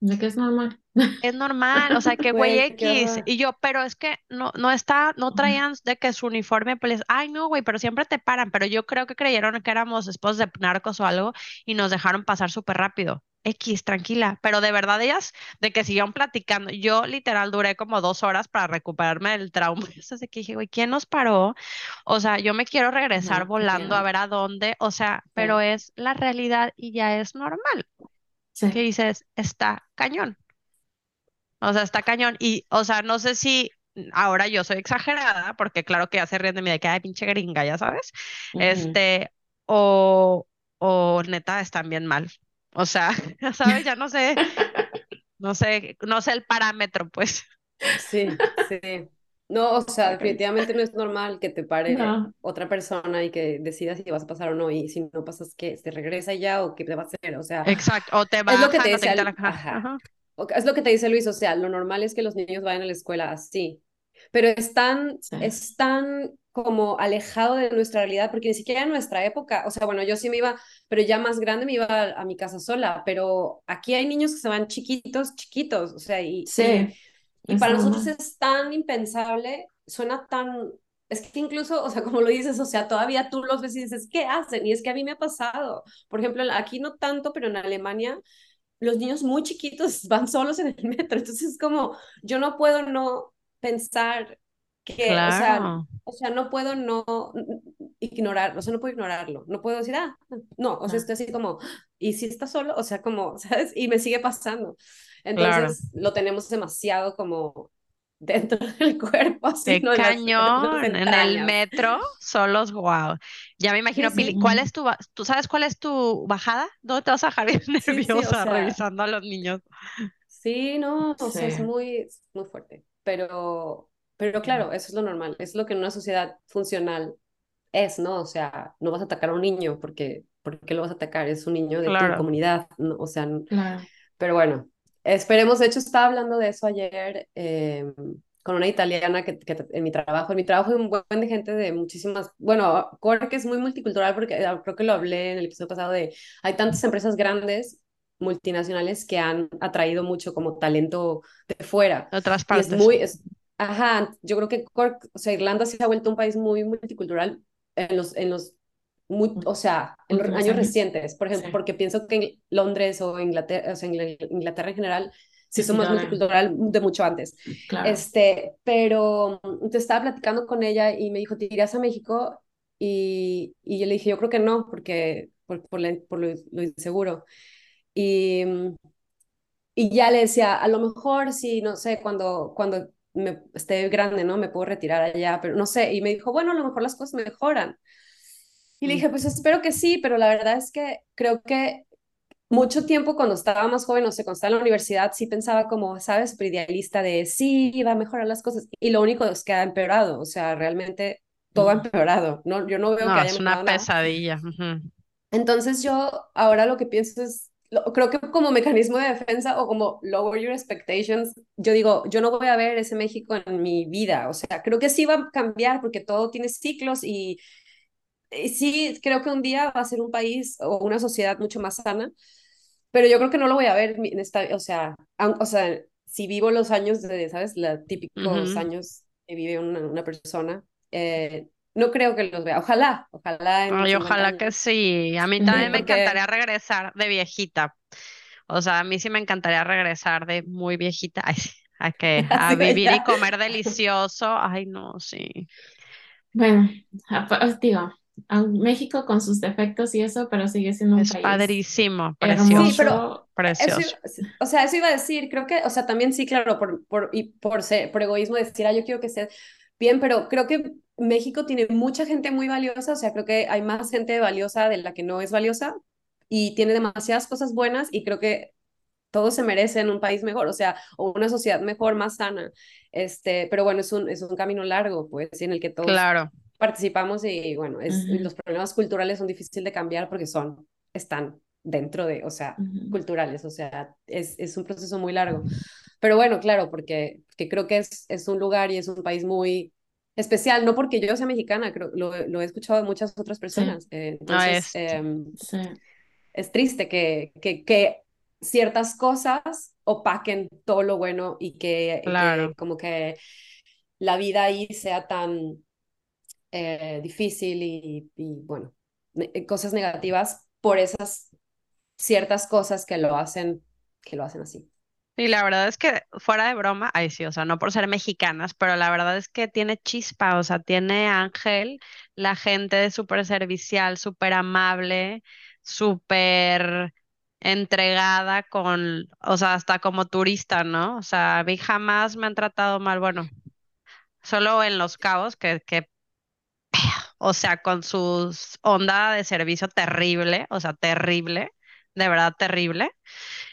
De que es normal. Es normal, o sea, que güey X. Y yo, pero es que no, no está, no traían de que su uniforme, pues, ay, no, güey, pero siempre te paran. Pero yo creo que creyeron que éramos esposos de narcos o algo y nos dejaron pasar súper rápido. X, tranquila. Pero de verdad ellas, de que siguieron platicando. Yo literal duré como dos horas para recuperarme del trauma. Entonces, que dije, güey, ¿quién nos paró? O sea, yo me quiero regresar volando a ver a dónde. O sea, pero es la realidad y ya es normal. Sí. Que dices, está cañón. O sea, está cañón. Y, o sea, no sé si ahora yo soy exagerada, porque claro que ya se ríen de mí de que hay pinche gringa, ya sabes. Este, o, o neta están bien mal. O sea, ya sabes, ya no sé, no sé, no sé el parámetro, pues. Sí, sí. No, o sea, definitivamente no es normal que te pare No. otra persona y que decidas si vas a pasar o no. Y si no pasas, ¿qué? ¿Se regresa ya o qué te va a hacer? O sea, Exacto. O te Es lo que te te el- la- ajá. Es lo que te dice Luis, o sea, lo normal es que los niños vayan a la escuela así. Pero están, Sí. están como alejado de nuestra realidad, porque ni siquiera en nuestra época, o sea, bueno, yo sí me iba, pero ya más grande me iba a, a mi casa sola, pero aquí hay niños que se van chiquitos, chiquitos, o sea, y- Sí. y es para nosotros normal. es tan impensable, suena tan, es que incluso, o sea, como lo dices, o sea, todavía tú los ves y dices, ¿qué hacen? Y es que a mí me ha pasado. Por ejemplo, aquí no tanto, pero en Alemania, los niños muy chiquitos van solos en el metro. Entonces es como, yo no puedo no pensar que, o sea, Claro. o sea, no puedo no ignorarlo, o sea, no puedo ignorarlo, no puedo decir, ah, no, o sea, Ah. estoy así como, ¿y si está solo? O sea, como, ¿sabes? Y me sigue pasando. Claro. Entonces, lo tenemos demasiado como dentro del cuerpo, así, ¿no? En las- en cañón. En el metro, solos, wow. Ya me imagino, sí. Pili, ¿cuál es tu, tú sabes cuál es tu bajada? ¿Dónde te vas a bajar bien Sí, sí, o nerviosa sea, revisando a los niños? Sí, no, o sea, es Sí. muy, muy fuerte, pero, pero claro, eso es lo normal, es lo que en una sociedad funcional es, ¿no? O sea, no vas a atacar a un niño porque, porque lo vas a atacar, es un niño de tu Claro. comunidad, ¿no? O sea, Claro. pero bueno, esperemos, de hecho estaba hablando de eso ayer eh, con una italiana que, en mi trabajo, en mi trabajo hay un buen de gente de muchísimas, bueno, Cork es muy multicultural porque ah, creo que lo hablé en el episodio pasado de, hay tantas empresas grandes multinacionales que han atraído mucho como talento de fuera. Otras partes. es muy, ajá, yo creo que Cork, o sea, Irlanda se ha vuelto un país muy multicultural en los, en los o sea, en los años recientes, por ejemplo, porque pienso que en Londres o Inglaterra, o sea, en Inglaterra en general, sí somos multicultural de mucho antes. Este, pero te estaba platicando con ella y me dijo, ¿te irías a México? Y, y yo le dije, yo creo que no, porque por, por, por lo, inseguro. Y, y ya le decía, a lo mejor sí, no sé, cuando, cuando me esté grande, ¿no? Me puedo retirar allá, pero no sé. Y me dijo, bueno, a lo mejor las cosas mejoran. Y le dije, pues espero que sí, pero la verdad es que creo que mucho tiempo cuando estaba más joven, o sea, cuando estaba en la universidad, sí pensaba como, ¿sabes? Super idealista de sí, va a mejorar las cosas. Y lo único es que ha empeorado, o sea, realmente todo ha empeorado. No, yo no veo que haya es una pesadilla. Entonces yo ahora lo que pienso es, creo que como mecanismo de defensa o como lower your expectations, yo digo, yo no voy a ver ese México en mi vida, o sea, creo que sí va a cambiar porque todo tiene ciclos y, sí, creo que un día va a ser un país o una sociedad mucho más sana, pero yo creo que no lo voy a ver en esta, o sea, o sea, si vivo los años de, ¿sabes? Los típicos años que vive una, una persona, eh, no creo que los vea. Ojalá, ojalá. Ay, ojalá que sí. A mí también me encantaría regresar de viejita. O sea, a mí sí me encantaría regresar de muy viejita. a que a vivir y comer delicioso. Ay, no, sí. Bueno, pues, digo, México con sus defectos y eso, pero sigue siendo un es padrísimo, precioso. Sí, pero precioso. o sea, eso iba a decir, creo que, o sea, también sí, claro, por, por, y por, ser, por egoísmo decir, ah, yo quiero que sea bien, pero creo que México tiene mucha gente muy valiosa, o sea, creo que hay más gente valiosa de la que no es valiosa y tiene demasiadas cosas buenas y creo que todos se merecen un país mejor, o sea, o una sociedad mejor, más sana. Este, pero bueno, es un, es un camino largo, pues, en el que todos claro participamos y bueno, es, los problemas culturales son difíciles de cambiar porque son, están dentro de, o sea, culturales, o sea, es, es, un proceso muy largo. Pero bueno, claro, porque, que creo que es, es un lugar y es un país muy especial, no porque yo sea mexicana, creo, lo, lo he escuchado de muchas otras personas. Eh, entonces, em, es triste que, que, que, ciertas cosas opaquen todo lo bueno y que, que como que la vida ahí sea tan eh, difícil y, bueno, eh, cosas negativas por esas ciertas cosas que lo hacen, que lo hacen así. Y la verdad es que fuera de broma, ay sí, o sea, no por ser mexicanas, pero la verdad es que tiene chispa, o sea, tiene ángel, la gente súper servicial, súper amable, súper entregada con, o sea, hasta como turista, ¿no? O sea, a mí jamás me han tratado mal, bueno, solo en Los Cabos, que, que o sea, con su onda de servicio terrible, o sea, terrible, de verdad terrible.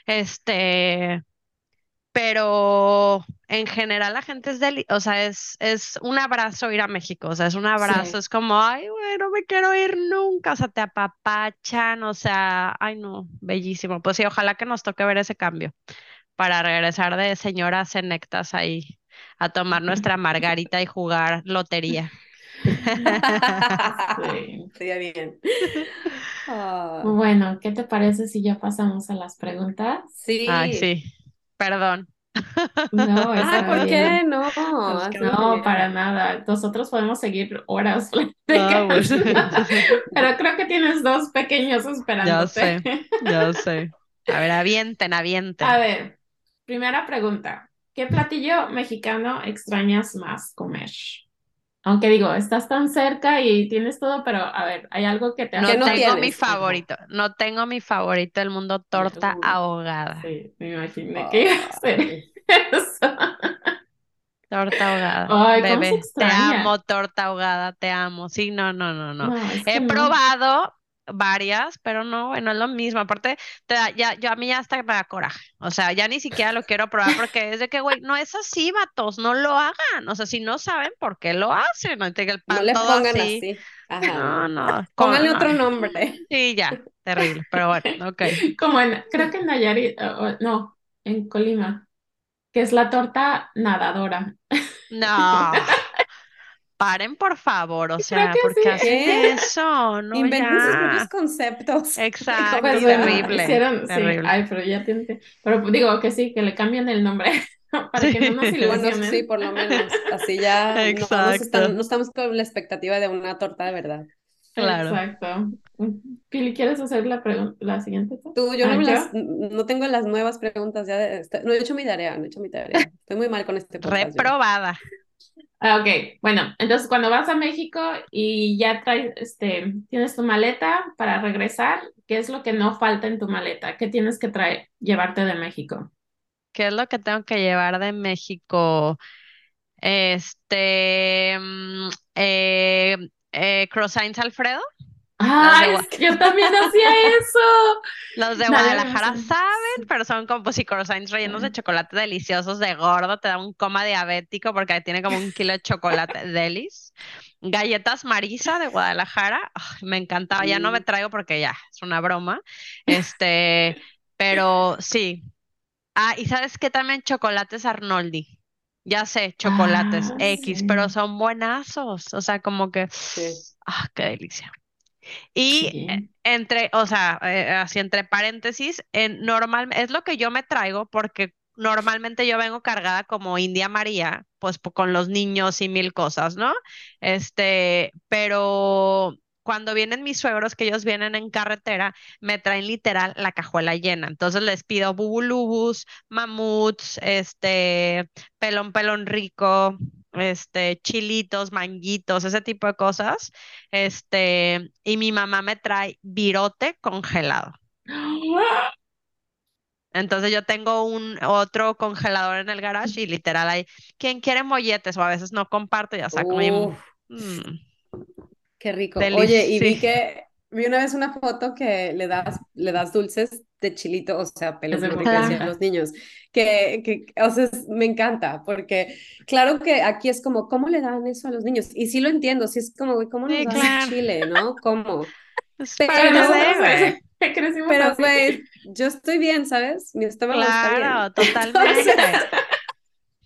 Este, pero en general la gente es del, o sea, es, es un abrazo ir a México, o sea, es un abrazo, es como, ay, bueno, me quiero ir nunca, o sea, te apapachan, o sea, ay, no, bellísimo. Pues sí, ojalá que nos toque ver ese cambio para regresar de señoras senectas ahí a tomar nuestra margarita y jugar lotería. sí, sería bien. Ah. Bueno, ¿qué te parece si ya pasamos a las preguntas? Sí. Ay, sí. Perdón. No, ah, ¿por qué? No, no, para nada. Nosotros podemos seguir horas. Pues. Pero creo que tienes dos pequeños esperando. Ya sé, ya sé. A ver, avienten, avienten. A ver, primera pregunta. ¿Qué platillo mexicano extrañas más comer? Aunque digo, estás tan cerca y tienes todo, pero a ver, hay algo que te No tengo mi favorito, no tengo mi favorito del mundo, torta ahogada. Sí, me imaginé que iba a ser eso. Torta ahogada. Ay, Bebé, te amo, torta ahogada, te amo. Sí, no, no, no, no. He probado varias, pero no, bueno, es lo mismo. Aparte, te da, ya, yo a mí ya hasta me da coraje. O sea, ya ni siquiera lo quiero probar porque es de que, güey, no es así, vatos, no lo hagan. O sea, si no saben por qué lo hacen, no, el pan no le pongan así. No, no. Pónganle otro nombre. Sí, ya, terrible, pero bueno, ok. Como en, creo que en Nayarit, no, en Colima, que es la torta nadadora. No. Paren, por favor, o sea, que ¿por qué sí. hacen ¿Qué? eso? No, Inventen sus propios conceptos. Exacto, Pues, terrible, hicieron- sí, terrible. ay, pero ya tiene, pero digo que sí, que le cambien el nombre para que no nos Sí. Bueno, ilusionen. sí, por lo menos. Así ya no, Exacto. están- no estamos con la expectativa de una torta de verdad. Claro. Exacto. Pili, ¿quieres hacer la pregunta, la siguiente? tú? Tú, yo Ah, no, las- no tengo las nuevas preguntas ya. de- no he hecho mi tarea, no he hecho mi tarea. Estoy muy mal con este podcast. Reprobada. Ok, bueno, entonces cuando vas a México y ya traes, este, tienes tu maleta para regresar, ¿qué es lo que no falta en tu maleta? ¿Qué tienes que traer, llevarte de México? ¿Qué es lo que tengo que llevar de México? Este, mm, eh, eh, Alfredo. ¡Ay, es que yo también hacía eso! Los de Guadalajara saben, pero son como croissants rellenos de chocolate deliciosos de gordo, te da un coma diabético porque tiene como un kilo de chocolate delis. Galletas Marisa de Guadalajara, me encantaba, ya no me traigo porque ya es una broma. Este, pero sí. Ah, y sabes qué también chocolates Arnoldi. Ya sé, chocolates Ah, X, pero son buenazos, o sea, como que, Sí. ah, qué delicia. Y Sí. eh, entre, o sea, eh, así entre paréntesis, en normal, es lo que yo me traigo porque normalmente yo vengo cargada como India María, pues con los niños y mil cosas, ¿no? Este, pero cuando vienen mis suegros, que ellos vienen en carretera, me traen literal la cajuela llena. Entonces les pido bubulubus, mamuts, este, pelón pelón rico, este, chilitos, manguitos, ese tipo de cosas. Este, y mi mamá me trae virote congelado. Entonces yo tengo un otro congelador en el garage y literal hay, ¿quién quiere molletes? O a veces no comparto, ya saco mi... Mm, qué rico. Oye, y vi que vi una vez una foto que le das, le das dulces de chilito, o sea, pelos, a los niños, que, que, o sea, es- me encanta, porque claro que aquí es como, ¿cómo le dan eso a los niños? Y sí lo entiendo, sí es como, güey, ¿cómo nos Sí, das claro. chile, no? ¿Cómo? Pero no sé, Pero, güey, yo estoy bien, ¿sabes? Mi estómago está bien. Claro, totalmente.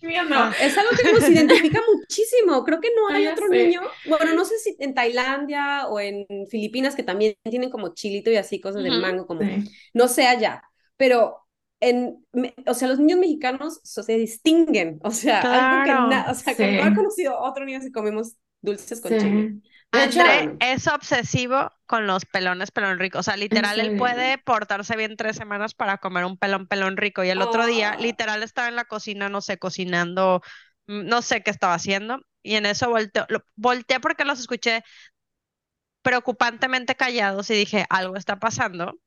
Mío no. Es algo que nos identifica muchísimo. Creo que no Ah, hay ya otro sé. niño. Bueno, no sé si en Tailandia o en Filipinas, que también tienen como chilito y así cosas del Ujú. mango, como Sí. no sé allá. Pero en, me- o sea, los niños mexicanos so- se distinguen. O sea, algo que Claro. na- o sea, que no Sí. he conocido otro niño si comemos dulces con Sí. chile. André es obsesivo con los pelones pelón rico. O sea, literal, él puede portarse bien tres semanas para comer un pelón pelón rico. Y el otro día, Ah. literal, estaba en la cocina, no sé, cocinando, mm, no sé qué estaba haciendo. Y en eso volteó, lo- volteé porque los escuché preocupantemente callados y dije, algo está pasando.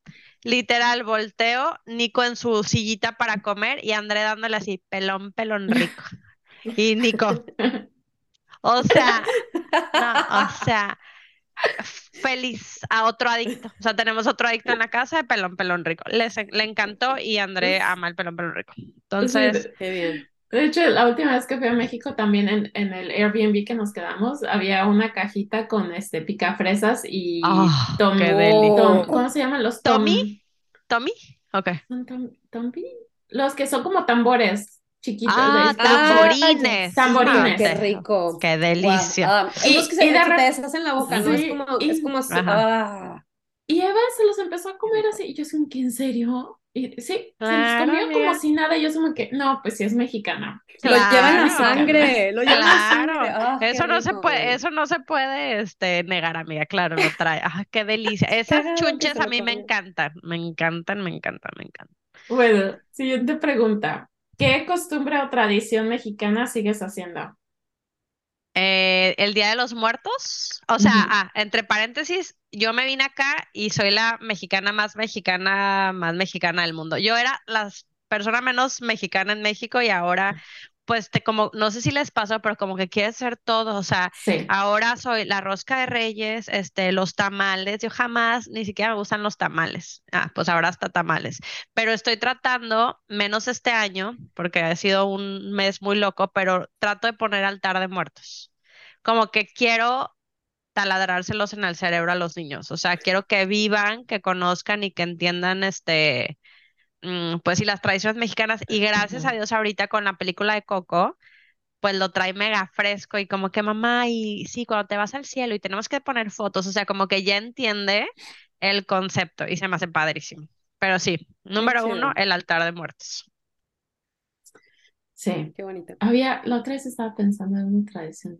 Literal, volteo, Nico en su sillita para comer y André dándole así, pelón, pelón rico. Y Nico, o sea, no, o sea, feliz a otro adicto. O sea, tenemos otro adicto en la casa de pelón, pelón rico. Les, le encantó y André Pues, ama el pelón, pelón rico. sí, Entonces, Qué bien. de hecho, la última vez que fui a México, también en, en el Airbnb que nos quedamos, había una cajita con este picafresas y ah, tom, Oh. tom- ¿cómo se llaman los tom? ¿Tommy? ¿Tommy? Ok. ¿Son tom-? Los que son como tambores chiquitos. Ah, este, tamborines. Tamborines. Qué Ah, rico. Qué delicia. Ah, Y- esos que se, y de te deshacen la boca, ¿no? Es como, y- es como así, ah. Y Eva se los empezó a comer así. Y yo como que, ¿en serio? Y sí, se los Claro, comió como si nada. Y yo como que, no, pues sí es mexicana. Lo lleva en la Claro. sangre, lo lleva en la Claro, sangre. Ah, qué eso no se puede, eso no se puede este, negar, amiga, claro, lo trae. Ah, qué delicia. Esas que chunches a lo mí me encantan, me encantan, me encantan, me encantan. Bueno, siguiente pregunta. ¿Qué costumbre o tradición mexicana sigues haciendo? Eh, el Día de los Muertos, o sea, ah, entre paréntesis, yo me vine acá y soy la mexicana más mexicana, más mexicana del mundo. Yo era la persona menos mexicana en México y ahora, pues, te, como, no sé si les pasó, pero como que quieres ser todo, o sea, Sí. Ahora soy la rosca de reyes, este, los tamales. Yo jamás, ni siquiera me gustan los tamales. Ah, pues ahora hasta tamales. Pero estoy tratando, menos este año, porque ha sido un mes muy loco, pero trato de poner altar de muertos. Como que quiero taladrárselos en el cerebro a los niños. O sea, quiero que vivan, que conozcan y que entiendan este, pues sí, las tradiciones mexicanas. Y gracias a. Dios ahorita con la película de Coco pues lo trae mega fresco y como que mamá, y sí, cuando te vas al cielo y tenemos que poner fotos, o sea, como que ya entiende el concepto y se me hace padrísimo. Pero sí, número uno, el altar de muertos. Sí. Qué bonito. Había, la otra vez estaba pensando en una tradición.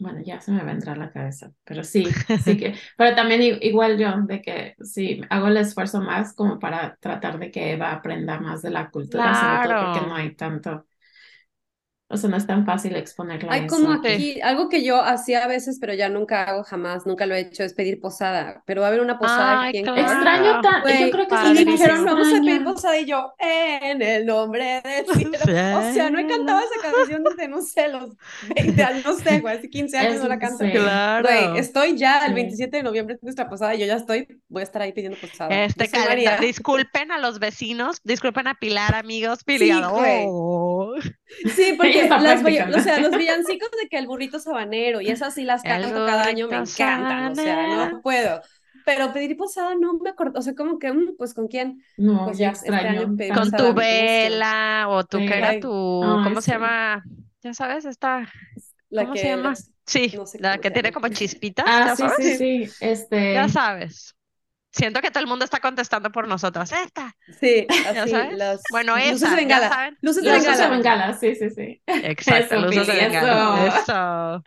Bueno, ya se me va a entrar la cabeza, pero sí, sí que, pero también igual yo, de que sí, hago el esfuerzo más como para tratar de que Eva aprenda más de la cultura, sobre todo porque no hay tanto, o sea, no es tan fácil exponerla. Hay como aquí, algo que yo hacía a veces, pero ya nunca hago jamás, nunca lo he hecho, es pedir posada. Pero va a haber una posada aquí en claro. Extraño tan, yo creo que sí. Y me dijeron, vamos a pedir posada y yo, en el nombre del cielo. O sea, no he cantado esa canción desde, no sé, los 20 años, no sé, güey, hace 15 años no la canto. Claro. Güey, estoy ya el 27 de noviembre de nuestra posada y yo ya estoy, voy a estar ahí pidiendo posada. Este calendario, disculpen a los vecinos, disculpen a Pilar, amigos, Pilar. Sí, sí porque las, o sea, los villancicos de que el burrito sabanero y esas sí las canto cada año, me encantan, o sea, no puedo. Pero pedir posada no me acuerdo, o sea, como que, mm, pues con quién, no, pues ya este Con tu vela, o tu, que era tu, ¿cómo se llama? Ya sabes, esta, ¿cómo se llama? Sí, la que tiene como chispitas. Ah, sí, sí, sí, este... Ya sabes. Siento que todo el mundo está contestando por nosotras. Esta. Sí, así, Los... Bueno, esa, luces de bengala. saben. Luces de Luces bengala. de bengala, sí, sí, sí. Exacto, Eso, luces de bengala. Eso.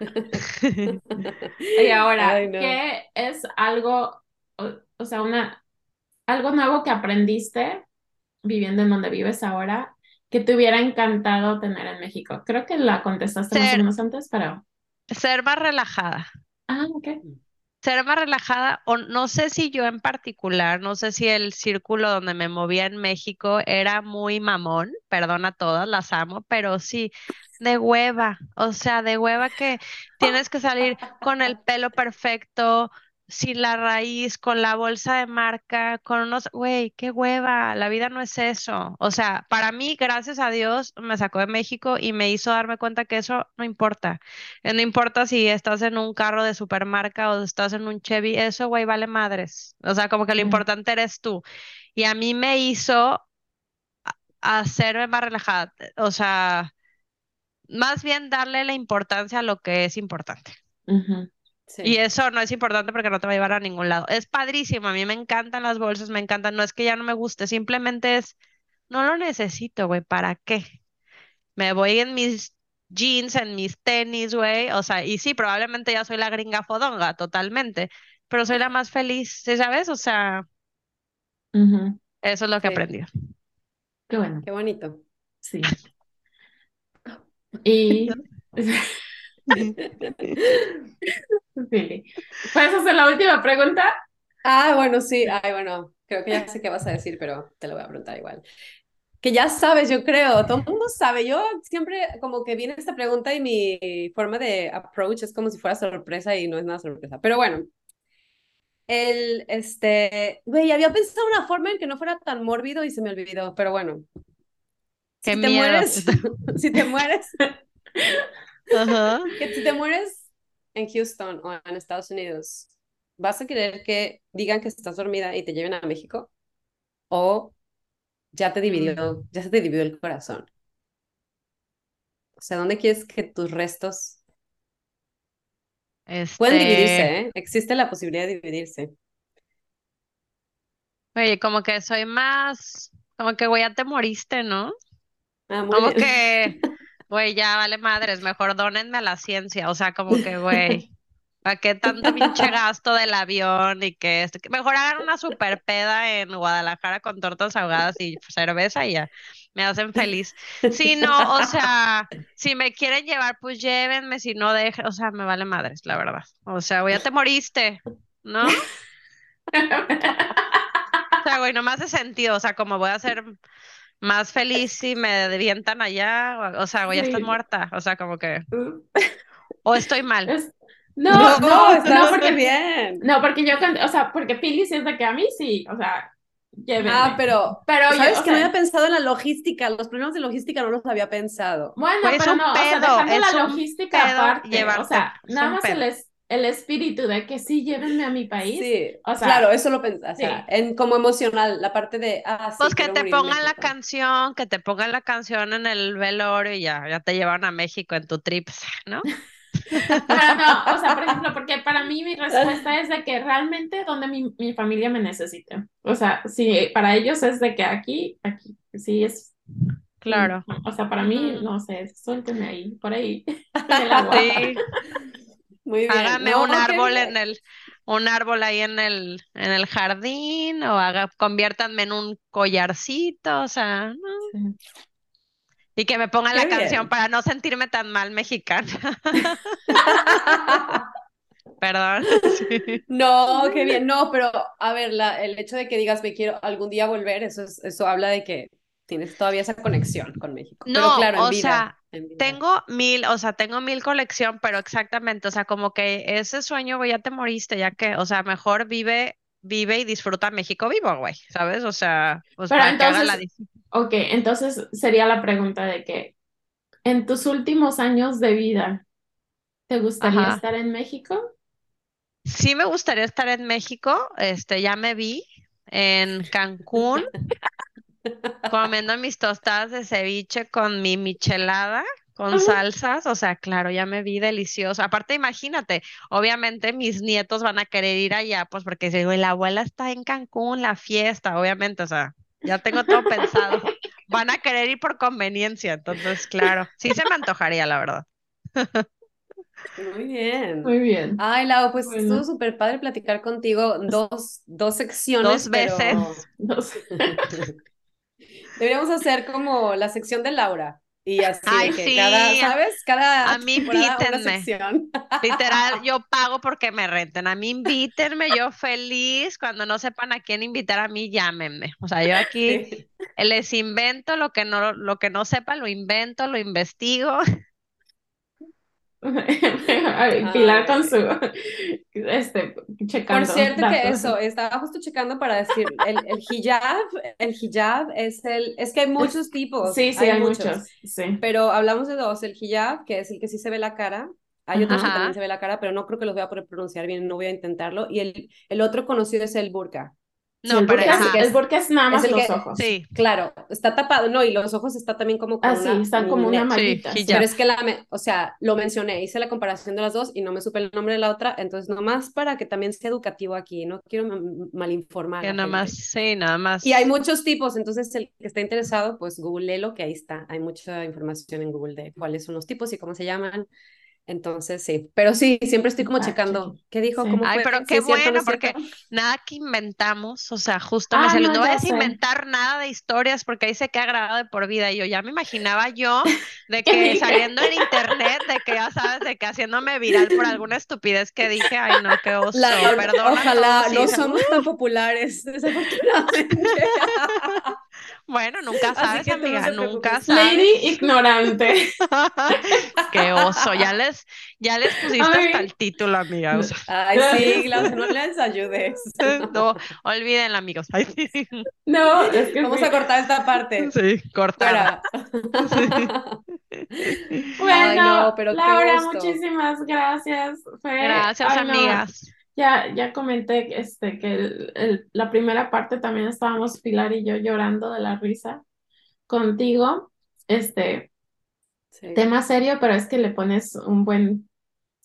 Y ahora, Ay, no. ¿qué es algo, o, o sea, una, algo nuevo que aprendiste viviendo en donde vives ahora que te hubiera encantado tener en México? Creo que la contestaste más o menos antes, pero... Ser más relajada. Ah, ok. Ser más relajada, o no sé si yo en particular, no sé si el círculo donde me movía en México era muy mamón, perdón a todas, las amo, pero sí, de hueva, o sea, de hueva que tienes que salir con el pelo perfecto, sin la raíz, con la bolsa de marca, con unos, güey, qué hueva, la vida no es eso. O sea, para mí, gracias a Dios, me sacó de México y me hizo darme cuenta que eso no importa. Eh, No importa si estás en un carro de supermarca o estás en un Chevy, eso, güey, vale madres. O sea, como que lo importante eres tú. Y a mí me hizo hacerme más relajada. O sea, más bien darle la importancia a lo que es importante. Sí. Y eso no es importante porque no te va a llevar a ningún lado. Es padrísimo, a mí me encantan las bolsas, me encantan. No es que ya no me guste, simplemente es, no lo necesito, güey, ¿para qué? Me voy en mis jeans, en mis tenis, güey. O sea, y sí, probablemente ya soy la gringa fodonga, totalmente, pero soy la más feliz, ¿sí sabes? O sea, eso es lo que Sí. aprendí. Qué bueno, Qué bonito. sí. Y... ¿puedes hacer la última pregunta? Ah, bueno, sí. Ay, bueno, creo que ya sé qué vas a decir, pero te lo voy a preguntar igual. Que ya sabes, yo creo, todo el mundo sabe. Yo siempre como que viene esta pregunta y mi forma de approach es como si fuera sorpresa y no es nada sorpresa. Pero bueno, el, este, güey, había pensado una forma en que no fuera tan mórbido y se me olvidó, pero bueno. Qué Si te mueres, si te mueres, que si te mueres en Houston o en Estados Unidos, ¿vas a querer que digan que estás dormida y te lleven a México? ¿O ya te dividió, ya se te dividió el corazón? O sea, ¿dónde quieres que tus restos pueden Este, dividirse, eh? Existe la posibilidad de dividirse. Oye, como que soy más, como que, güey, ya te moriste, ¿no? Ah, Como bien. que, güey, ya vale madres, mejor dónenme a la ciencia, o sea, como que, güey, ¿para qué tanto pinche gasto del avión y que esto? Mejor hagan una super peda en Guadalajara con tortas ahogadas y cerveza y ya, me hacen feliz. Si no, o sea, si me quieren llevar, pues llévenme, si no, dejen, o sea, me vale madres, la verdad. O sea, güey, ya te moriste, ¿no? O sea, güey, no me hace sentido, o sea, como voy a ser más feliz si me avientan allá, o, o sea, güey, ya estás Sí. muerta, o sea, como que, o estoy mal. Es- No, no, no, porque, bien. no, porque yo, can- o sea, porque Pili sí es de que a mí sí, o sea, llévenme. Ah, pero, Pero yo, ¿sabes o que no había pensado en la logística? Los problemas de logística no los había pensado. Bueno, Pues es pero no, o sea, pedo, dejando la logística pedo aparte, o sea, nada más pedo. el, es- el espíritu de que sí, llévenme a mi país. Sí, O sea, claro, eso lo pensé, o sí. sea, en, como emocional, la parte de, ah, sí, Pues que te pongan la canción, que te pongan la canción en el velorio y ya, ya te llevan a México en tu trip, ¿no? Pero no, o sea, por ejemplo, porque para mí mi respuesta es de que realmente donde mi, mi familia me necesite. O sea, sí, para ellos es de que aquí, aquí, sí es. Claro. O sea, para mí, no sé, suéltenme ahí, por ahí, en el agua. Sí, Muy bien. hágame No, un árbol en el, un árbol ahí en el, en el jardín, o haga, conviértanme en un collarcito, o sea, ¿no? Sí. Y que me pongan Qué la canción para no sentirme tan mal mexicana. Perdón. Sí. No, qué bien. No, pero a ver, la, el hecho de que digas me quiero algún día volver, eso es, eso habla de que tienes todavía esa conexión con México. Pero No, claro, en o vida, sea, en vida. Tengo mil, o sea, tengo mil colección, pero exactamente, o sea, como que ese sueño, güey, ya te moriste, ya que, o sea, mejor vive, vive y disfruta México vivo, güey, ¿sabes? O sea, pues Pero para que haga la entonces, dif- ok, entonces sería la pregunta de que en tus últimos años de vida, ¿te gustaría Ajá. estar en México? Sí me gustaría estar en México, este, ya me vi en Cancún comiendo mis tostadas de ceviche con mi michelada, con Ajá. salsas, o sea, claro, ya me vi delicioso. Aparte, imagínate, obviamente mis nietos van a querer ir allá, pues porque digo, la abuela está en Cancún, la fiesta, obviamente, o sea, ya tengo todo pensado. Van a querer ir por conveniencia, entonces, claro, sí se me antojaría, la verdad. Muy bien. Muy bien. Ay, Lau, pues Bueno. estuvo súper padre platicar contigo. Dos, dos secciones, Dos veces. deberíamos hacer como la sección de Laura. Y así Ay, que sí, cada, ¿sabes? Cada a mí invítenme. Literal, yo pago porque me renten. A mí invítenme, yo feliz. Cuando no sepan a quién invitar, a mí llámenme. O sea, yo aquí Sí. les invento lo que no, lo que no sepa, lo invento, lo investigo. Ay, Pilar Ay, con su, este, checando Por cierto que eso, estaba justo checando para decir, el, el hijab, el hijab es el, es que hay muchos tipos, Sí, sí, hay muchos. Sí. pero hablamos de dos, el hijab, que es el que sí se ve la cara, hay otros que también se ve la cara, pero no creo que los voy a poder pronunciar bien, no voy a intentarlo, y el, el otro conocido es el burka, Sí, No, el pero burka, ajá. es, el burka es nada Es más el los que- ojos. Sí, claro, está tapado, no, y los ojos está también como con Ah, sí, una está como una net. mallita. Sí. Pero es que la, me- o sea, lo mencioné, hice la comparación de las dos y no me supe el nombre de la otra, entonces nomás para que también sea educativo aquí, no quiero ma- malinformar nada más, sí, nada más. Y hay muchos tipos, entonces el que esté interesado, pues googlelo, que ahí está, hay mucha información en Google de cuáles son los tipos y cómo se llaman. Entonces, sí, pero sí, siempre estoy como Ah, checando. ¿qué dijo? Sí. ¿Cómo Ay, fue? pero ¿Sí qué es no bueno, es porque cierto? nada que inventamos, o sea, justo Ah, me salió, no, no sé. inventar nada de historias porque ahí se queda grabado de por vida. Y yo ya me imaginaba yo de ¿Qué que saliendo en internet, de que ya sabes, de que haciéndome viral por alguna estupidez que dije, ay no, qué oso, La- perdona ojalá, no se- somos tan populares, desafortunadamente. Bueno, nunca sabes, no amiga, nunca sabes. Lady ignorante. Qué oso, ya les, ya les pusiste Ay. hasta el título, amiga. o sea, Ay, sí, no les ayudes. no, olvídenlo, amigos. Ay, sí, No, es que Vamos sí. a cortar esta parte. sí, cortada. Fuera. Bueno, Ay, no, pero Laura, muchísimas gracias. Fue, Gracias, ay, no, amigas. Ya, ya comenté este, que el- el- la primera parte también estábamos Pilar y yo llorando de la risa contigo. Este, Sí. tema serio, pero es que le pones un buen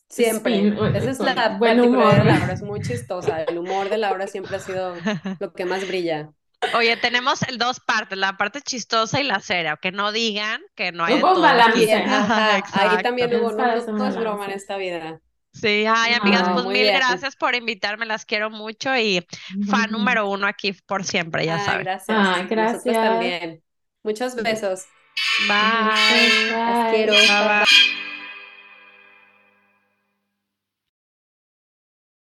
Siempre. spin, Esa es la buen particularidad de humor. Laura, es muy chistosa. El humor de Laura siempre ha sido lo que más brilla. Oye, tenemos el dos partes, la parte chistosa y la seria, que no digan que no hay Hubo balance. ajá, ahí también hubo, no, no todo es broma en esta vida. Sí, ay, amigas, Ay, pues mil bien. gracias por invitarme, las quiero mucho y fan número uno aquí por siempre, ya Ay, saben. gracias. Ay, Nosotros gracias. también. Muchos besos. Bye. Bye. Las quiero. Bye, bye.